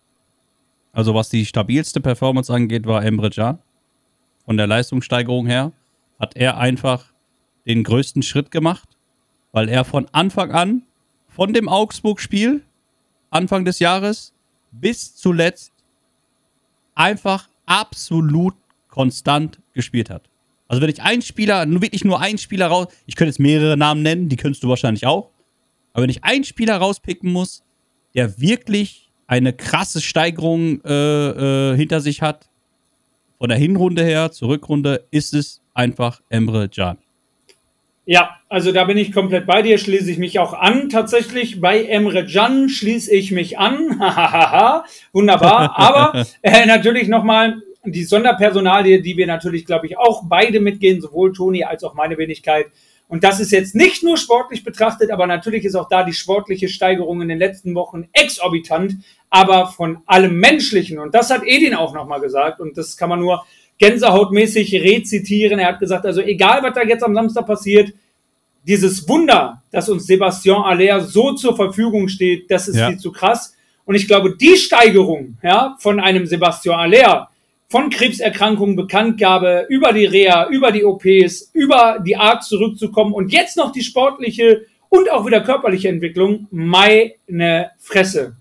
Also was die stabilste Performance angeht, war Emre Can. Von der Leistungssteigerung her hat er einfach den größten Schritt gemacht, weil er von Anfang an, von dem Augsburg-Spiel, Anfang des Jahres, bis zuletzt einfach absolut konstant gespielt hat. Also wenn ich einen Spieler, nur wirklich nur einen Spieler raus, ich könnte jetzt mehrere Namen nennen, die könntest du wahrscheinlich auch. Aber wenn ich einen Spieler rauspicken muss, der wirklich eine krasse Steigerung äh, äh, hinter sich hat, von der Hinrunde her zur Rückrunde, ist es einfach Emre Can. Ja, also da bin ich komplett bei dir, schließe ich mich auch an. Tatsächlich bei Emre Can schließe ich mich an. Wunderbar. Aber äh, natürlich nochmal die Sonderpersonalie, die wir natürlich, glaube ich, auch beide mitgehen, sowohl Toni als auch meine Wenigkeit. Und das ist jetzt nicht nur sportlich betrachtet, aber natürlich ist auch da die sportliche Steigerung in den letzten Wochen exorbitant, aber von allem Menschlichen. Und das hat Edin auch nochmal gesagt. Und das kann man nur gänsehautmäßig rezitieren. Er hat gesagt, also egal, was da jetzt am Samstag passiert, dieses Wunder, dass uns Sebastian Aller so zur Verfügung steht, das ist ja. viel zu krass. Und ich glaube, die Steigerung ja, von einem Sebastian Aller, von Krebserkrankungen Bekanntgabe, über die Reha, über die OPs, über die Art zurückzukommen und jetzt noch die sportliche und auch wieder körperliche Entwicklung, meine Fresse.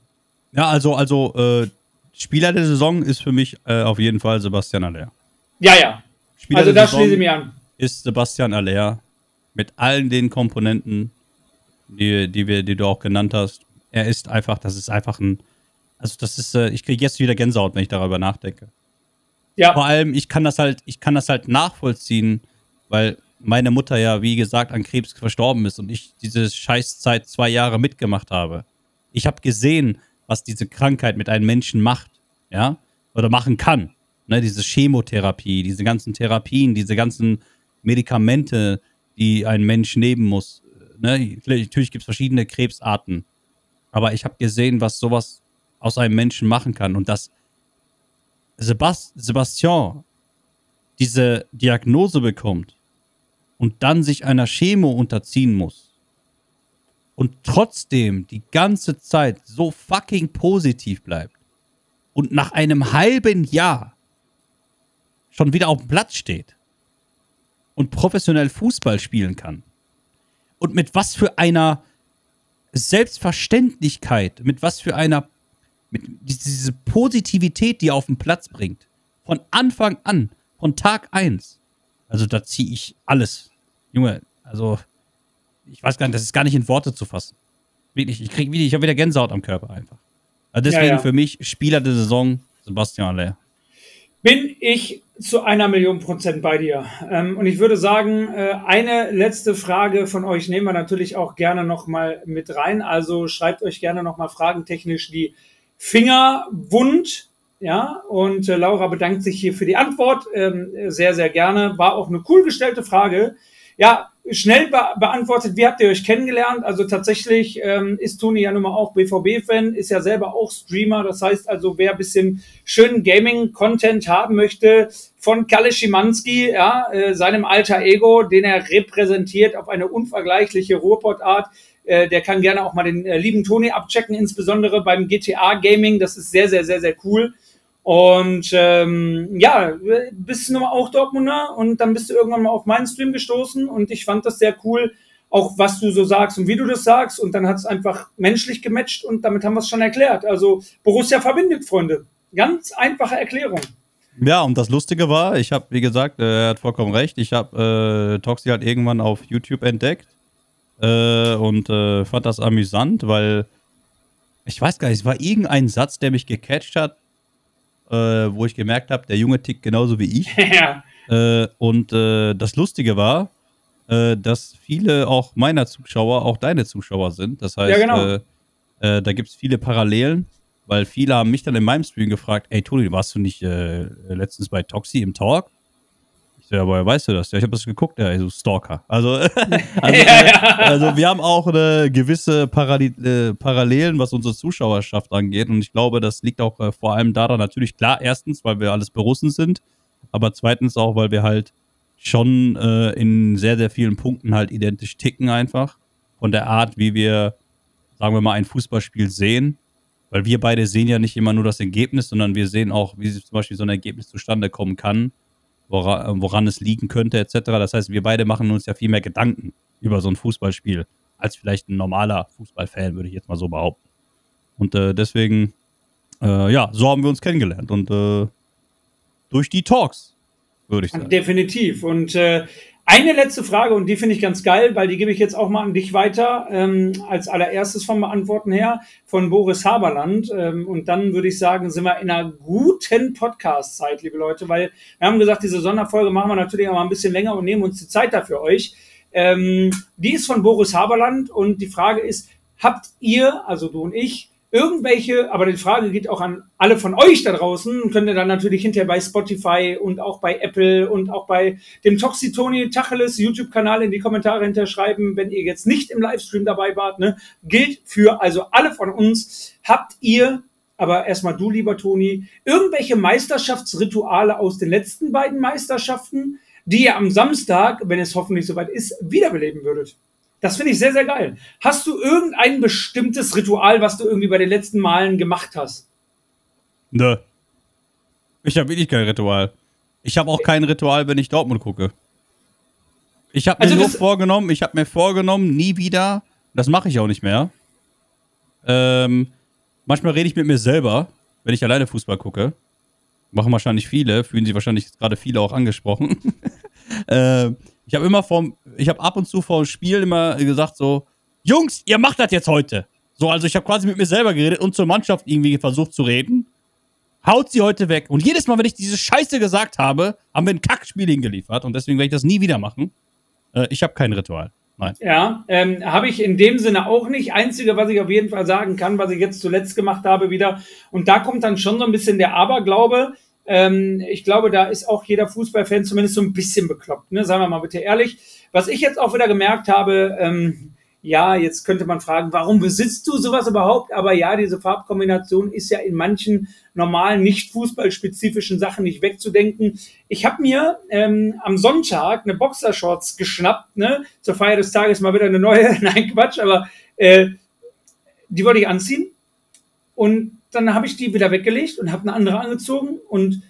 Ja, also, also äh, Spieler der Saison ist für mich äh, auf jeden Fall Sebastian Aller. Ja, ja. Spieler also das schließe ich mir an. Ist Sebastian Aller mit allen den Komponenten, die, die, wir, die du auch genannt hast. Er ist einfach, das ist einfach ein, also das ist, äh, ich kriege jetzt wieder Gänsehaut, wenn ich darüber nachdenke. Ja. Vor allem, ich kann das halt, ich kann das halt nachvollziehen, weil meine Mutter ja, wie gesagt, an Krebs verstorben ist und ich diese Scheißzeit zwei Jahre mitgemacht habe. Ich habe gesehen, was diese Krankheit mit einem Menschen macht, ja, oder machen kann. Ne, diese Chemotherapie, diese ganzen Therapien, diese ganzen Medikamente, die ein Mensch nehmen muss. Ne, natürlich gibt es verschiedene Krebsarten, aber ich habe gesehen, was sowas aus einem Menschen machen kann und dass Sebast Sebastian diese Diagnose bekommt und dann sich einer Chemo unterziehen muss und trotzdem die ganze Zeit so fucking positiv bleibt und nach einem halben Jahr schon wieder auf dem Platz steht und professionell Fußball spielen kann und mit was für einer Selbstverständlichkeit, mit was für einer mit diese Positivität, die er auf den Platz bringt, von Anfang an, von Tag 1. Also da ziehe ich alles. Junge, also ich weiß gar nicht, das ist gar nicht in Worte zu fassen. Wirklich, ich krieg wieder, ich habe wieder Gänsehaut am Körper einfach. Also deswegen ja, ja. für mich Spieler der Saison Sebastian Aller. Bin ich zu einer Million Prozent bei dir. Ähm, und ich würde sagen, äh, eine letzte Frage von euch nehmen wir natürlich auch gerne nochmal mit rein. Also schreibt euch gerne nochmal fragentechnisch die Finger wund. Ja, und äh, Laura bedankt sich hier für die Antwort. Ähm, sehr, sehr gerne. War auch eine cool gestellte Frage. Ja, schnell be beantwortet, wie habt ihr euch kennengelernt? Also tatsächlich ähm, ist Toni ja nun mal auch BVB-Fan, ist ja selber auch Streamer. Das heißt also, wer ein bisschen schönen Gaming-Content haben möchte von Kalle Schimanski, ja, äh, seinem alter Ego, den er repräsentiert auf eine unvergleichliche Ruhrpott-Art, äh, der kann gerne auch mal den äh, lieben Toni abchecken, insbesondere beim GTA Gaming. Das ist sehr, sehr, sehr, sehr cool. Und ähm, ja, bist du auch Dortmunder und dann bist du irgendwann mal auf meinen Stream gestoßen und ich fand das sehr cool, auch was du so sagst und wie du das sagst. Und dann hat es einfach menschlich gematcht und damit haben wir es schon erklärt. Also Borussia verbindet, Freunde. Ganz einfache Erklärung. Ja, und das Lustige war, ich habe, wie gesagt, äh, er hat vollkommen recht, ich habe äh, Toxi halt irgendwann auf YouTube entdeckt äh, und äh, fand das amüsant, weil ich weiß gar nicht, es war irgendein Satz, der mich gecatcht hat, äh, wo ich gemerkt habe, der Junge tickt genauso wie ich. ja. Äh, und äh, das Lustige war, äh, dass viele auch meiner Zuschauer auch deine Zuschauer sind. Das heißt, ja, genau. da gibt es viele Parallelen, weil viele haben mich dann in meinem Stream gefragt, ey Toni, warst du nicht letztens bei Toxi im Talk? Ja, woher weißt du das? Ja, ich habe das geguckt, ja, so Stalker. Also, also, also, wir haben auch eine gewisse Parallel, äh, Parallelen, was unsere Zuschauerschaft angeht. Und ich glaube, das liegt auch äh, vor allem daran, natürlich klar, erstens, weil wir alles Berussen sind, aber zweitens auch, weil wir halt schon äh, in sehr, sehr vielen Punkten halt identisch ticken einfach. Von der Art, wie wir, sagen wir mal, ein Fußballspiel sehen. Weil wir beide sehen ja nicht immer nur das Ergebnis, sondern wir sehen auch, wie zum Beispiel so ein Ergebnis zustande kommen kann woran, woran es liegen könnte, etc. Das heißt, wir beide machen uns ja viel mehr Gedanken über so ein Fußballspiel als vielleicht ein normaler Fußballfan, würde ich jetzt mal so behaupten. Und äh, deswegen, äh, ja, so haben wir uns kennengelernt. Und äh, durch die Talks würde ich sagen. Definitiv. Und äh, eine letzte Frage, und die finde ich ganz geil, weil die gebe ich jetzt auch mal an dich weiter, ähm, als allererstes vom Beantworten her, von Boris Haberland. Ähm, und dann würde ich sagen, sind wir in einer guten Podcast-Zeit, liebe Leute, weil wir haben gesagt, diese Sonderfolge machen wir natürlich auch mal ein bisschen länger und nehmen uns die Zeit dafür euch. Ähm, die ist von Boris Haberland und die Frage ist, habt ihr, also du und ich, irgendwelche, aber die Frage geht auch an alle von euch da draußen, könnt ihr dann natürlich hinterher bei Spotify und auch bei Apple und auch bei dem Toxitoni Tacheles YouTube-Kanal in die Kommentare hinterschreiben, wenn ihr jetzt nicht im Livestream dabei wart, ne? Gilt für also alle von uns. Habt ihr, aber erstmal du, lieber Toni, irgendwelche Meisterschaftsrituale aus den letzten beiden Meisterschaften, die ihr am Samstag, wenn es hoffentlich soweit ist, wiederbeleben würdet? Das finde ich sehr, sehr geil. Hast du irgendein bestimmtes Ritual, was du irgendwie bei den letzten Malen gemacht hast? Nö. Ich habe wirklich kein Ritual. Ich habe auch kein Ritual, wenn ich Dortmund gucke. Ich habe mir Also nur vorgenommen, ich habe mir vorgenommen, nie wieder, das mache ich auch nicht mehr. Ähm, manchmal rede ich mit mir selber, wenn ich alleine Fußball gucke. Machen wahrscheinlich viele, fühlen sich wahrscheinlich gerade viele auch angesprochen. äh, ich habe immer vom, ich habe ab und zu vor dem Spiel immer gesagt so, Jungs, ihr macht das jetzt heute. So, also ich habe quasi mit mir selber geredet und zur Mannschaft irgendwie versucht zu reden. Haut sie heute weg. Und jedes Mal, wenn ich diese Scheiße gesagt habe, haben wir ein Kackspiel hingeliefert. Und deswegen werde ich das nie wieder machen. Äh, ich habe kein Ritual. Nein. Ja, ähm, habe ich in dem Sinne auch nicht. Einzige, was ich auf jeden Fall sagen kann, was ich jetzt zuletzt gemacht habe wieder. Und da kommt dann schon so ein bisschen der Aberglaube. Ähm, ich glaube, da ist auch jeder Fußballfan zumindest so ein bisschen bekloppt. Ne? Sagen wir mal bitte ehrlich. Was ich jetzt auch wieder gemerkt habe, ähm, ja, jetzt könnte man fragen, warum besitzt du sowas überhaupt? Aber ja, diese Farbkombination ist ja in manchen normalen, nicht fußballspezifischen Sachen nicht wegzudenken. Ich habe mir ähm, am Sonntag eine Boxershorts geschnappt, ne? Zur Feier des Tages mal wieder eine neue. Nein, Quatsch, aber äh, die wollte ich anziehen. Und dann habe ich die wieder weggelegt und habe eine andere angezogen. Und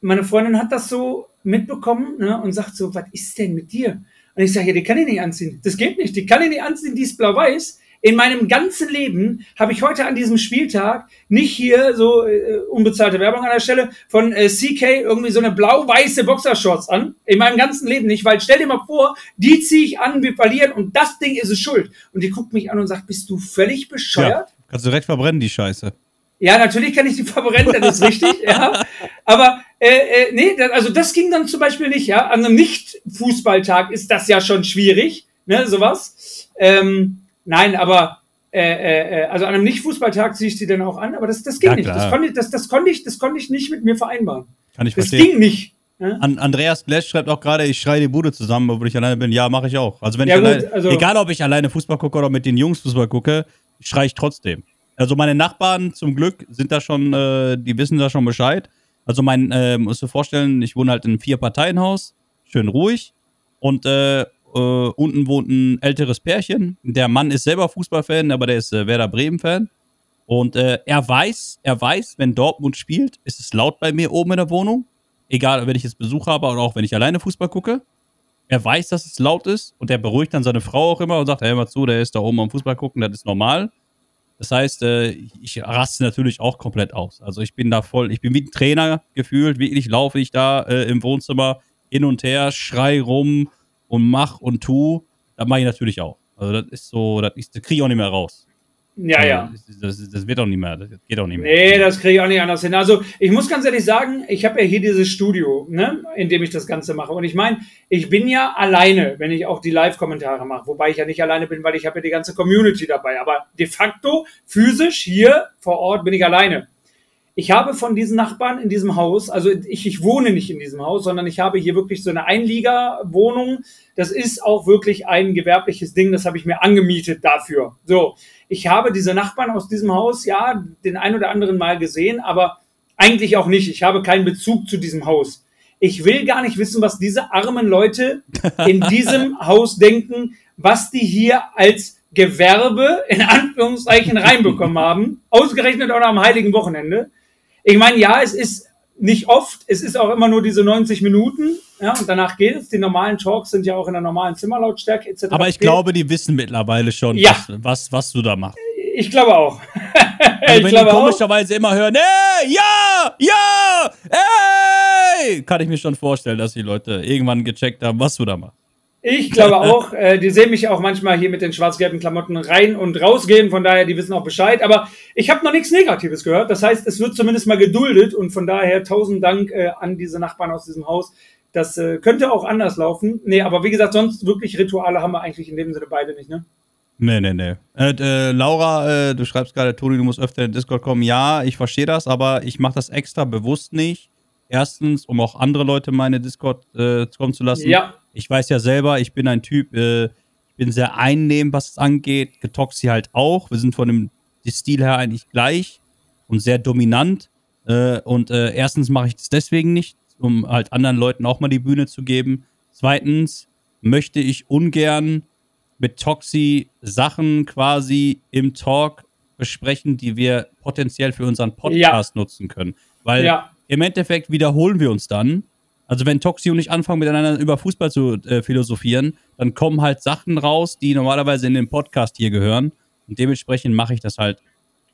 meine Freundin hat das so mitbekommen ne, und sagt so, was ist denn mit dir? Und ich sage, ja, die kann ich nicht anziehen. Das geht nicht. Die kann ich nicht anziehen, die ist blau-weiß. In meinem ganzen Leben habe ich heute an diesem Spieltag nicht hier so äh, unbezahlte Werbung an der Stelle von äh, CK irgendwie so eine blau-weiße Boxershorts an. In meinem ganzen Leben nicht, weil stell dir mal vor, die ziehe ich an, wir verlieren und das Ding ist es schuld. Und die guckt mich an und sagt, bist du völlig bescheuert? Ja, kannst du direkt verbrennen, die Scheiße. Ja, natürlich kann ich die verbrennen, das ist richtig, ja. Aber äh, äh, nee, das, also das ging dann zum Beispiel nicht, ja. An einem Nicht-Fußballtag ist das ja schon schwierig, ne, sowas. Ähm, nein, aber äh, äh, äh, also an einem Nicht-Fußballtag ziehe ich die dann auch an, aber das, das ging Ja, nicht. Das konnte, ich- das, das, konnte ich, das konnte ich nicht mit mir vereinbaren. Kann ich Das verstehen. ging nicht. Ja? An Andreas Glash schreibt auch gerade, ich schreie die Bude zusammen, obwohl ich alleine bin. Ja, mache ich auch. Also wenn Ja, ich gut, alleine, also- egal ob ich alleine Fußball gucke oder mit den Jungs Fußball gucke, schreie ich trotzdem. Also meine Nachbarn zum Glück sind da schon, äh, die wissen da schon Bescheid. Also mein, äh, musst du vorstellen, ich wohne halt in einem Vier-Parteien-Haus, schön ruhig. Und äh, äh, unten wohnt ein älteres Pärchen. Der Mann ist selber Fußballfan, aber der ist äh, Werder Bremen-Fan. Und äh, er weiß, er weiß, wenn Dortmund spielt, ist es laut bei mir oben in der Wohnung. Egal, wenn ich jetzt Besuch habe oder auch wenn ich alleine Fußball gucke. Er weiß, dass es laut ist und er beruhigt dann seine Frau auch immer und sagt, hey, mal zu, der ist da oben am Fußball gucken, das ist normal. Das heißt, äh, ich raste natürlich auch komplett aus. Also ich bin da voll, ich bin wie ein Trainer gefühlt, wirklich laufe ich da äh, im Wohnzimmer hin und her, schrei rum und mach und tu. Das mache ich natürlich auch. Also das ist so, das, ist- das kriege ich auch nicht mehr raus. Ja, ja. Das, das, das wird auch nicht mehr, das geht auch nicht mehr. Nee, das kriege ich auch nicht anders hin. Also ich muss ganz ehrlich sagen, ich habe ja hier dieses Studio, ne, in dem ich das Ganze mache. Und ich meine, ich bin ja alleine, wenn ich auch die Live-Kommentare mache. Wobei ich ja nicht alleine bin, weil ich habe ja die ganze Community dabei. Aber de facto, physisch hier vor Ort bin ich alleine. Ich habe von diesen Nachbarn in diesem Haus, also ich, ich wohne nicht in diesem Haus, sondern ich habe hier wirklich so eine Einliegerwohnung. Das ist auch wirklich ein gewerbliches Ding, das habe ich mir angemietet dafür. So, ich habe diese Nachbarn aus diesem Haus, ja, den ein oder anderen Mal gesehen, aber eigentlich auch nicht. Ich habe keinen Bezug zu diesem Haus. Ich will gar nicht wissen, was diese armen Leute in diesem Haus denken, was die hier als Gewerbe in Anführungszeichen reinbekommen haben. Ausgerechnet auch noch am heiligen Wochenende. Ich meine, ja, es ist nicht oft, es ist auch immer nur diese 90 Minuten, ja, und danach geht es. Die normalen Talks sind ja auch in der normalen Zimmerlautstärke etc. Aber ich glaube, die wissen mittlerweile schon, Ja. was, was, was du da machst. Ich glaube auch. Also ich wenn glaube die auch. komischerweise immer hören, ey, ja, ja, zwei kann ich mir schon vorstellen, dass die Leute irgendwann gecheckt haben, was du da machst. Ich glaube auch, äh, die sehen mich auch manchmal hier mit den schwarz-gelben Klamotten rein und rausgehen, von daher, die wissen auch Bescheid. Aber ich habe noch nichts Negatives gehört. Das heißt, es wird zumindest mal geduldet und von daher tausend Dank äh, an diese Nachbarn aus diesem Haus. Das äh, könnte auch anders laufen. Nee, aber wie gesagt, sonst wirklich Rituale haben wir eigentlich in dem Sinne beide nicht, ne? Nee, nee, nee. Äh, äh, Laura, äh, du schreibst gerade, Toni, du musst öfter in Discord kommen. Ja, ich verstehe das, aber ich mache das extra bewusst nicht. Erstens, um auch andere Leute in meine Discord äh, kommen zu lassen. Ja. Ich weiß ja selber, ich bin ein Typ, äh, ich bin sehr einnehmend, was es angeht. Getoxi halt auch. Wir sind von dem Stil her eigentlich gleich und sehr dominant. Äh, und äh, erstens mache ich das deswegen nicht, um halt anderen Leuten auch mal die Bühne zu geben. Zweitens möchte ich ungern mit Toxi Sachen quasi im Talk besprechen, die wir potenziell für unseren Podcast nutzen können. Weil Ja. im Endeffekt wiederholen wir uns dann. Also wenn Toxi und ich anfangen miteinander über Fußball zu äh, philosophieren, dann kommen halt Sachen raus, die normalerweise in den Podcast hier gehören. Und dementsprechend mache ich das halt.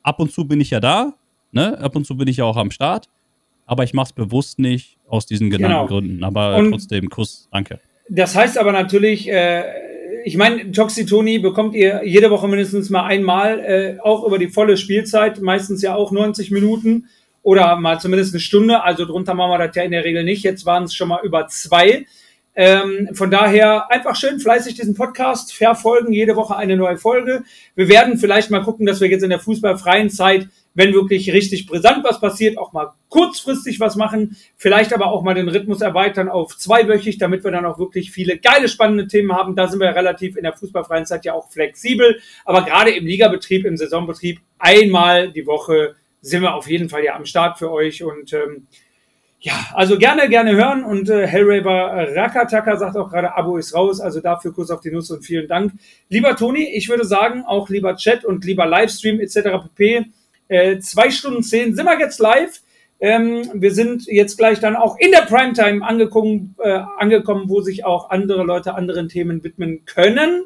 Ab und zu bin ich ja da, ne? Ab und zu bin ich ja auch am Start. Aber ich mache es bewusst nicht aus diesen genannten Genau. Gründen. Aber Und- trotzdem, Kuss, danke. Das heißt aber natürlich, äh, ich meine, Toxi Toni bekommt ihr jede Woche mindestens mal einmal, äh, auch über die volle Spielzeit, meistens ja auch 90 Minuten oder mal zumindest eine Stunde. Also drunter machen wir das ja in der Regel nicht. Jetzt waren es schon mal über zwei. Ähm, von daher einfach schön fleißig diesen Podcast verfolgen, jede Woche eine neue Folge. Wir werden vielleicht mal gucken, dass wir jetzt in der fußballfreien Zeit, wenn wirklich richtig brisant was passiert, auch mal kurzfristig was machen. Vielleicht aber auch mal den Rhythmus erweitern auf zweiwöchig, damit wir dann auch wirklich viele geile, spannende Themen haben. Da sind wir relativ in der fußballfreien Zeit ja auch flexibel. Aber gerade im Ligabetrieb, im Saisonbetrieb, einmal die Woche sind wir auf jeden Fall ja am Start für euch und ähm, ja, also gerne, gerne hören. Und äh, Hellraver Rakataka sagt auch gerade, Abo ist raus. Also dafür Kuss auf die Nuss und vielen Dank. Lieber Toni, ich würde sagen, auch lieber Chat und lieber Livestream etc. pp. Äh, zwei Stunden zehn sind wir jetzt live. Ähm, wir sind jetzt gleich dann auch in der Primetime angekommen, äh, angekommen, wo sich auch andere Leute anderen Themen widmen können.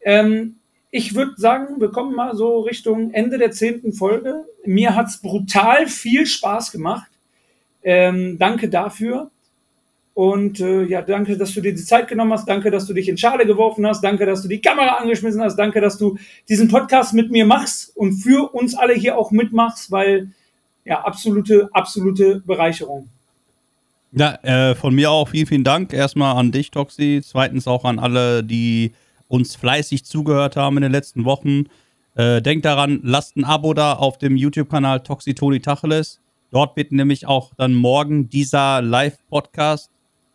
Ähm, ich würde sagen, wir kommen mal so Richtung Ende der zehnten Folge. Mir hat's brutal viel Spaß gemacht. Ähm, danke dafür. Und äh, ja, danke, dass du dir die Zeit genommen hast. Danke, dass du dich in Schale geworfen hast. Danke, dass du die Kamera angeschmissen hast. Danke, dass du diesen Podcast mit mir machst und für uns alle hier auch mitmachst, weil ja, absolute, absolute Bereicherung. Ja, äh, von mir auch vielen, vielen Dank. Erstmal an dich, Toxi. Zweitens auch an alle, die uns fleißig zugehört haben in den letzten Wochen. Äh, denkt daran, lasst ein Abo da auf dem YouTube-Kanal Toxi Toni Tacheles. Dort wird nämlich auch dann morgen dieser Live-Podcast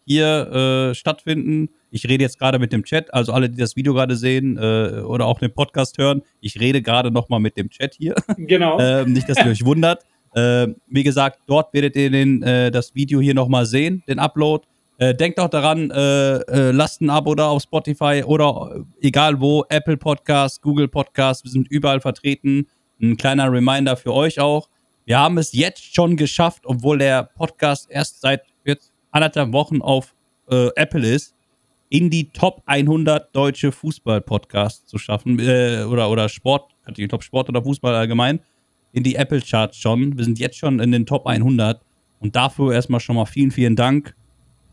hier äh, stattfinden. Ich rede jetzt gerade mit dem Chat, also alle, die das Video gerade sehen äh, oder auch den Podcast hören, ich rede gerade nochmal mit dem Chat hier. Genau. Ähm, nicht, dass ihr euch wundert. Ähm, wie gesagt, dort werdet ihr den, äh, das Video hier nochmal sehen, den Upload. Äh, denkt auch daran, äh, äh, lasst ein Abo da auf Spotify oder äh, egal wo, Apple Podcast, Google Podcast, wir sind überall vertreten. Ein kleiner Reminder für euch auch. Wir haben es jetzt schon geschafft, obwohl der Podcast erst seit jetzt anderthalb Wochen auf äh, Apple ist, in die Top 100 deutsche Fußball-Podcasts zu schaffen oder, oder Sport, ich glaube Sport oder Fußball allgemein, in die Apple-Charts schon. Wir sind jetzt schon in den Top 100 und dafür erstmal schon mal vielen, vielen Dank.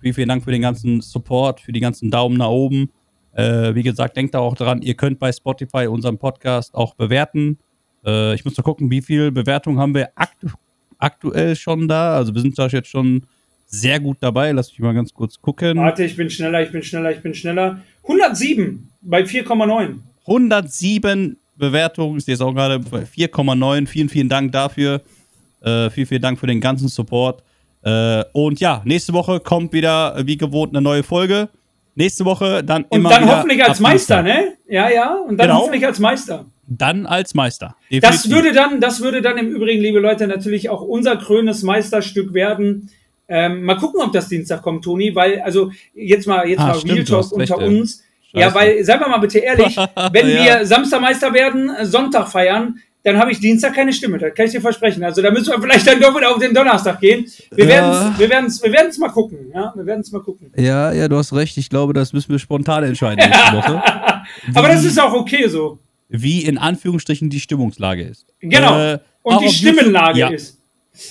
Vielen, vielen Dank für den ganzen Support, für die ganzen Daumen nach oben. Äh, wie gesagt, denkt da auch dran, ihr könnt bei Spotify unseren Podcast auch bewerten. Äh, ich muss noch gucken, wie viel Bewertungen haben wir aktu aktuell schon da. Also wir sind da jetzt schon sehr gut dabei. Lass mich mal ganz kurz gucken. Warte, ich bin schneller, ich bin schneller, ich bin schneller. 107 bei 4,9. 107 Bewertungen. Ich sehe es auch gerade bei 4,9. Vielen, vielen Dank dafür. Äh, vielen, vielen Dank für den ganzen Support. Äh, und ja, nächste Woche kommt wieder wie gewohnt eine neue Folge. Nächste Woche dann Und immer dann wieder hoffentlich als Meister, ne? Ja, ja. Und dann Genau. hoffentlich als Meister. Dann als Meister. Das Definitiv. würde dann, das würde dann im Übrigen, liebe Leute, natürlich auch unser krönes Meisterstück werden. Ähm, mal gucken, ob das Dienstag kommt, Toni, weil, also jetzt mal, jetzt Ah, mal stimmt, Real Talk recht, unter ey. uns. Ja, weil, seien wir mal bitte ehrlich, wenn Ja. wir Samstagmeister werden, Sonntag feiern, dann habe ich Dienstag keine Stimme, das kann ich dir versprechen. Also da müssen wir vielleicht dann doch wieder auf den Donnerstag gehen. Wir Ja. werden es wir werden's, wir werden's mal gucken. Ja, wir werden es mal gucken. Ja, ja, du hast recht. Ich glaube, das müssen wir spontan entscheiden nächste Woche. Aber das ist auch okay so. Wie in Anführungsstrichen die Stimmungslage ist. Genau. Äh, Und die Stimmenlage ja. ist.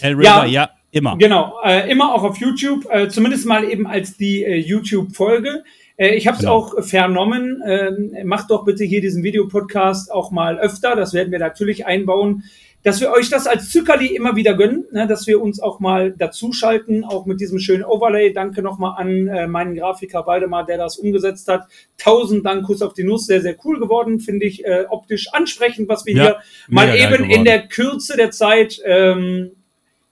El River, ja. Ja. Immer. Genau, äh, immer auch auf YouTube, äh, zumindest mal eben als die äh, YouTube-Folge. Äh, ich habe es Genau. auch vernommen. Ähm, macht doch bitte hier diesen Videopodcast auch mal öfter. Das werden wir natürlich einbauen, dass wir euch das als Zuckerli immer wieder gönnen, ne, dass wir uns auch mal dazuschalten, auch mit diesem schönen Overlay. Danke nochmal an äh, meinen Grafiker Waldemar, der das umgesetzt hat. Tausend Dank, Kuss auf die Nuss, sehr, sehr cool geworden. Finde ich äh, optisch ansprechend, was wir Ja, hier mal eben in der Kürze der Zeit ähm,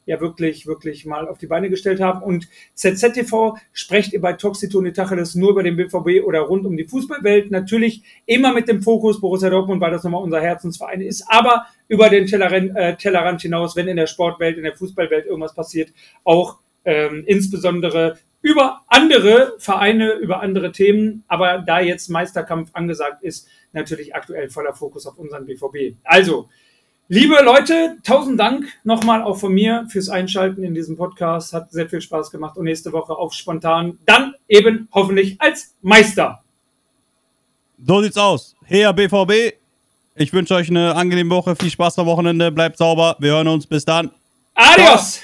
ja wirklich, wirklich mal auf die Beine gestellt haben. Und ZZTV sprecht ihr bei Toxitoni Tacheles nur über den BVB oder rund um die Fußballwelt. Natürlich immer mit dem Fokus Borussia Dortmund, weil das nochmal unser Herzensverein ist, aber über den Tellerrand, äh, Tellerrand hinaus, wenn in der Sportwelt, in der Fußballwelt irgendwas passiert, auch ähm, insbesondere über andere Vereine, über andere Themen. Aber da jetzt Meisterkampf angesagt ist, natürlich aktuell voller Fokus auf unseren BVB. Also, Liebe Leute, tausend Dank nochmal auch von mir fürs Einschalten in diesem Podcast. Hat sehr viel Spaß gemacht und nächste Woche auf spontan. Dann eben hoffentlich als Meister. So sieht's aus. Her BVB. Ich wünsche euch eine angenehme Woche. Viel Spaß am Wochenende. Bleibt sauber. Wir hören uns. Bis dann. Adios!